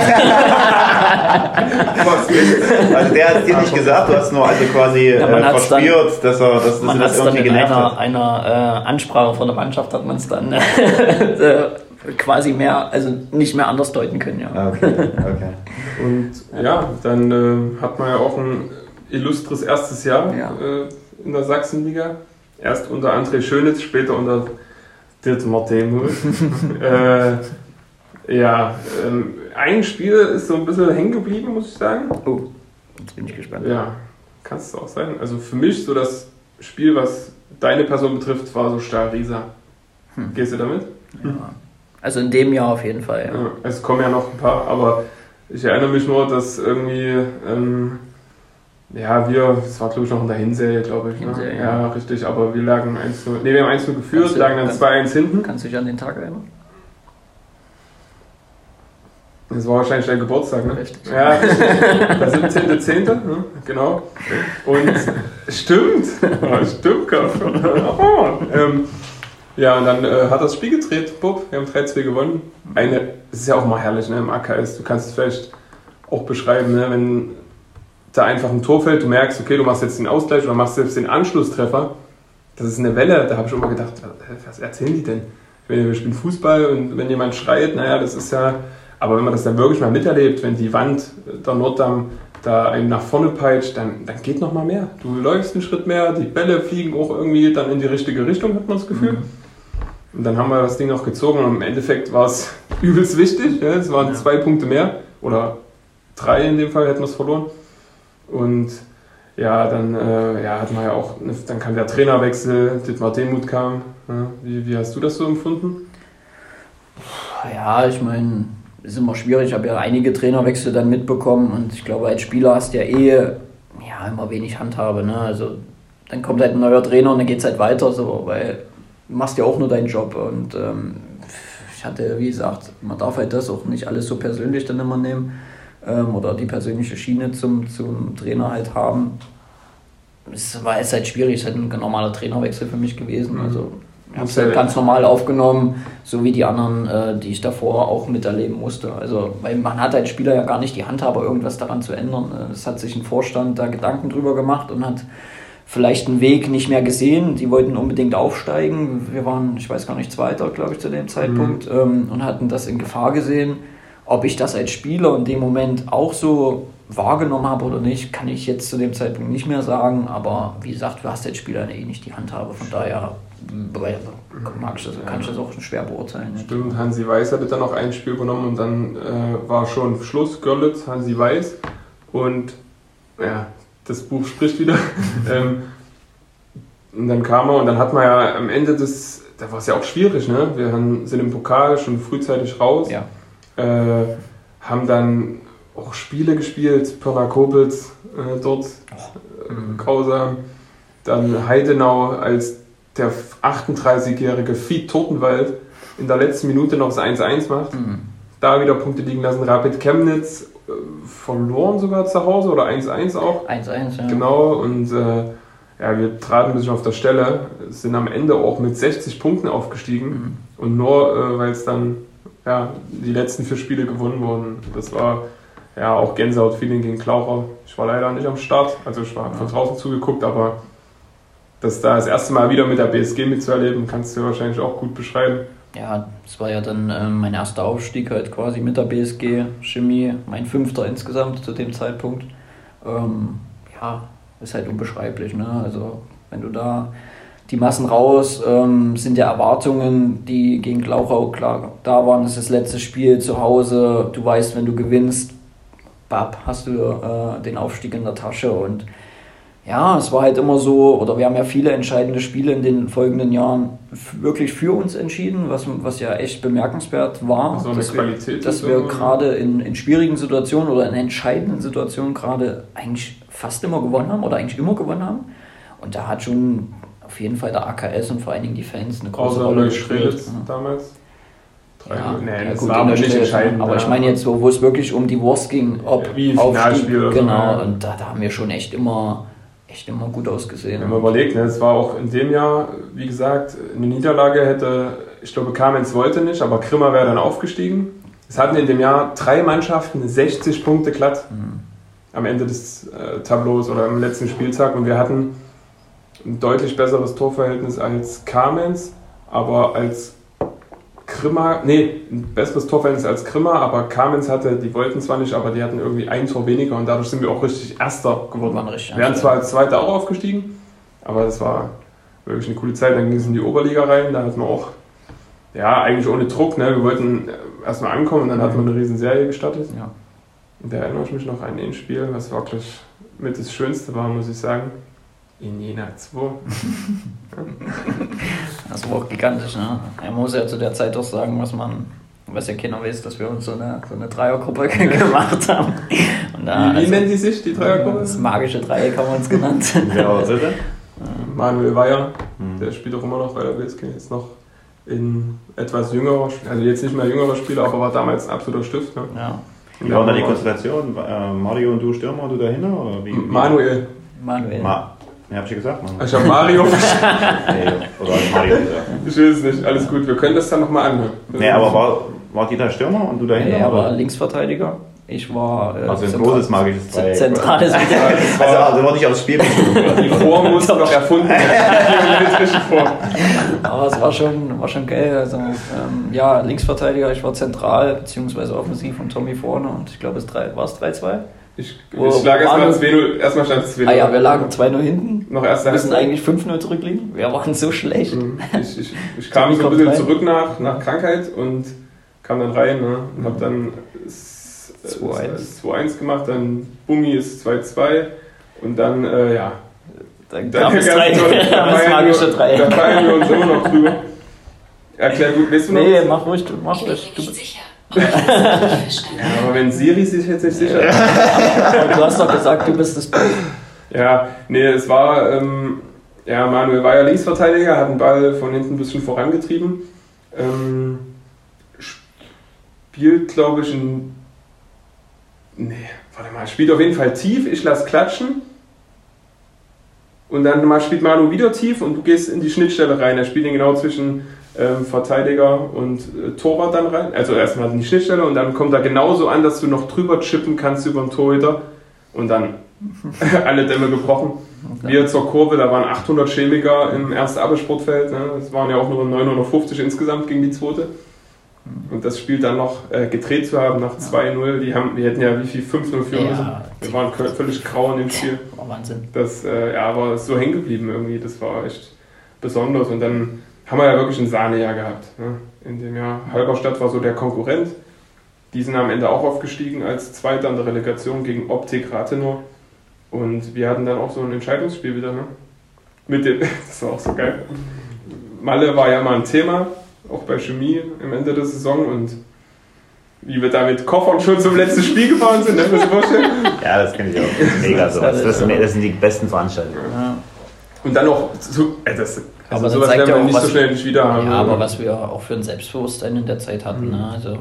Speaker 2: also der hat es dir nicht gesagt, du hast nur also quasi ja, äh, verspürt, dann, dass er dass, dass
Speaker 3: man das irgendwie dann in einer, einer äh, Ansprache von der Mannschaft hat man es dann äh, quasi mehr, also nicht mehr anders deuten können. Ja.
Speaker 2: Ah, okay, okay.
Speaker 1: Und ja, dann äh, hat man ja auch ein illustres erstes Jahr ja. Äh, in der Sachsenliga Erst unter André Schönitz, später unter Dietmar Demuth. äh, ja, ähm, ein Spiel ist so ein bisschen hängen geblieben, muss ich sagen.
Speaker 3: Oh, jetzt bin ich gespannt.
Speaker 1: Ja, kannst du auch sein. Also für mich so das Spiel, was deine Person betrifft, war so Stahl Riesa. Hm. Gehst du damit?
Speaker 3: Ja. Also in dem Jahr auf jeden Fall, ja. ja.
Speaker 1: Es kommen ja noch ein paar, aber ich erinnere mich nur, dass irgendwie ähm, ja, wir, das war glaube ich noch in der Hinserie, glaube ich. Ne? Hinserie, ja. ja. richtig, aber wir lagen 1-0, ne, wir haben 1-0 geführt, du, lagen dann 2-1 hinten.
Speaker 3: Kannst du dich an den Tag erinnern?
Speaker 1: Das war wahrscheinlich dein Geburtstag, ne? Richtig. Ja, der 17.10., ne? genau. Und stimmt, ja, stimmt, oh, ähm, Ja, und dann äh, hat das Spiel gedreht, Bob, wir haben 3-2 gewonnen. Eine, es ist ja auch mal herrlich, ne, im AKS, du kannst es vielleicht auch beschreiben, ne, wenn da einfach ein Tor fällt, du merkst, okay, du machst jetzt den Ausgleich oder machst selbst den Anschlusstreffer. Das ist eine Welle, da habe ich immer gedacht, was erzählen die denn? Wir spielen Fußball und wenn jemand schreit, naja, das ist ja, aber wenn man das dann wirklich mal miterlebt, wenn die Wand, der Norddamm, da einen nach vorne peitscht, dann, dann geht noch mal mehr. Du läufst einen Schritt mehr, die Bälle fliegen auch irgendwie dann in die richtige Richtung, hat man das Gefühl. Mhm. Und dann haben wir das Ding noch gezogen und im Endeffekt war es übelst wichtig. Ja? Es waren ja. zwei Punkte mehr oder drei in dem Fall hätten wir es verloren. Und ja, dann äh, ja, hat man ja auch, dann kam der Trainerwechsel, Dietmar Demuth kam. Ja, wie, wie hast du das so empfunden?
Speaker 3: Ja, ich meine, ist immer schwierig. Ich habe ja einige Trainerwechsel dann mitbekommen und ich glaube, als Spieler hast du ja eh ja, immer wenig Handhabe. Ne? Also dann kommt halt ein neuer Trainer und dann geht es halt weiter, so, weil du machst ja auch nur deinen Job. Und ähm, ich hatte, wie gesagt, man darf halt das auch nicht alles so persönlich dann immer nehmen ähm, oder die persönliche Schiene zum, zum Trainer halt haben. Es war jetzt halt schwierig, es ist halt ein normaler Trainerwechsel für mich gewesen. Also ich habe es halt ganz normal aufgenommen, so wie die anderen, äh, die ich davor auch miterleben musste. Also, weil man hat als Spieler ja gar nicht die Handhabe, irgendwas daran zu ändern. Äh, es hat sich ein Vorstand da Gedanken drüber gemacht und hat vielleicht einen Weg nicht mehr gesehen. Die wollten unbedingt aufsteigen. Wir waren, ich weiß gar nicht, Zweiter, glaube ich, zu dem Zeitpunkt mhm. ähm, und hatten das in Gefahr gesehen. Ob ich das als Spieler in dem Moment auch so wahrgenommen habe oder nicht, kann ich jetzt zu dem Zeitpunkt nicht mehr sagen. Aber wie gesagt, du hast als Spieler eh nicht die Handhabe. Von daher mag ich das, kann ich das auch schwer beurteilen.
Speaker 1: Stimmt, Hansi Weiß hatte dann noch ein Spiel genommen und dann äh, war schon Schluss. Görlitz, Hansi Weiß. Und ja, das Buch spricht wieder. ähm, und dann kam er und dann hat man ja am Ende des, da war es ja auch schwierig, ne? Wir sind im Pokal schon frühzeitig raus.
Speaker 3: Ja
Speaker 1: äh, haben dann auch Spiele gespielt, Pirna Kobitz äh, dort, äh, grausam. Dann Heidenau als der 38-jährige Fied Totenwald in der letzten Minute noch das 1-1 macht. Mhm. Da wieder Punkte liegen lassen. Rapid Chemnitz, äh, verloren sogar zu Hause oder 1-1 auch.
Speaker 3: 1-1, ja.
Speaker 1: Genau, und äh, ja, wir traten ein bisschen auf der Stelle, sind am Ende auch mit 60 Punkten aufgestiegen
Speaker 3: Mhm.
Speaker 1: und nur äh, weil es dann ja, die letzten vier Spiele gewonnen wurden. Das war ja auch Gänsehaut-Feeling gegen Klaucher. Ich war leider nicht am Start, also ich war von draußen zugeguckt, aber das da das erste Mal wieder mit der BSG mitzuerleben, kannst du wahrscheinlich auch gut beschreiben.
Speaker 3: Ja, das war ja dann ähm, mein erster Aufstieg halt quasi mit der BSG Chemie, mein fünfter insgesamt zu dem Zeitpunkt. Ähm, ja, ist halt unbeschreiblich, ne? Also wenn du da die Massen raus, ähm, sind ja Erwartungen, die gegen Glauchau klar da waren. Das ist das letzte Spiel zu Hause. Du weißt, wenn du gewinnst, bab, hast du äh, den Aufstieg in der Tasche und ja, es war halt immer so, oder wir haben ja viele entscheidende Spiele in den folgenden Jahren wirklich für uns entschieden, was, was ja echt bemerkenswert war.
Speaker 1: So eine
Speaker 3: dass wir, dass wir gerade in, in schwierigen Situationen oder in entscheidenden Situationen gerade eigentlich fast immer gewonnen haben oder eigentlich immer gewonnen haben. Und da hat schon auf jeden Fall der AKS und vor allen Dingen die Fans eine große
Speaker 1: Außer
Speaker 3: Rolle gespielt.
Speaker 1: damals. Drei-
Speaker 3: Ja,
Speaker 1: nee,
Speaker 3: ja,
Speaker 1: das
Speaker 3: gut,
Speaker 1: war nicht entscheidend.
Speaker 3: Aber ich
Speaker 1: ja.
Speaker 3: meine jetzt, wo, wo es wirklich um die Wurst ging, ob
Speaker 1: Wie ein
Speaker 3: Aufstieg,
Speaker 1: Finalspiel oder so,
Speaker 3: genau,
Speaker 1: ja.
Speaker 3: und da, da haben wir schon echt immer, echt immer gut ausgesehen.
Speaker 1: Wenn man überlegt, ne, es war auch in dem Jahr, wie gesagt, eine Niederlage hätte, ich glaube, Kamenz wollte nicht, aber Grimmer wäre dann aufgestiegen. Es hatten in dem Jahr drei Mannschaften 60 Punkte glatt
Speaker 3: Mhm.
Speaker 1: am Ende des äh, Tableaus oder am letzten Spieltag und wir hatten ein deutlich besseres Torverhältnis als Kamenz, aber als Grimma, nee, ein besseres Torverhältnis als Grimma, aber Kamenz hatte, die wollten zwar nicht, aber die hatten irgendwie ein Tor weniger und dadurch sind wir auch richtig Erster geworden.
Speaker 3: Richtig
Speaker 1: Wir
Speaker 3: Erster.
Speaker 1: zwar als Zweiter auch aufgestiegen, aber das war wirklich eine coole Zeit. Dann ging es in die Oberliga rein, da hatten wir auch, ja, eigentlich ohne Druck, ne? wir wollten äh, erstmal ankommen und dann hatten wir eine riesen Serie gestartet.
Speaker 3: Ja.
Speaker 1: Und da erinnere ich mich noch an ein Spiel, was wirklich mit das Schönste war, muss ich sagen. In Jena 2.
Speaker 3: Das war auch gigantisch, ne? Man muss ja zu der Zeit auch sagen, was man, was ja keiner weiß, dass wir uns so eine, so eine Dreiergruppe gemacht haben. Und da,
Speaker 1: Wie, wie
Speaker 3: also,
Speaker 1: nennen die sich, die Dreiergruppe?
Speaker 3: Das magische Dreieck haben wir uns genannt.
Speaker 2: Wer war dritte?
Speaker 1: Manuel Weyer,
Speaker 2: Hm.
Speaker 1: der spielt auch immer noch bei der BSG, jetzt noch in etwas jüngerer, also jetzt nicht mehr jüngerer Spieler, aber war damals ein absoluter Stift. Ne?
Speaker 3: Ja.
Speaker 2: Wie war da die Konstellation? Äh, Mario und du Stürmer, du dahinter? Oder wie, wie?
Speaker 1: Manuel.
Speaker 3: Manuel.
Speaker 2: Ma ja, hab ich ja gesagt, Mann.
Speaker 1: Ich habe Mario.
Speaker 2: Nee, oder Mario gesagt?
Speaker 1: ich will es nicht, alles gut, wir können das dann nochmal anhören.
Speaker 2: Nee, aber war, war die da Stürmer und du dahinter?
Speaker 3: er war? Linksverteidiger. Ich war äh,
Speaker 2: Also ein
Speaker 3: zentral-
Speaker 2: großes magisches Dreieck.
Speaker 3: zentrales Mittelfeld.
Speaker 2: Also, also war nicht aufs Spiel.
Speaker 1: Die Form musste noch erfunden werden. Die geometrische Form.
Speaker 3: Aber es war schon, war schon geil. Also, ähm, ja, Linksverteidiger, ich war zentral, beziehungsweise offensiv und Tommy vorne und ich glaube, es war es 3-2.
Speaker 1: Ich, ich lag erstmal
Speaker 3: Manu-
Speaker 1: 2-0, erstmal stand es 2-0.
Speaker 3: Ah ja, wir lagen 2-0 hinten.
Speaker 1: noch erste
Speaker 3: Wir müssen eigentlich 5-0 zurückliegen. Wir waren so schlecht.
Speaker 1: Mhm. Ich, ich, ich kam so ein bisschen
Speaker 3: rein.
Speaker 1: zurück nach, nach Krankheit und kam dann rein ne? und habe dann s- äh,
Speaker 3: 2-1.
Speaker 1: 2-1 gemacht, dann Bummi ist 2-2 und dann, äh, ja,
Speaker 3: Dann
Speaker 1: Dann
Speaker 3: kam es
Speaker 1: gab's
Speaker 3: 3
Speaker 1: noch- da
Speaker 3: das magische
Speaker 1: wir-
Speaker 3: 3.
Speaker 1: Da feiern wir uns immer noch drüber. Erklär gut, weißt du noch?
Speaker 3: Nee, mach ruhig, mach
Speaker 4: Ich
Speaker 3: ruhig.
Speaker 4: bin
Speaker 3: Du,
Speaker 4: nicht sicher.
Speaker 1: Ja, aber wenn Siri sich jetzt nicht sicher
Speaker 3: aber du hast doch gesagt, du bist das Buch.
Speaker 1: Ja, nee, es war, ähm, ja, Manuel war ja Linksverteidiger, hat den Ball von hinten ein bisschen vorangetrieben. Ähm, spielt, glaube ich, ein. Nee, warte mal, spielt auf jeden Fall tief, ich lasse klatschen. Und dann mal spielt Manu wieder tief und du gehst in die Schnittstelle rein. Er spielt ihn genau zwischen ähm, Verteidiger und äh, Torwart dann rein. Also erstmal in die Schnittstelle und dann kommt er genauso an, dass du noch drüber chippen kannst über den Torhüter. Und dann alle Dämme gebrochen. Wir zur Kurve, da waren 800 Chemiker im ersten Abelsportfeld. Ne? Es waren ja auch nur 950 insgesamt gegen die zweite. Und das Spiel dann noch äh, gedreht zu haben nach 2-0, die haben, wir hätten ja wie viel 5-0 führen müssen.
Speaker 3: Ja,
Speaker 1: Wir waren völlig grau in dem Spiel.
Speaker 3: war Wahnsinn.
Speaker 1: Das äh, ja, aber ist so hängen geblieben irgendwie. Das war echt besonders. Und dann haben wir ja wirklich ein Sahnejahr gehabt. Ne? In dem Jahr. Halberstadt war so der Konkurrent. Die sind am Ende auch aufgestiegen als Zweiter in der Relegation gegen Optik Rathenow. Und wir hatten dann auch so ein Entscheidungsspiel wieder. Ne? Mit dem, das war auch so geil. Malle war ja mal ein Thema, auch bei Chemie am Ende der Saison. Und wie wir da mit Koffern schon zum letzten Spiel gefahren sind, ne? Kannst du dir vorstellen?
Speaker 2: Ja, das kenne ich auch. Mega sowas. Das, sind- das sind die besten Veranstaltungen.
Speaker 3: Ja.
Speaker 1: Und dann noch, so, äh, das, also
Speaker 3: Aber
Speaker 1: sowas
Speaker 3: zeigt ja
Speaker 1: wir
Speaker 3: auch,
Speaker 1: nicht
Speaker 3: was-
Speaker 1: so schnell nicht wieder haben.
Speaker 3: Ja, aber was wir auch für ein Selbstbewusstsein in der Zeit hatten. Ne? Also,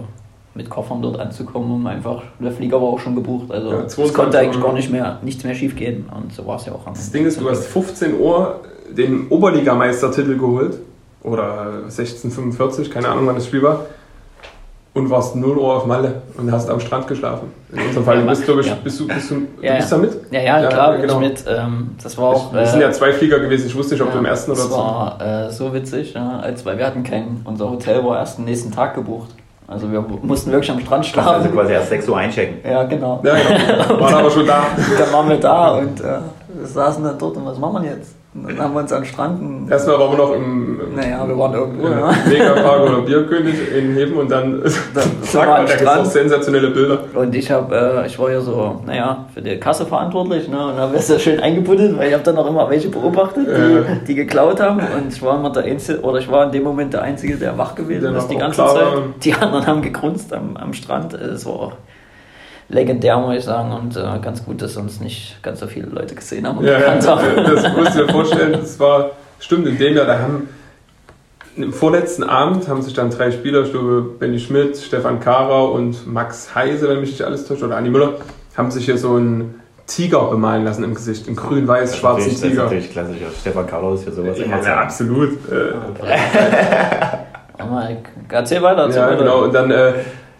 Speaker 3: mit Koffern dort anzukommen, um einfach, der Flieger war auch schon gebucht, also
Speaker 1: Ja,
Speaker 3: es
Speaker 1: 22
Speaker 3: konnte eigentlich
Speaker 1: Uhr.
Speaker 3: gar nicht mehr, nichts mehr schief gehen und so war es ja auch am
Speaker 1: Das Ding ist, du hast 15 Uhr den Oberligameistertitel geholt. Oder 1645, keine Ahnung, wann das Spiel war. Und warst 0 Uhr auf Malle und hast am Strand geschlafen. In unserem Fall,
Speaker 3: Ja,
Speaker 1: du bist, glaube ich,
Speaker 3: ja.
Speaker 1: bist du, bist du, du
Speaker 3: Ja,
Speaker 1: bist
Speaker 3: ja.
Speaker 1: da mit?
Speaker 3: Ja, ja,
Speaker 1: Ja,
Speaker 3: klar, bin
Speaker 1: genau.
Speaker 3: ich mit. Ähm, das war auch.
Speaker 1: Es sind
Speaker 3: äh,
Speaker 1: ja zwei Flieger gewesen, ich wusste nicht, ob du im ersten oder
Speaker 3: das
Speaker 1: zweiten.
Speaker 3: war äh, so witzig, ja, als weil wir hatten kein, unser Hotel war erst am nächsten Tag gebucht. Also wir mussten wirklich am Strand
Speaker 2: Also
Speaker 3: schlafen.
Speaker 2: quasi erst 6 Uhr einchecken.
Speaker 3: Ja, genau.
Speaker 1: Ja, genau. Waren aber schon da.
Speaker 3: Dann waren wir da und äh, wir saßen dann dort und was machen wir jetzt? Und dann haben wir uns am Strand. ein-
Speaker 1: Erstmal waren wir noch im, im
Speaker 3: Naja, wir waren irgendwo,
Speaker 1: im
Speaker 3: ja.
Speaker 1: Megapark oder Bierkönig in Heben und dann
Speaker 3: Dann
Speaker 1: sag mal, da gibt auch sensationelle Bilder.
Speaker 3: Und ich habe, äh, ich war ja so, naja, für die Kasse verantwortlich, ne? Und habe das ja schön eingebuddelt, weil ich habe dann auch immer welche beobachtet, die,
Speaker 1: Ja.
Speaker 3: die geklaut haben. Und ich war immer der Einzige, oder ich war in dem Moment der Einzige, der wach gewesen
Speaker 1: Der
Speaker 3: ist die ganze Zeit. Die anderen haben gegrunzt am, am Strand. Es war auch legendär, muss ich sagen. Und äh, ganz gut, dass uns nicht ganz so viele Leute gesehen haben und
Speaker 1: Ja, ja,
Speaker 3: gekannt haben.
Speaker 1: das musst du dir vorstellen, das war, stimmt, in dem Jahr, da haben im vorletzten Abend haben sich dann drei Spieler, ich glaube Benny Schmidt, Stefan Kahrer und Max Heise, wenn mich nicht alles täuscht, oder Anni Müller, haben sich hier so einen Tiger bemalen lassen im Gesicht, einen grün-weiß-schwarzen
Speaker 2: Das ist
Speaker 1: Tiger.
Speaker 2: natürlich klassisch. Stefan Carlos für sowas
Speaker 1: Ja,
Speaker 2: immer
Speaker 1: ja,
Speaker 2: zeigen.
Speaker 1: absolut. Äh,
Speaker 3: erzähl weiter.
Speaker 1: ja, genau. Und dann äh,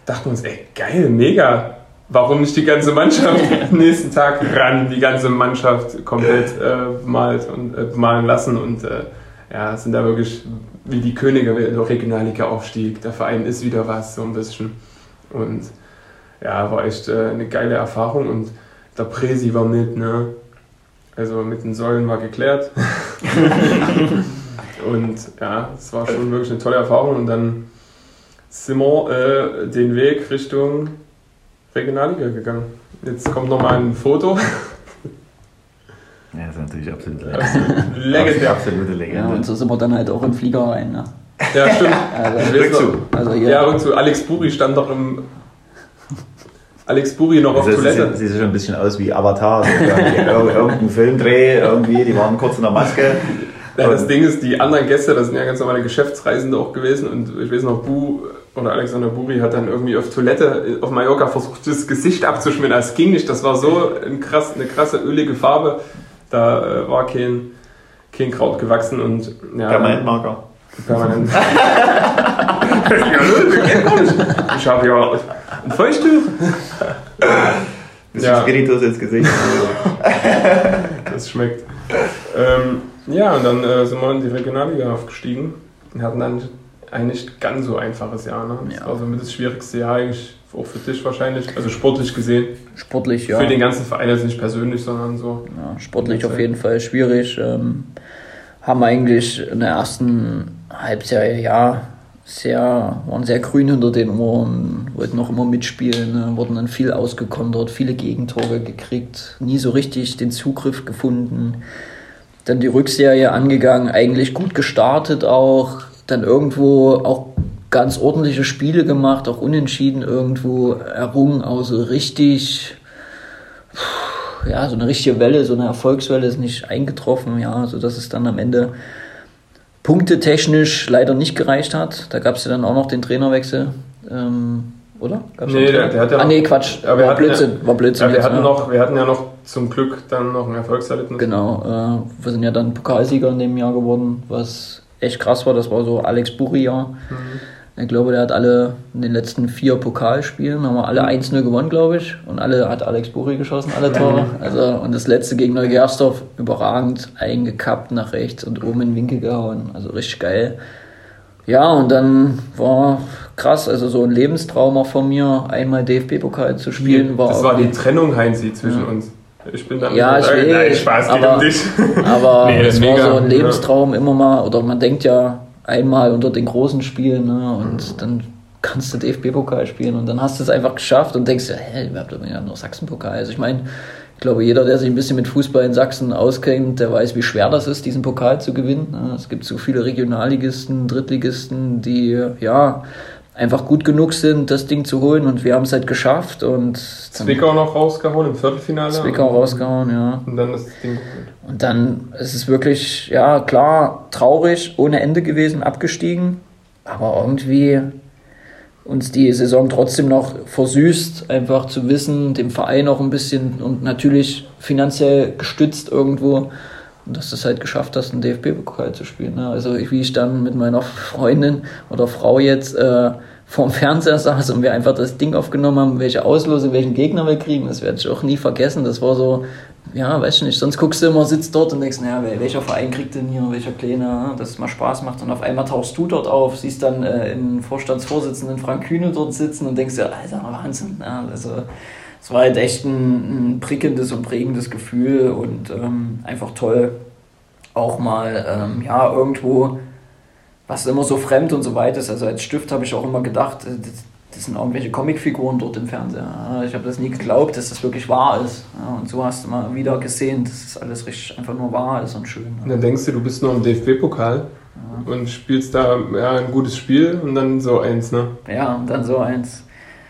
Speaker 1: dachten wir uns, ey, geil, mega. Warum nicht die ganze Mannschaft am nächsten Tag ran, die ganze Mannschaft komplett äh, bemalt und äh, bemalen lassen und äh, ja, sind da wirklich wie die Könige der Regionalliga aufstieg. Der Verein ist wieder was, so ein bisschen. Und ja, war echt äh, eine geile Erfahrung und der Presi war mit, ne? Also mit den Säulen war geklärt. und ja, es war schon wirklich eine tolle Erfahrung und dann sind wir äh, den Weg Richtung Regionalliga gegangen. Jetzt kommt nochmal ein Foto.
Speaker 2: Ja, das ist natürlich absolut
Speaker 1: Legendär.
Speaker 2: Absolute
Speaker 3: Ja,
Speaker 2: Legende.
Speaker 3: und so sind wir dann halt auch im Flieger rein. Ne?
Speaker 1: Ja, stimmt.
Speaker 3: Also,
Speaker 2: Rückzug.
Speaker 3: also
Speaker 1: Ja, Rückzug. Alex Buri stand doch im. Alex Buri noch auf
Speaker 2: Also es
Speaker 1: Toilette.
Speaker 2: sieht, sieht schon ein bisschen aus wie Avatar. So irgendein Filmdreh, irgendwie, die waren kurz in der Maske.
Speaker 1: Ja, das Ding ist, die anderen Gäste, das sind ja ganz normale Geschäftsreisende auch gewesen und ich weiß noch, Bu oder Alexander Buri hat dann irgendwie auf Toilette auf Mallorca versucht, das Gesicht abzuschmieren. Es ging nicht, das war so ein krass, eine krasse ölige Farbe, da äh, war kein, kein Kraut gewachsen und ja,
Speaker 2: Permanentmarker.
Speaker 1: Permanent. ja, das nicht. Ich habe ja ein Feuchttuch.
Speaker 2: Bisschen
Speaker 1: Ja.
Speaker 2: Spiritus ins Gesicht.
Speaker 1: Das schmeckt. Ähm, ja, und dann äh, sind wir in die Regionalliga aufgestiegen und hatten dann ein nicht ganz so einfaches Jahr. Ne? Das
Speaker 3: Ja.
Speaker 1: war so mit das schwierigste Jahr eigentlich, auch für dich wahrscheinlich, also sportlich gesehen.
Speaker 3: sportlich, ja.
Speaker 1: Für den ganzen Verein jetzt nicht persönlich, sondern so.
Speaker 3: ja. Sportlich auf jeden Fall schwierig. Ähm, haben eigentlich in der ersten Halbjahr ja sehr, waren sehr grün hinter den Ohren, wollten noch immer mitspielen, ne? wurden dann viel ausgekontert, viele Gegentore gekriegt, nie so richtig den Zugriff gefunden. Dann die Rückserie angegangen, eigentlich gut gestartet auch, dann irgendwo auch ganz ordentliche Spiele gemacht, auch unentschieden irgendwo errungen, auch so richtig, ja, so eine richtige Welle, so eine Erfolgswelle ist nicht eingetroffen, ja, so dass es dann am Ende punktetechnisch leider nicht gereicht hat. Da gab es ja dann auch noch den Trainerwechsel, ähm, oder? Gab's
Speaker 1: Nee, der- der hat ja
Speaker 3: ah,
Speaker 1: noch-
Speaker 3: nee, Quatsch,
Speaker 1: Ja, wir
Speaker 3: war Blödsinn, war Blödsinn.
Speaker 1: Ja, wir,
Speaker 3: jetzt,
Speaker 1: hatten
Speaker 3: ne?
Speaker 1: noch, wir hatten ja noch zum Glück dann noch ein Erfolgserlebnis.
Speaker 3: Genau, äh, wir sind ja dann Pokalsieger in dem Jahr geworden, was echt krass war. Das war so Alex Buri-Jahr.
Speaker 1: Mhm.
Speaker 3: Ich glaube, der hat alle in den letzten vier Pokalspielen, haben wir alle 1-0 gewonnen, glaube ich. Und alle hat Alex Buri geschossen, alle Tore. Also, und das letzte gegen Neugersdorf überragend eingekappt nach rechts und oben in den Winkel gehauen. Also richtig geil. Ja, und dann war krass, also so ein Lebenstraum auch von mir, einmal DFB-Pokal zu spielen. War
Speaker 1: das war die Trennung, Heinzi, zwischen uns. Ich bin dann
Speaker 3: Ja, ich
Speaker 1: Nein,
Speaker 3: weiß,
Speaker 1: Spaß
Speaker 3: aber-
Speaker 1: um.
Speaker 3: Aber
Speaker 1: Nee,
Speaker 3: es war so ein. Lebenstraum immer mal, oder man denkt ja einmal unter den großen Spielen ne, und dann kannst du DFB-Pokal spielen und dann hast du es einfach geschafft und denkst, ja, hä, wir haben ja noch Sachsen-Pokal. Also ich meine, ich glaube, jeder, der sich ein bisschen mit Fußball in Sachsen auskennt, der weiß, wie schwer das ist, diesen Pokal zu gewinnen. ne. Es gibt so viele Regionalligisten, Drittligisten, die ja einfach gut genug sind, das Ding zu holen und wir haben es halt geschafft und
Speaker 1: Zwickau noch rausgehauen im Viertelfinale.
Speaker 3: Zwickau rausgehauen, ja.
Speaker 1: Und dann das Ding geholt.
Speaker 3: Und dann ist es wirklich, ja klar, traurig, ohne Ende gewesen, abgestiegen. Aber irgendwie uns die Saison trotzdem noch versüßt, einfach zu wissen, dem Verein auch ein bisschen und natürlich finanziell gestützt irgendwo. Dass du es halt geschafft hast, einen DFB-Pokal zu spielen. Ne? Also wie ich dann mit meiner Freundin oder Frau jetzt äh, vorm Fernseher saß und wir einfach das Ding aufgenommen haben, welche Auslose, welchen Gegner wir kriegen, das werde ich auch nie vergessen. Das war so, ja, weiß ich nicht, sonst guckst du immer, sitzt dort und denkst, naja, welcher Verein kriegt denn hier, welcher Kleine, ne? dass es mal Spaß macht. Und auf einmal tauchst du dort auf, siehst dann äh, den Vorstandsvorsitzenden Frank Kühne dort sitzen und denkst ja, Alter, Wahnsinn. Ja, also, es war halt echt ein, ein prickelndes und prägendes Gefühl und ähm, einfach toll, auch mal ähm, ja, irgendwo, was immer so fremd und so weit ist. Also als Stift habe ich auch immer gedacht, äh, das, das sind irgendwelche Comicfiguren dort im Fernseher. Ich habe das nie geglaubt, dass das wirklich wahr ist. und so hast du mal wieder gesehen, dass das alles richtig einfach nur wahr ist und schön.
Speaker 1: Und dann denkst du, du bist nur im DFB-Pokal ja. und spielst da ja, ein gutes Spiel und dann so eins, ne?
Speaker 3: Ja, und dann so eins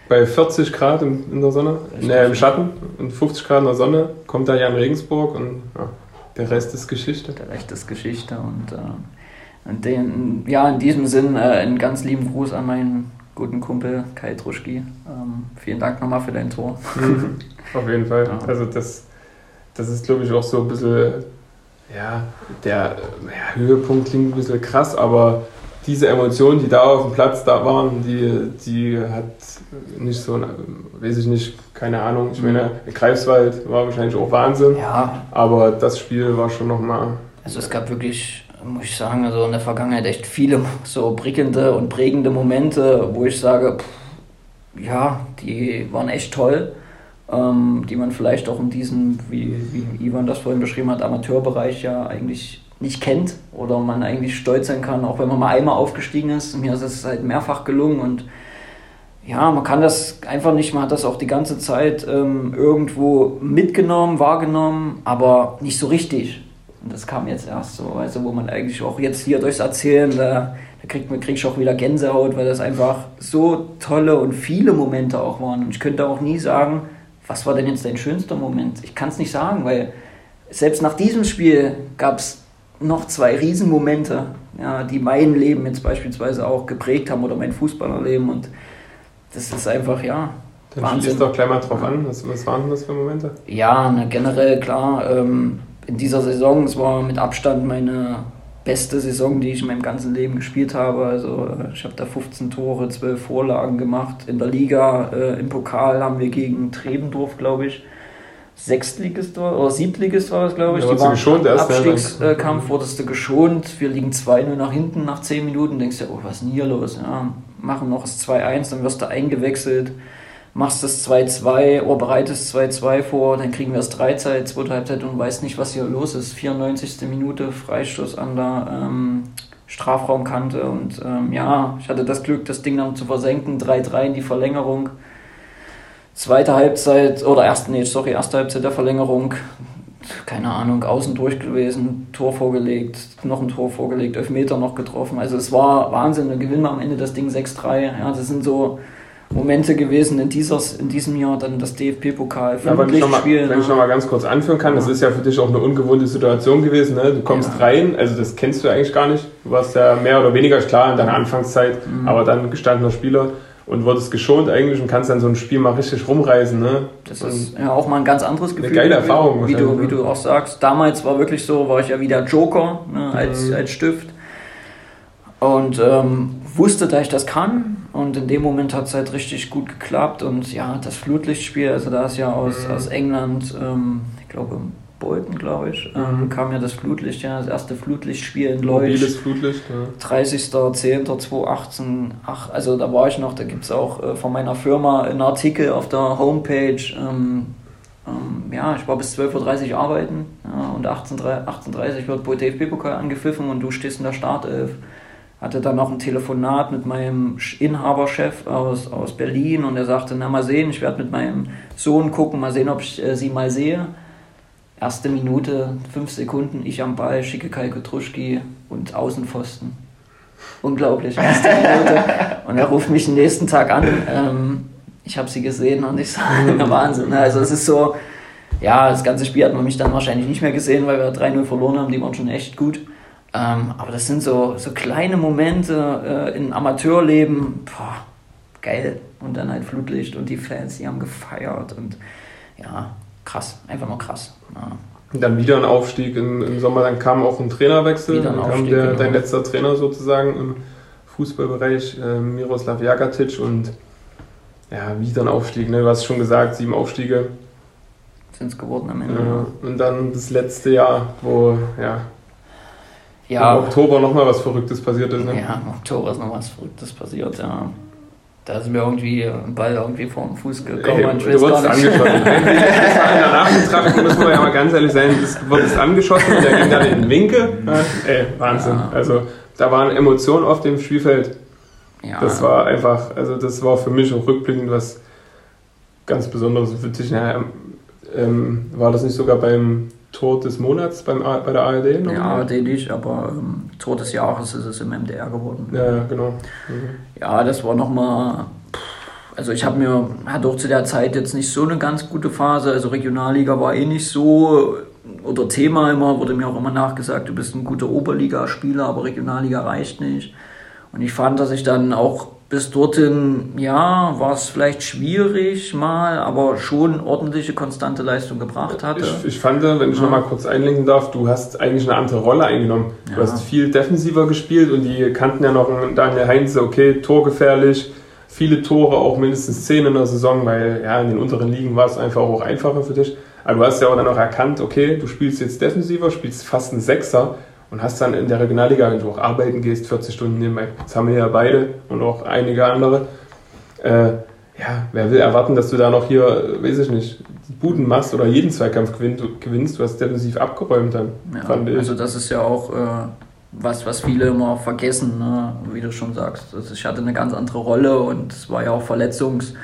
Speaker 1: bei 40 Grad in, der Sonne, ne, im Schatten und 50 Grad in der Sonne, kommt da Jan Regensburg und ja, der Rest ist Geschichte.
Speaker 3: Der Rest ist Geschichte und, äh, und den, ja, in diesem Sinn äh, einen ganz lieben Gruß an meinen guten Kumpel Kai Truschki. Ähm, vielen Dank nochmal für dein Tor.
Speaker 1: Mhm, auf jeden Fall. Ja. Also das, das ist glaube ich auch so ein bisschen, ja, der ja, Höhepunkt klingt ein bisschen krass, aber diese Emotionen, die da auf dem Platz da waren, die, die hat nicht so, weiß ich nicht, keine Ahnung. Ich meine, mhm. Greifswald war wahrscheinlich auch Wahnsinn.
Speaker 3: Ja.
Speaker 1: Aber das Spiel war schon nochmal.
Speaker 3: Also es gab wirklich, muss ich sagen, also in der Vergangenheit echt viele so prickelnde und prägende Momente, wo ich sage, pff, ja, die waren echt toll. Ähm, die man vielleicht auch in diesem, wie, wie Ivan das vorhin beschrieben hat, Amateurbereich ja eigentlich nicht kennt oder man eigentlich stolz sein kann, auch wenn man mal einmal aufgestiegen ist. Mir ist es halt mehrfach gelungen und ja, man kann das einfach nicht, man hat das auch die ganze Zeit ähm, irgendwo mitgenommen, wahrgenommen, aber nicht so richtig. Und das kam jetzt erst so, also wo man eigentlich auch jetzt hier durchs Erzählen, da, da kriegt man krieg ich auch wieder Gänsehaut, weil das einfach so tolle und viele Momente auch waren. Und ich könnte auch nie sagen, was war denn jetzt dein schönster Moment? Ich kann es nicht sagen, weil selbst nach diesem Spiel gab es noch zwei Riesenmomente, ja, die mein Leben jetzt beispielsweise auch geprägt haben oder mein Fußballerleben. Und das ist einfach, ja.
Speaker 1: Dann Wahnsinn. schließt doch gleich mal drauf an. Was, was waren das für Momente?
Speaker 3: Ja, na, generell klar. Ähm, in dieser Saison, es war mit Abstand meine beste Saison, die ich in meinem ganzen Leben gespielt habe. Also ich habe da 15 Tore, 12 Vorlagen gemacht. In der Liga, äh, im Pokal haben wir gegen Trebendorf, glaube ich, Sechstligist war, oder Siebtligist war das, glaube ich. Ja, die waren geschont, im Abstiegskampf, wurdest du geschont. Wir liegen 2-0 nach hinten nach 10 Minuten. Denkst du, oh, was ist denn hier los? Ja, machen noch das 2-1, dann wirst du eingewechselt, machst das 2-2 oder bereitest 2-2 vor, dann kriegen wir das 3 Zeit, zweite Halbzeit und weißt nicht, was hier los ist. 94. Minute, Freistoß an der ähm, Strafraumkante und ähm, ja, ich hatte das Glück, das Ding dann zu versenken, 3-3 in die Verlängerung. Zweite Halbzeit, oder erste, nee, sorry, erste Halbzeit der Verlängerung, keine Ahnung, außen durch gewesen, Tor vorgelegt, noch ein Tor vorgelegt, Elfmeter noch getroffen. Also es war Wahnsinn, dann gewinnen wir am Ende das Ding 6-3. Ja, das sind so Momente gewesen in, dieses, in diesem Jahr, dann das DFB-Pokal.
Speaker 1: Ja, wenn ich nochmal noch mal ganz kurz anführen kann, ja. das ist ja für dich auch eine ungewohnte Situation gewesen. Ne? Du kommst ja. rein, also das kennst du eigentlich gar nicht. Du warst ja mehr oder weniger klar in deiner Anfangszeit, mhm. aber dann gestandener Spieler und wurdest geschont eigentlich und kannst dann so ein Spiel mal richtig rumreisen. Ne?
Speaker 3: Das ist ja auch mal ein ganz anderes Gefühl.
Speaker 1: Eine geile Erfahrung.
Speaker 3: Wie, du, wie du auch sagst. Damals war wirklich so, war ich ja wieder Joker ne, als, mhm. als Stift und ähm, wusste, dass ich das kann. Und in dem Moment hat es halt richtig gut geklappt. Und ja, das Flutlichtspiel, also da ist ja aus, mhm. aus England, ähm, ich glaube, Bolton, glaube ich, ähm, mhm. kam ja das Flutlicht, ja, das erste Flutlichtspiel in Leuch.
Speaker 1: Mobiles Flutlicht, ja.
Speaker 3: 30.10.2018. Ach, also da war ich noch, da gibt es auch äh, von meiner Firma einen Artikel auf der Homepage. Ähm, ähm, ja, ich war bis 12.30 Uhr arbeiten ja, und 18.30 18 wird DFB-Pokal angepfiffen und du stehst in der Startelf. Hatte dann noch ein Telefonat mit meinem Inhaberchef aus, aus Berlin und er sagte, na mal sehen, ich werde mit meinem Sohn gucken, mal sehen, ob ich äh, sie mal sehe. Erste Minute, fünf Sekunden, ich am Ball, schicke Kai Kotruschki und Außenpfosten. Unglaublich, erste Minute. Und er ruft mich den nächsten Tag an. Ähm, ich habe sie gesehen und ich sage, Wahnsinn. Ne? Also es ist so, ja, das ganze Spiel hat man mich dann wahrscheinlich nicht mehr gesehen, weil wir 3-0 verloren haben, die waren schon echt gut. Ähm, aber das sind so, so kleine Momente äh, im Amateurleben, boah, geil. Und dann halt Flutlicht und die Fans, die haben gefeiert und ja, krass, einfach nur krass. Ja.
Speaker 1: Dann wieder ein Aufstieg im, im Sommer, dann kam auch ein Trainerwechsel,
Speaker 3: ein
Speaker 1: dann kam der,
Speaker 3: genau.
Speaker 1: dein letzter Trainer sozusagen im Fußballbereich, äh, Miroslav Jagatic und ja, wieder ein Aufstieg, ne? du hast schon gesagt, sieben Aufstiege
Speaker 3: Sind es geworden am Ende.
Speaker 1: äh, und dann das letzte Jahr, wo ja,
Speaker 3: Ja,
Speaker 1: im Oktober nochmal was Verrücktes passiert ist. Ne?
Speaker 3: Ja, im Oktober ist noch was Verrücktes passiert, ja. Da ist mir irgendwie ein Ball irgendwie vor den Fuß gekommen.
Speaker 1: Ey,
Speaker 3: und ich
Speaker 1: du wurdest angeschossen. Das war in der Nachbetrachtung, müssen wir ja mal ganz ehrlich sein, du wurdest angeschossen und der ging dann in den Winkel. Ey, Wahnsinn.
Speaker 3: Ja.
Speaker 1: Also da waren Emotionen auf dem Spielfeld.
Speaker 3: Ja,
Speaker 1: Das war einfach, also das war für mich auch rückblickend was ganz Besonderes für dich. Ja, ähm, war das nicht sogar beim Tor des Monats beim, bei der ARD? noch?
Speaker 3: ja, den nicht, aber ähm, Tor des Jahres ist es im MDR geworden.
Speaker 1: ja, ja, genau. Mhm.
Speaker 3: Ja, das war nochmal. Also ich habe mir, hatte auch zu der Zeit jetzt nicht so eine ganz gute Phase. Also Regionalliga war eh nicht so oder Thema immer, wurde mir auch immer nachgesagt, du bist ein guter Oberligaspieler, aber Regionalliga reicht nicht. Und ich fand, dass ich dann auch bis dorthin, ja, war es vielleicht schwierig mal, aber schon ordentliche, konstante Leistung gebracht hatte.
Speaker 1: Ich, ich fand, wenn ich noch mal kurz einlenken darf, du hast eigentlich eine andere Rolle eingenommen. Du
Speaker 3: Ja.
Speaker 1: hast viel defensiver gespielt und die kannten ja noch Daniel Heinze, okay, torgefährlich, viele Tore, auch mindestens zehn in der Saison, weil ja, in den unteren Ligen war es einfach auch einfacher für dich. Aber du hast ja auch dann auch erkannt, okay, du spielst jetzt defensiver, spielst fast einen Sechser und hast dann in der Regionalliga, wenn du auch arbeiten gehst, 40 Stunden nebenbei, das haben wir ja beide und auch einige andere, äh, ja, wer will erwarten, dass du da noch hier, weiß ich nicht, Buden machst oder jeden Zweikampf gewinnst? Du hast defensiv abgeräumt dann,
Speaker 3: Ja,
Speaker 1: fand ich.
Speaker 3: also das ist ja auch äh, was, was viele immer vergessen, ne? wie du schon sagst. Also ich hatte eine ganz andere Rolle und es war ja auch verletzungsbedingt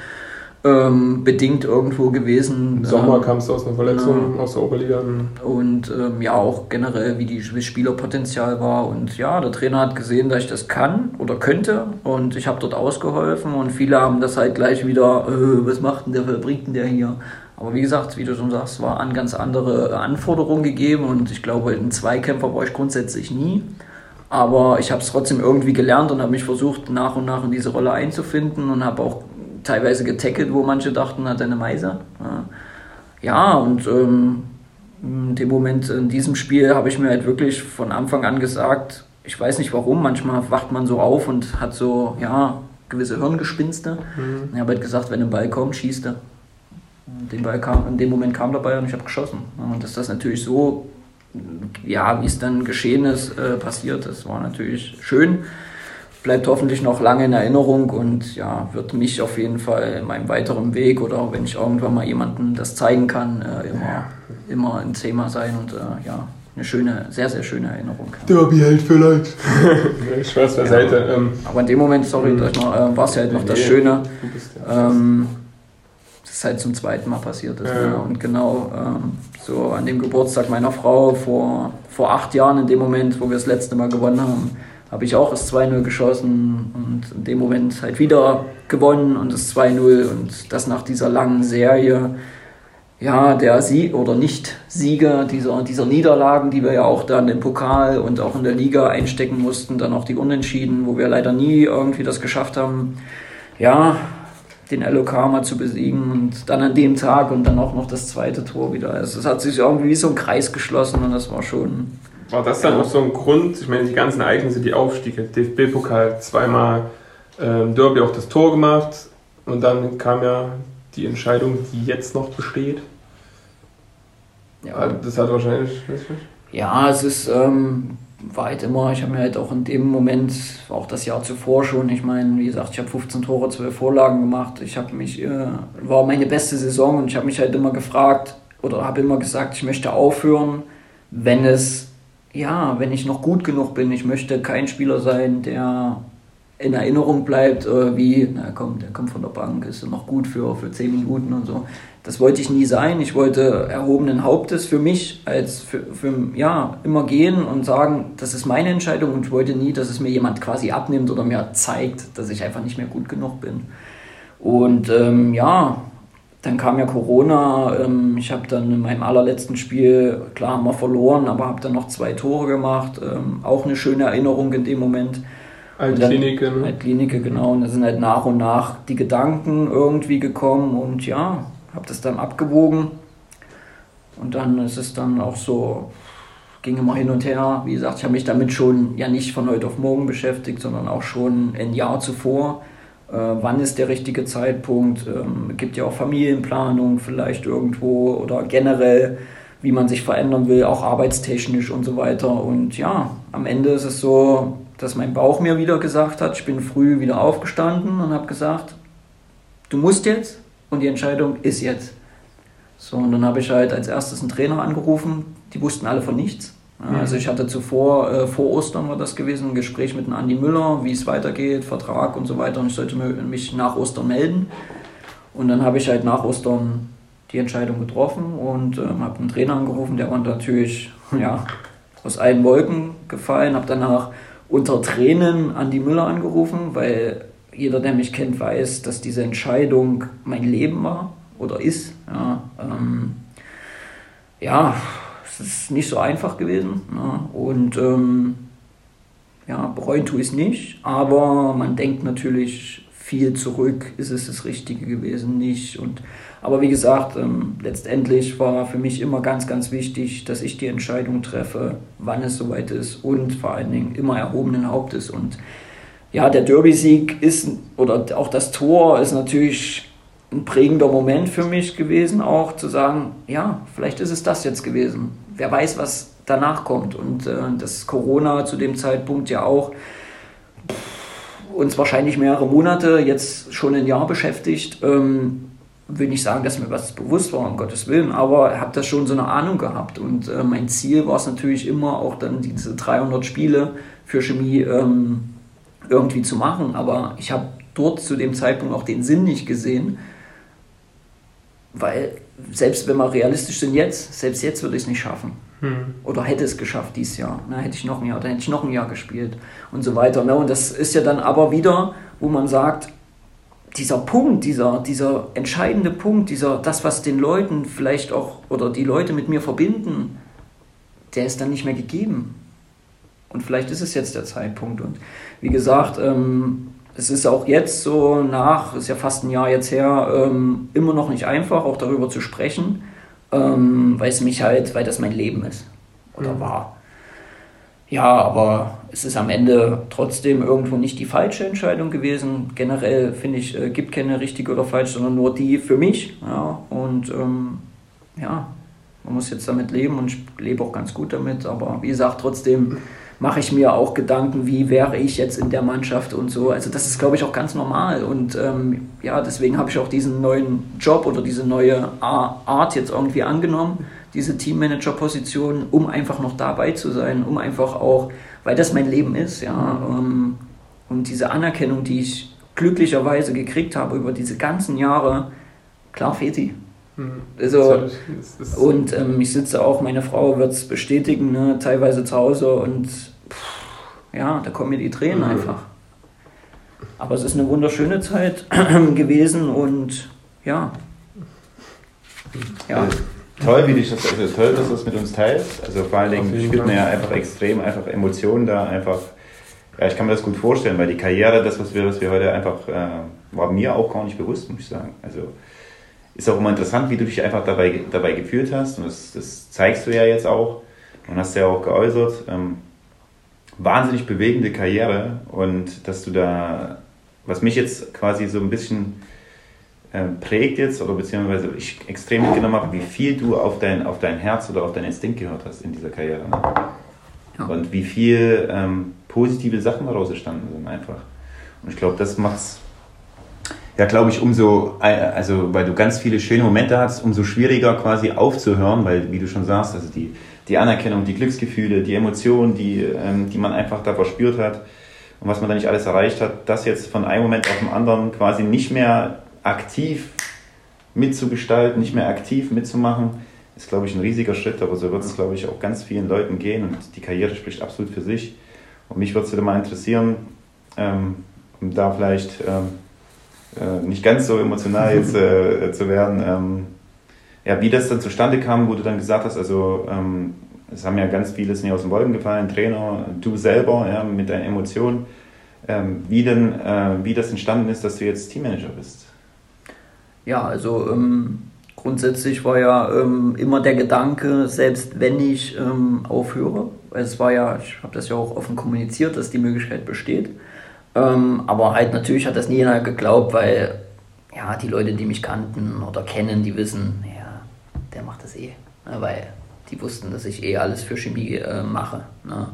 Speaker 3: ähm, bedingt irgendwo gewesen.
Speaker 1: Im Sommer
Speaker 3: Ähm,
Speaker 1: kamst du aus einer Verletzung aus der Oberliga.
Speaker 3: und ähm, ja auch generell, wie die wie Spielerpotenzial war. Und ja, der Trainer hat gesehen, dass ich das kann oder könnte und ich habe dort ausgeholfen und viele haben das halt gleich wieder, äh, was macht denn der, was bringt denn der hier? Aber wie gesagt, wie du schon sagst, war an ganz andere Anforderungen gegeben und ich glaube, ein Zweikämpfer war ich grundsätzlich nie. Aber ich habe es trotzdem irgendwie gelernt und habe mich versucht, nach und nach in diese Rolle einzufinden und habe auch teilweise getackelt, wo manche dachten, hat eine Meise. Ja. Und ähm, in dem Moment, in diesem Spiel, habe ich mir halt wirklich von Anfang an gesagt, ich weiß nicht warum, manchmal wacht man so auf und hat so, ja, gewisse Hirngespinste.
Speaker 1: Mhm.
Speaker 3: Ich habe halt gesagt, wenn ein Ball kommt, schießt er. Den Ball kam, in dem Moment kam der Ball und ich habe geschossen. Und dass das natürlich so, ja, wie es dann geschehen ist, äh, passiert, das war natürlich schön. Bleibt hoffentlich noch lange in Erinnerung und ja, wird mich auf jeden Fall in meinem weiteren Weg oder wenn ich irgendwann mal jemandem das zeigen kann, äh, immer, immer ein Thema sein und äh, ja, eine schöne, sehr, sehr schöne Erinnerung.
Speaker 1: Derby hält vielleicht. ich weiß beiseite. Ähm,
Speaker 3: Aber in dem Moment, sorry, noch, äh, war es ja halt noch das
Speaker 1: Nee.
Speaker 3: Schöne,
Speaker 1: du bist ja.
Speaker 3: ähm, dass es halt zum zweiten Mal passiert ist.
Speaker 1: Ja.
Speaker 3: Ne? Und genau ähm, so an dem Geburtstag meiner Frau vor, vor acht Jahren, in dem Moment, wo wir das letzte Mal gewonnen haben, habe ich auch das 2-0 geschossen und in dem Moment halt wieder gewonnen und das 2-0 und das nach dieser langen Serie. Ja, der Sieg oder Nicht-Sieger dieser, dieser Niederlagen, die wir ja auch dann im Pokal und auch in der Liga einstecken mussten, dann auch die Unentschieden, wo wir leider nie irgendwie das geschafft haben, ja, den LOK mal zu besiegen und dann an dem Tag und dann auch noch das zweite Tor wieder. Also es hat sich irgendwie wie so ein Kreis geschlossen und das war schon,
Speaker 1: War das dann auch so ein Grund? Ich meine, die ganzen Ereignisse, die Aufstiege, DFB-Pokal, zweimal ähm, Derby auch das Tor gemacht und dann kam ja die Entscheidung, die jetzt noch besteht.
Speaker 3: ja,
Speaker 1: Das hat wahrscheinlich.
Speaker 3: Ja, es ist, ähm, halt immer, ich habe mir halt auch in dem Moment, auch das Jahr zuvor schon, ich meine, wie gesagt, ich habe 15 Tore, 12 Vorlagen gemacht. Ich habe mich, äh, war meine beste Saison und ich habe mich halt immer gefragt oder habe immer gesagt, ich möchte aufhören, wenn es, ja, wenn ich noch gut genug bin. Ich möchte kein Spieler sein, der in Erinnerung bleibt, äh, wie, na komm, der kommt von der Bank, ist noch gut für, für 10 Minuten und so. Das wollte ich nie sein. Ich wollte erhobenen Hauptes für mich als für, für ja, immer gehen und sagen, das ist meine Entscheidung und ich wollte nie, dass es mir jemand quasi abnimmt oder mir zeigt, dass ich einfach nicht mehr gut genug bin. Und ähm, ja, dann kam ja Corona. Ähm, ich habe dann in meinem allerletzten Spiel, klar haben wir verloren, aber habe dann noch zwei Tore gemacht. Ähm, auch eine schöne Erinnerung in dem Moment.
Speaker 1: Altklinike, ne?
Speaker 3: Altklinike, genau. Und da sind halt nach und nach die Gedanken irgendwie gekommen und ja, habe das dann abgewogen. Und dann ist es dann auch so, ging immer hin und her. Wie gesagt, ich habe mich damit schon ja nicht von heute auf morgen beschäftigt, sondern auch schon ein Jahr zuvor. Äh, wann ist der richtige Zeitpunkt? Ähm, gibt ja auch Familienplanung vielleicht irgendwo oder generell, wie man sich verändern will, auch arbeitstechnisch und so weiter. Und ja, am Ende ist es so, dass mein Bauch mir wieder gesagt hat, ich bin früh wieder aufgestanden und habe gesagt, du musst jetzt und die Entscheidung ist jetzt. So, und dann habe ich halt als erstes einen Trainer angerufen, die wussten alle von nichts. Also ich hatte zuvor, äh, vor Ostern war das gewesen, ein Gespräch mit einem Andi Müller, wie es weitergeht, Vertrag und so weiter und ich sollte mich nach Ostern melden. Und dann habe ich halt nach Ostern die Entscheidung getroffen und äh, habe einen Trainer angerufen, der war natürlich ja, aus allen Wolken gefallen, habe danach unter Tränen Andi Müller angerufen, weil jeder, der mich kennt, weiß, dass diese Entscheidung mein Leben war oder ist. Ja, ähm, ja es ist nicht so einfach gewesen. Ne? Und ähm, ja, bereuen tue ich es nicht, aber man denkt natürlich viel zurück, ist es das Richtige gewesen, nicht. Und, aber wie gesagt, ähm, letztendlich war für mich immer ganz, ganz wichtig, dass ich die Entscheidung treffe, wann es soweit ist und vor allen Dingen immer erhobenen Hauptes. Und ja, der Derby-Sieg ist, oder auch das Tor ist natürlich ein prägender Moment für mich gewesen, auch zu sagen, ja, vielleicht ist es das jetzt gewesen. Wer weiß, was danach kommt. Und äh, dass Corona zu dem Zeitpunkt ja auch uns wahrscheinlich mehrere Monate, jetzt schon ein Jahr beschäftigt, ähm, will nicht sagen, dass mir was bewusst war, um Gottes Willen, aber habe das schon so eine Ahnung gehabt. Und äh, mein Ziel war es natürlich immer, auch dann diese 300 Spiele für Chemie ähm, irgendwie zu machen. Aber ich habe dort zu dem Zeitpunkt auch den Sinn nicht gesehen, weil selbst wenn wir realistisch sind jetzt, selbst jetzt würde ich es nicht schaffen. Hm. Oder hätte es geschafft dieses Jahr. Na, hätte ich noch ein Jahr, dann hätte ich noch ein Jahr gespielt und so weiter. Ne? Und das ist ja dann aber wieder, wo man sagt, dieser Punkt, dieser, dieser entscheidende Punkt, dieser, das, was den Leuten vielleicht auch oder die Leute mit mir verbinden, der ist dann nicht mehr gegeben. Und vielleicht ist es jetzt der Zeitpunkt. Und wie gesagt, ähm, es ist auch jetzt so nach, ist ja fast ein Jahr jetzt her, ähm, immer noch nicht einfach, auch darüber zu sprechen, ähm, weil es mich halt, weil das mein Leben ist oder mhm. war. Ja, aber es ist am Ende trotzdem irgendwo nicht die falsche Entscheidung gewesen. Generell finde ich, äh, gibt keine richtige oder falsche, sondern nur die für mich. Ja, und ähm, ja, man muss jetzt damit leben und ich lebe auch ganz gut damit. Aber wie gesagt, trotzdem mache ich mir auch Gedanken, wie wäre ich jetzt in der Mannschaft und so. Also das ist, glaube ich, auch ganz normal. Und ähm, ja, deswegen habe ich auch diesen neuen Job oder diese neue Art jetzt irgendwie angenommen, diese Teammanager-Position, um einfach noch dabei zu sein, um einfach auch, weil das mein Leben ist, ja. Ähm, und diese Anerkennung, die ich glücklicherweise gekriegt habe über diese ganzen Jahre, klar fehlt die. Mhm. Also, und ähm, ich sitze auch, meine Frau wird es bestätigen, ne, teilweise zu Hause und pff, ja, da kommen mir die Tränen mhm. einfach. Aber es ist eine wunderschöne Zeit gewesen und ja.
Speaker 2: ja. Toll, wie dich das, also toll, dass du das mit uns teilst. Also vor allen Dingen spürt man ja einfach extrem einfach Emotionen da einfach. Ja, ich kann mir das gut vorstellen, weil die Karriere, das, was wir, was wir heute einfach, äh, war mir auch gar nicht bewusst, muss ich sagen. Also ist auch immer interessant, wie du dich einfach dabei, dabei gefühlt hast. Und das, das zeigst du ja jetzt auch und hast ja auch geäußert. Ähm, wahnsinnig bewegende Karriere und dass du da, was mich jetzt quasi so ein bisschen äh, prägt jetzt oder beziehungsweise ich extrem mitgenommen habe, wie viel du auf dein, auf dein Herz oder auf dein Instinkt gehört hast in dieser Karriere. Ne? Ja. Und wie viel ähm, positive Sachen daraus entstanden sind einfach. Und ich glaube, das macht es ja, glaube ich, umso, äh, also weil du ganz viele schöne Momente hast, umso schwieriger quasi aufzuhören, weil, wie du schon sagst, also die, die Anerkennung, die Glücksgefühle, die Emotionen, die, ähm, die man einfach da verspürt hat und was man da nicht alles erreicht hat, das jetzt von einem Moment auf den anderen quasi nicht mehr aktiv mitzugestalten, nicht mehr aktiv mitzumachen, ist, glaube ich, ein riesiger Schritt, aber so wird es, glaube ich, auch ganz vielen Leuten gehen und die Karriere spricht absolut für sich. Und mich würde es mal interessieren, ähm, um da vielleicht ähm, äh, nicht ganz so emotional jetzt äh, zu werden. Ähm, ja, wie das dann zustande kam, wo du dann gesagt hast, also ähm, es haben ja ganz viele sind ja aus den Wolken gefallen, Trainer, du selber, ja, mit deinen Emotionen. ähm, wie, denn, äh, wie das entstanden ist, dass du jetzt Teammanager bist.
Speaker 3: Ja, also ähm, grundsätzlich war ja ähm, immer der Gedanke, selbst wenn ich ähm, aufhöre, es war ja, ich habe das ja auch offen kommuniziert, dass die Möglichkeit besteht, ähm, aber halt natürlich hat das nie einer geglaubt, weil ja, die Leute, die mich kannten oder kennen, die wissen, ja, der macht das eh, ne, weil die wussten, dass ich eh alles für Chemie äh, mache. Ne?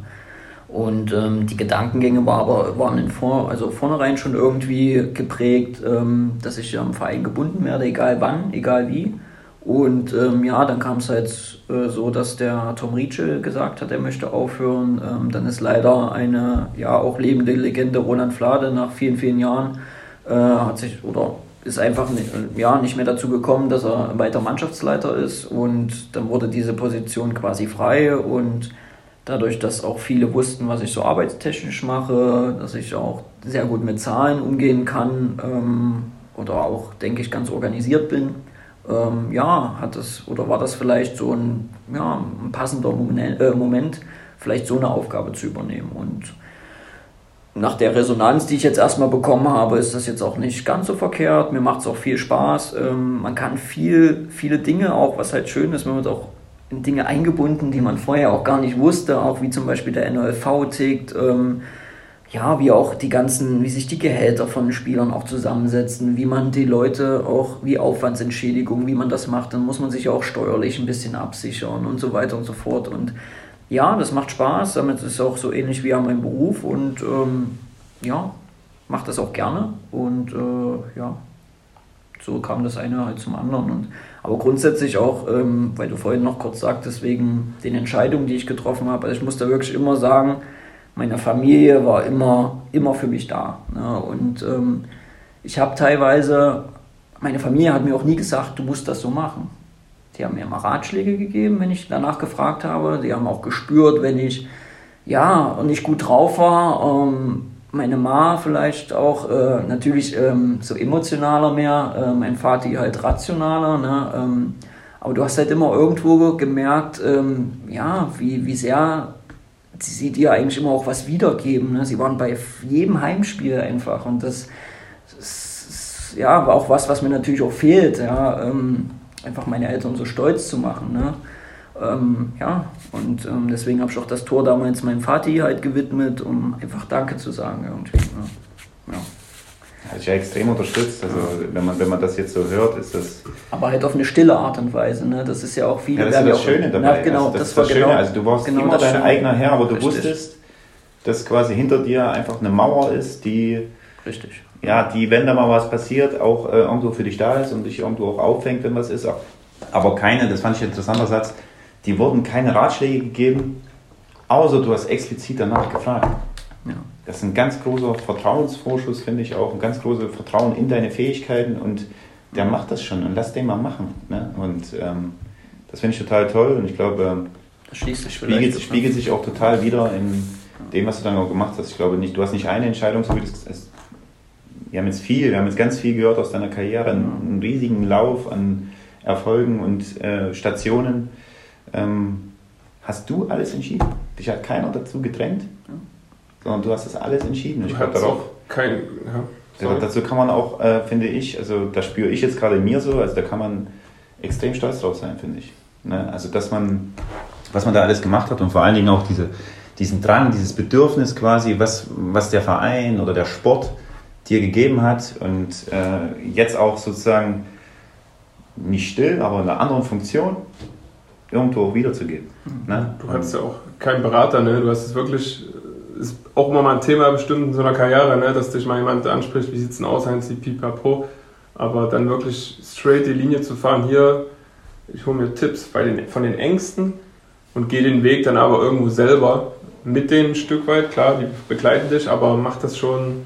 Speaker 3: Und ähm, die Gedankengänge war aber, waren in vor, also vornherein schon irgendwie geprägt, ähm, dass ich am Verein gebunden werde, egal wann, egal wie. Und ähm, ja, dann kam es halt äh, so, dass der Tom Rietschel gesagt hat, er möchte aufhören. Ähm, dann ist leider eine ja auch lebende Legende Roland Flade nach vielen, vielen Jahren äh, hat sich oder ist einfach nicht, ja, nicht mehr dazu gekommen, dass er weiter Mannschaftsleiter ist. Und dann wurde diese Position quasi frei und Dadurch, dass auch viele wussten, was ich so arbeitstechnisch mache, dass ich auch sehr gut mit Zahlen umgehen kann ähm, oder auch, denke ich, ganz organisiert bin, ähm, ja, hat das oder war das vielleicht so ein, ja, ein passender Moment, äh, Moment, vielleicht so eine Aufgabe zu übernehmen. Und nach der Resonanz, die ich jetzt erstmal bekommen habe, ist das jetzt auch nicht ganz so verkehrt. Mir macht es auch viel Spaß. Ähm, man kann viel, viele Dinge auch, was halt schön ist, man wird auch in Dinge eingebunden, die man vorher auch gar nicht wusste, auch wie zum Beispiel der NLV tickt, ähm, ja, wie auch die ganzen, wie sich die Gehälter von Spielern auch zusammensetzen, wie man die Leute auch, wie Aufwandsentschädigung, wie man das macht, dann muss man sich auch steuerlich ein bisschen absichern und so weiter und so fort. Und ja, das macht Spaß, damit ist es auch so ähnlich wie an meinem Beruf und ähm, ja, macht das auch gerne und äh, ja, so kam das eine halt zum anderen. Und, aber grundsätzlich auch, ähm, weil du vorhin noch kurz sagtest, wegen den Entscheidungen, die ich getroffen habe, also ich muss da wirklich immer sagen, meine Familie war immer, immer für mich da. Ne? Und ähm, ich habe teilweise, meine Familie hat mir auch nie gesagt, du musst das so machen. Die haben mir immer Ratschläge gegeben, wenn ich danach gefragt habe. Die haben auch gespürt, wenn ich ja nicht gut drauf war. Ähm, meine Ma vielleicht auch äh, natürlich ähm, so emotionaler mehr, äh, mein Vati halt rationaler. Ne? Ähm, aber du hast halt immer irgendwo gemerkt, ähm, ja, wie, wie sehr sie dir eigentlich immer auch was wiedergeben. Ne? Sie waren bei jedem Heimspiel einfach und das, das ja, war auch was, was mir natürlich auch fehlt. Ja? Ähm, einfach meine Eltern so stolz zu machen. Ne? Ähm, ja, und ähm, deswegen habe ich auch das Tor damals meinem Vati halt gewidmet, um einfach Danke zu sagen irgendwie. Ne? Ja.
Speaker 2: Ja extrem unterstützt. Also wenn man, wenn man das jetzt so hört, ist das.
Speaker 3: Aber halt auf eine stille Art und Weise, ne? Das ist ja auch viele.
Speaker 2: Ja, das ist das Schöne dabei.
Speaker 3: Ja, genau,
Speaker 2: also das,
Speaker 3: das,
Speaker 2: ist
Speaker 3: war
Speaker 2: das Schöne.
Speaker 3: genau.
Speaker 2: Also du warst
Speaker 3: genau
Speaker 2: immer dein
Speaker 3: Schöne.
Speaker 2: eigener Herr, aber du
Speaker 3: Richtig.
Speaker 2: wusstest, dass quasi hinter dir einfach eine Mauer ist, die,
Speaker 3: Richtig.
Speaker 2: ja, die, wenn da mal was passiert, auch äh, irgendwo für dich da ist und dich irgendwo auch auffängt, wenn was ist. Aber keine, das fand ich ein interessanter Satz, die wurden keine Ratschläge gegeben, außer du hast explizit danach gefragt.
Speaker 3: Ja.
Speaker 2: Das ist ein ganz großer Vertrauensvorschuss, finde ich auch, ein ganz großes Vertrauen in deine Fähigkeiten und der macht das schon und lass den mal machen. Ne? Und ähm, das finde ich total toll und ich glaube, ähm,
Speaker 3: Das
Speaker 2: spiegelt, spiegelt sich auch total wieder in dem, was du dann auch gemacht hast. Ich glaube nicht, du hast nicht eine Entscheidung, so wie das es, wir haben jetzt viel, wir haben jetzt ganz viel gehört aus deiner Karriere, einen, einen riesigen Lauf an Erfolgen und äh, Stationen. Ähm, hast du alles entschieden? Dich hat keiner dazu gedrängt, sondern du hast das alles entschieden. Ich glaube
Speaker 1: hast
Speaker 2: darauf.
Speaker 1: kein. Ja,
Speaker 2: dazu kann man auch, äh, finde ich, also da spüre ich jetzt gerade in mir so, also da kann man extrem stolz drauf sein, finde ich. Ne? Also dass man, was man da alles gemacht hat und vor allen Dingen auch diese, diesen Drang, dieses Bedürfnis quasi, was, was der Verein oder der Sport dir gegeben hat und äh, jetzt auch sozusagen nicht still, aber in einer anderen Funktion irgendwo auch wiederzugeben. Ne?
Speaker 1: Du hattest ja auch keinen Berater, ne? Du hast es wirklich, ist auch immer mal ein Thema bestimmt in so einer Karriere, ne? Dass dich mal jemand anspricht, wie sieht es denn aus, Heinz, die Pipapo. Aber dann wirklich straight die Linie zu fahren, hier, ich hole mir Tipps bei den, von den Ängsten und gehe den Weg dann aber irgendwo selber mit denen ein Stück weit. Klar, die begleiten dich, aber mach das schon,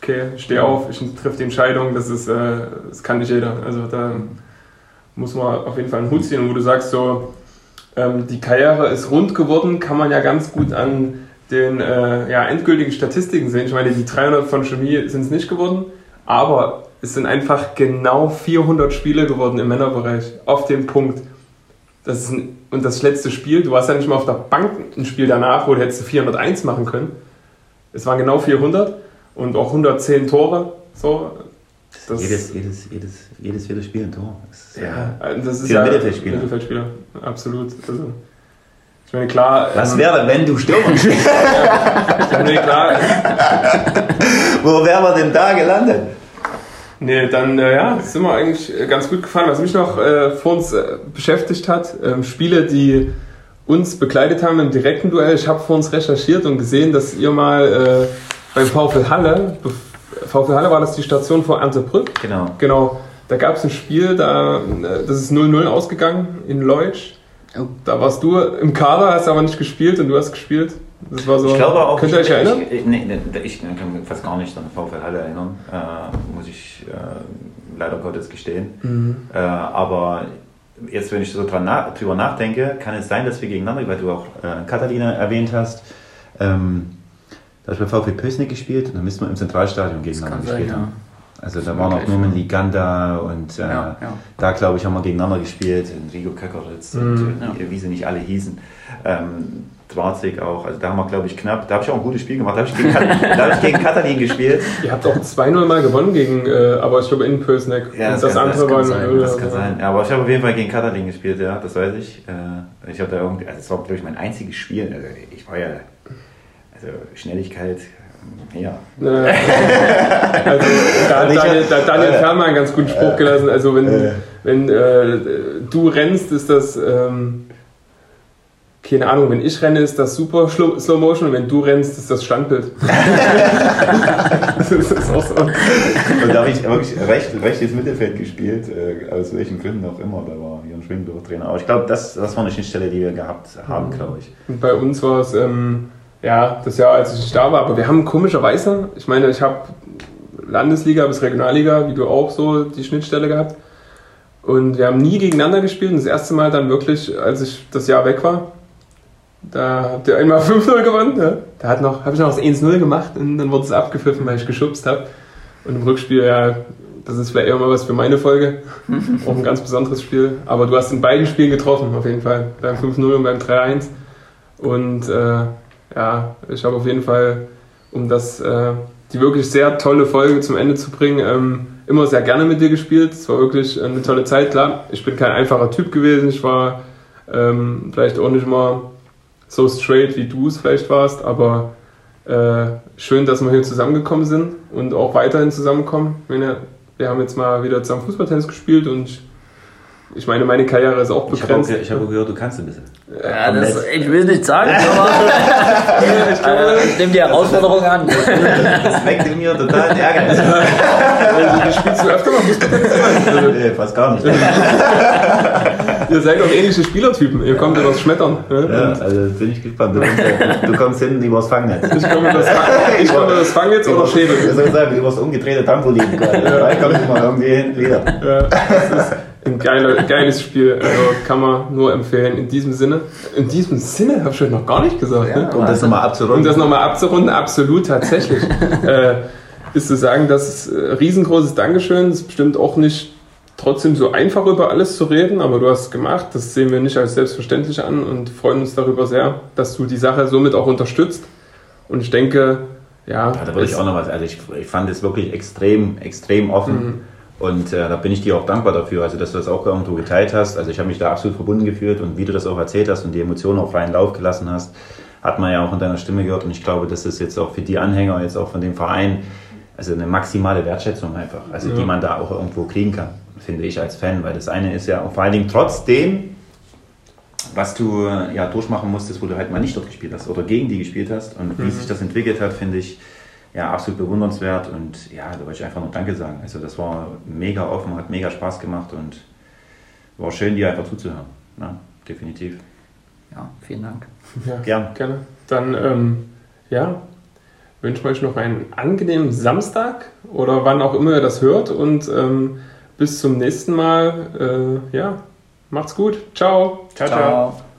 Speaker 1: okay, steh auf, ich triff die Entscheidung, das ist, äh, das kann nicht jeder. Also da muss man auf jeden Fall einen Hut ziehen. Und wo du sagst, so, ähm, die Karriere ist rund geworden, kann man ja ganz gut an den äh, ja, endgültigen Statistiken sehen. Ich meine, die 300 von Chemie sind es nicht geworden, aber es sind einfach genau 400 Spiele geworden im Männerbereich auf dem Punkt. Das ist ein, und das letzte Spiel, du warst ja nicht mal auf der Bank ein Spiel danach, wo du hättest 401 machen können. Es waren genau 400 und auch 110 Tore. So. Das,
Speaker 2: Jedes, jedes, jedes, jedes vierte Spiel ein Tor. Das
Speaker 1: ja, das ist ja
Speaker 2: Mittelfeldspieler.
Speaker 1: Mittelfeldspieler, absolut. Also, ich meine, klar.
Speaker 2: Was
Speaker 1: ähm,
Speaker 2: wäre, wenn du Stürmer spielst?
Speaker 1: ich meine, klar,
Speaker 2: Wo wären wir denn da gelandet?
Speaker 1: Nee, dann äh, ja, sind wir eigentlich äh, ganz gut gefahren. Was mich noch äh, vor uns äh, beschäftigt hat, ähm, Spiele, die uns begleitet haben im direkten Duell. Ich habe vor uns recherchiert und gesehen, dass ihr mal äh, beim VfL Halle, VfL Halle war das die Station vor Erntebrück,
Speaker 2: Genau.
Speaker 1: genau, da gab es ein Spiel, da, äh, das ist 0-0 ausgegangen in Leutsch.
Speaker 3: Oh.
Speaker 1: Da warst du im Kader, hast aber nicht gespielt und du hast gespielt. Das war so.
Speaker 2: Ich glaube auch.
Speaker 1: Könnt ihr euch
Speaker 2: ich,
Speaker 1: erinnern?
Speaker 2: Ich, nee, nee, ich kann mich fast gar nicht an VfL Halle erinnern, äh, muss ich äh, leider Gottes gestehen.
Speaker 1: Mhm.
Speaker 2: Äh, aber jetzt, wenn ich so dran na drüber nachdenke, kann es sein, dass wir gegeneinander, weil du auch äh, Catalina erwähnt hast, ähm, da habe ich bei VfL Pößnig gespielt und dann müssen wir im Zentralstadion gegeneinander
Speaker 3: sein,
Speaker 2: gespielt
Speaker 3: ja.
Speaker 2: Also da
Speaker 3: Das
Speaker 2: waren auch
Speaker 3: möglich,
Speaker 2: Norman
Speaker 3: ja.
Speaker 2: Liganda und äh,
Speaker 3: Ja, ja.
Speaker 2: da glaube ich haben wir gegeneinander gespielt, Enrico Köckeritz
Speaker 1: Mhm.
Speaker 2: und
Speaker 3: Ja.
Speaker 2: äh, wie sie nicht alle hießen. Ähm, Dwarzig auch, also da haben wir glaube ich knapp, da habe ich auch ein gutes Spiel gemacht, da habe ich gegen, da hab ich gegen Katalin gespielt.
Speaker 1: Ihr habt auch 2-0 mal gewonnen gegen, äh, aber ich glaube in Pösneck.
Speaker 2: Ja,
Speaker 1: und
Speaker 2: das kann- das kann
Speaker 1: war
Speaker 3: sein,
Speaker 1: 0
Speaker 2: Das kann sein. Ja, aber ich habe auf jeden Fall gegen Katalin gespielt, ja, das weiß ich. Äh, Ich habe da irgendwie, also das war glaube ich mein einziges Spiel. Also ich war ja, also Schnelligkeit, ja.
Speaker 1: Also, da hat Daniel, da hat Daniel Fährmann einen ganz guten Spruch gelassen. Also, wenn,
Speaker 2: äh.
Speaker 1: wenn äh, du rennst, ist das, ähm, keine Ahnung, wenn ich renne, ist das super Slow, Slow Motion und wenn du rennst, ist das Standbild. das ist auch so.
Speaker 2: Und da habe ich wirklich recht, rechtes Mittelfeld gespielt, äh, aus welchen Gründen auch immer. Da war Jörn Schwingbach Trainer. Aber ich glaube, das, das war eine Schnittstelle, die wir gehabt haben, glaube ich.
Speaker 1: Und bei uns war es, ähm, ja, das Jahr, als ich nicht da war. Aber wir haben komischerweise, ich meine, ich habe Landesliga bis Regionalliga, wie du auch so, die Schnittstelle gehabt. Und wir haben nie gegeneinander gespielt. Und das erste Mal dann wirklich, als ich das Jahr weg war, da habt ihr einmal 5-0 gewonnen. Ja. Da hat noch, habe ich noch das 1-0 gemacht und dann wurde es abgepfiffen, weil ich geschubst habe. Und im Rückspiel, ja, das ist vielleicht eher mal was für meine Folge. auch ein ganz besonderes Spiel. Aber du hast in beiden Spielen getroffen, auf jeden Fall. Beim 5-0 und beim 3-1. Und äh, ja, ich habe auf jeden Fall, um das, äh, die wirklich sehr tolle Folge zum Ende zu bringen, ähm, immer sehr gerne mit dir gespielt. Es war wirklich eine tolle Zeit. Klar, ich bin kein einfacher Typ gewesen. Ich war ähm, vielleicht auch nicht mal so straight, wie du es vielleicht warst, aber äh, schön, dass wir hier zusammengekommen sind und auch weiterhin zusammenkommen. Wir haben jetzt mal wieder zusammen Fußballtennis gespielt und ich meine, meine Karriere ist auch
Speaker 2: Ich habe auch,
Speaker 1: begrenzt.
Speaker 2: ich habe auch gehört, du kannst ein bisschen.
Speaker 3: Ja, das, ich will nicht sagen, aber äh, ich nehme die Herausforderung an.
Speaker 2: Das weckt in mir total den Ärger.
Speaker 1: Also, spielst du öfter mal? Also,
Speaker 2: Nee, fast gar nicht.
Speaker 1: ihr seid auch ähnliche Spielertypen. Ihr kommt übers Schmettern. Ne?
Speaker 2: Ja,
Speaker 1: Und
Speaker 2: also bin ich gespannt. Du, kommst- du kommst hinten übers Fangnetz.
Speaker 1: Ich komme übers, Fang, ich komme übers Fangnetz oder
Speaker 2: Ich
Speaker 1: Schädel.
Speaker 2: soll sagen, übers umgedrehte Trampolin. Da kommt immer irgendwie hin wieder.
Speaker 1: Ja, das ist ein geiler, geiles Spiel. Also kann man nur empfehlen. In diesem Sinne. In diesem Sinne habe ich heute noch gar nicht gesagt. ne?
Speaker 2: Um das nochmal
Speaker 1: Um
Speaker 2: abzurunden.
Speaker 1: das nochmal abzurunden, absolut tatsächlich. äh, ist zu sagen, dass äh, riesengroßes Dankeschön. Es ist bestimmt auch nicht trotzdem so einfach über alles zu reden, aber du hast es gemacht. Das sehen wir nicht als selbstverständlich an und freuen uns darüber sehr, dass du die Sache somit auch unterstützt. Und ich denke, ja,
Speaker 2: Ja, da würde ich auch noch was. Also ich, ich fand es wirklich extrem, extrem offen.
Speaker 1: Mhm.
Speaker 2: Und äh, da bin ich dir auch dankbar dafür, also dass du das auch irgendwo geteilt hast. Also ich habe mich da absolut verbunden gefühlt und wie du das auch erzählt hast und die Emotionen auf freien Lauf gelassen hast, hat man ja auch in deiner Stimme gehört. Und ich glaube, das ist jetzt auch für die Anhänger, jetzt auch von dem Verein, also eine maximale Wertschätzung einfach, also
Speaker 1: Ja.
Speaker 2: die man da auch irgendwo kriegen kann, finde ich als Fan. Weil das eine ist ja vor allen Dingen trotzdem, was du äh, ja durchmachen musstest, wo du halt mal nicht dort gespielt hast oder gegen die gespielt hast und wie
Speaker 1: Mhm.
Speaker 2: sich das entwickelt hat, finde ich ja absolut bewundernswert und ja, da wollte ich einfach nur Danke sagen. Also das war mega offen, hat mega Spaß gemacht und war schön, dir einfach zuzuhören. Ja, definitiv.
Speaker 3: Ja, vielen Dank.
Speaker 1: Ja,
Speaker 2: Gern.
Speaker 1: gerne. Dann, ähm, ja, wünschen euch noch einen angenehmen Samstag oder wann auch immer ihr das hört und ähm, bis zum nächsten Mal. Äh, ja, macht's gut. Ciao.
Speaker 2: ciao. ciao.
Speaker 3: Ciao.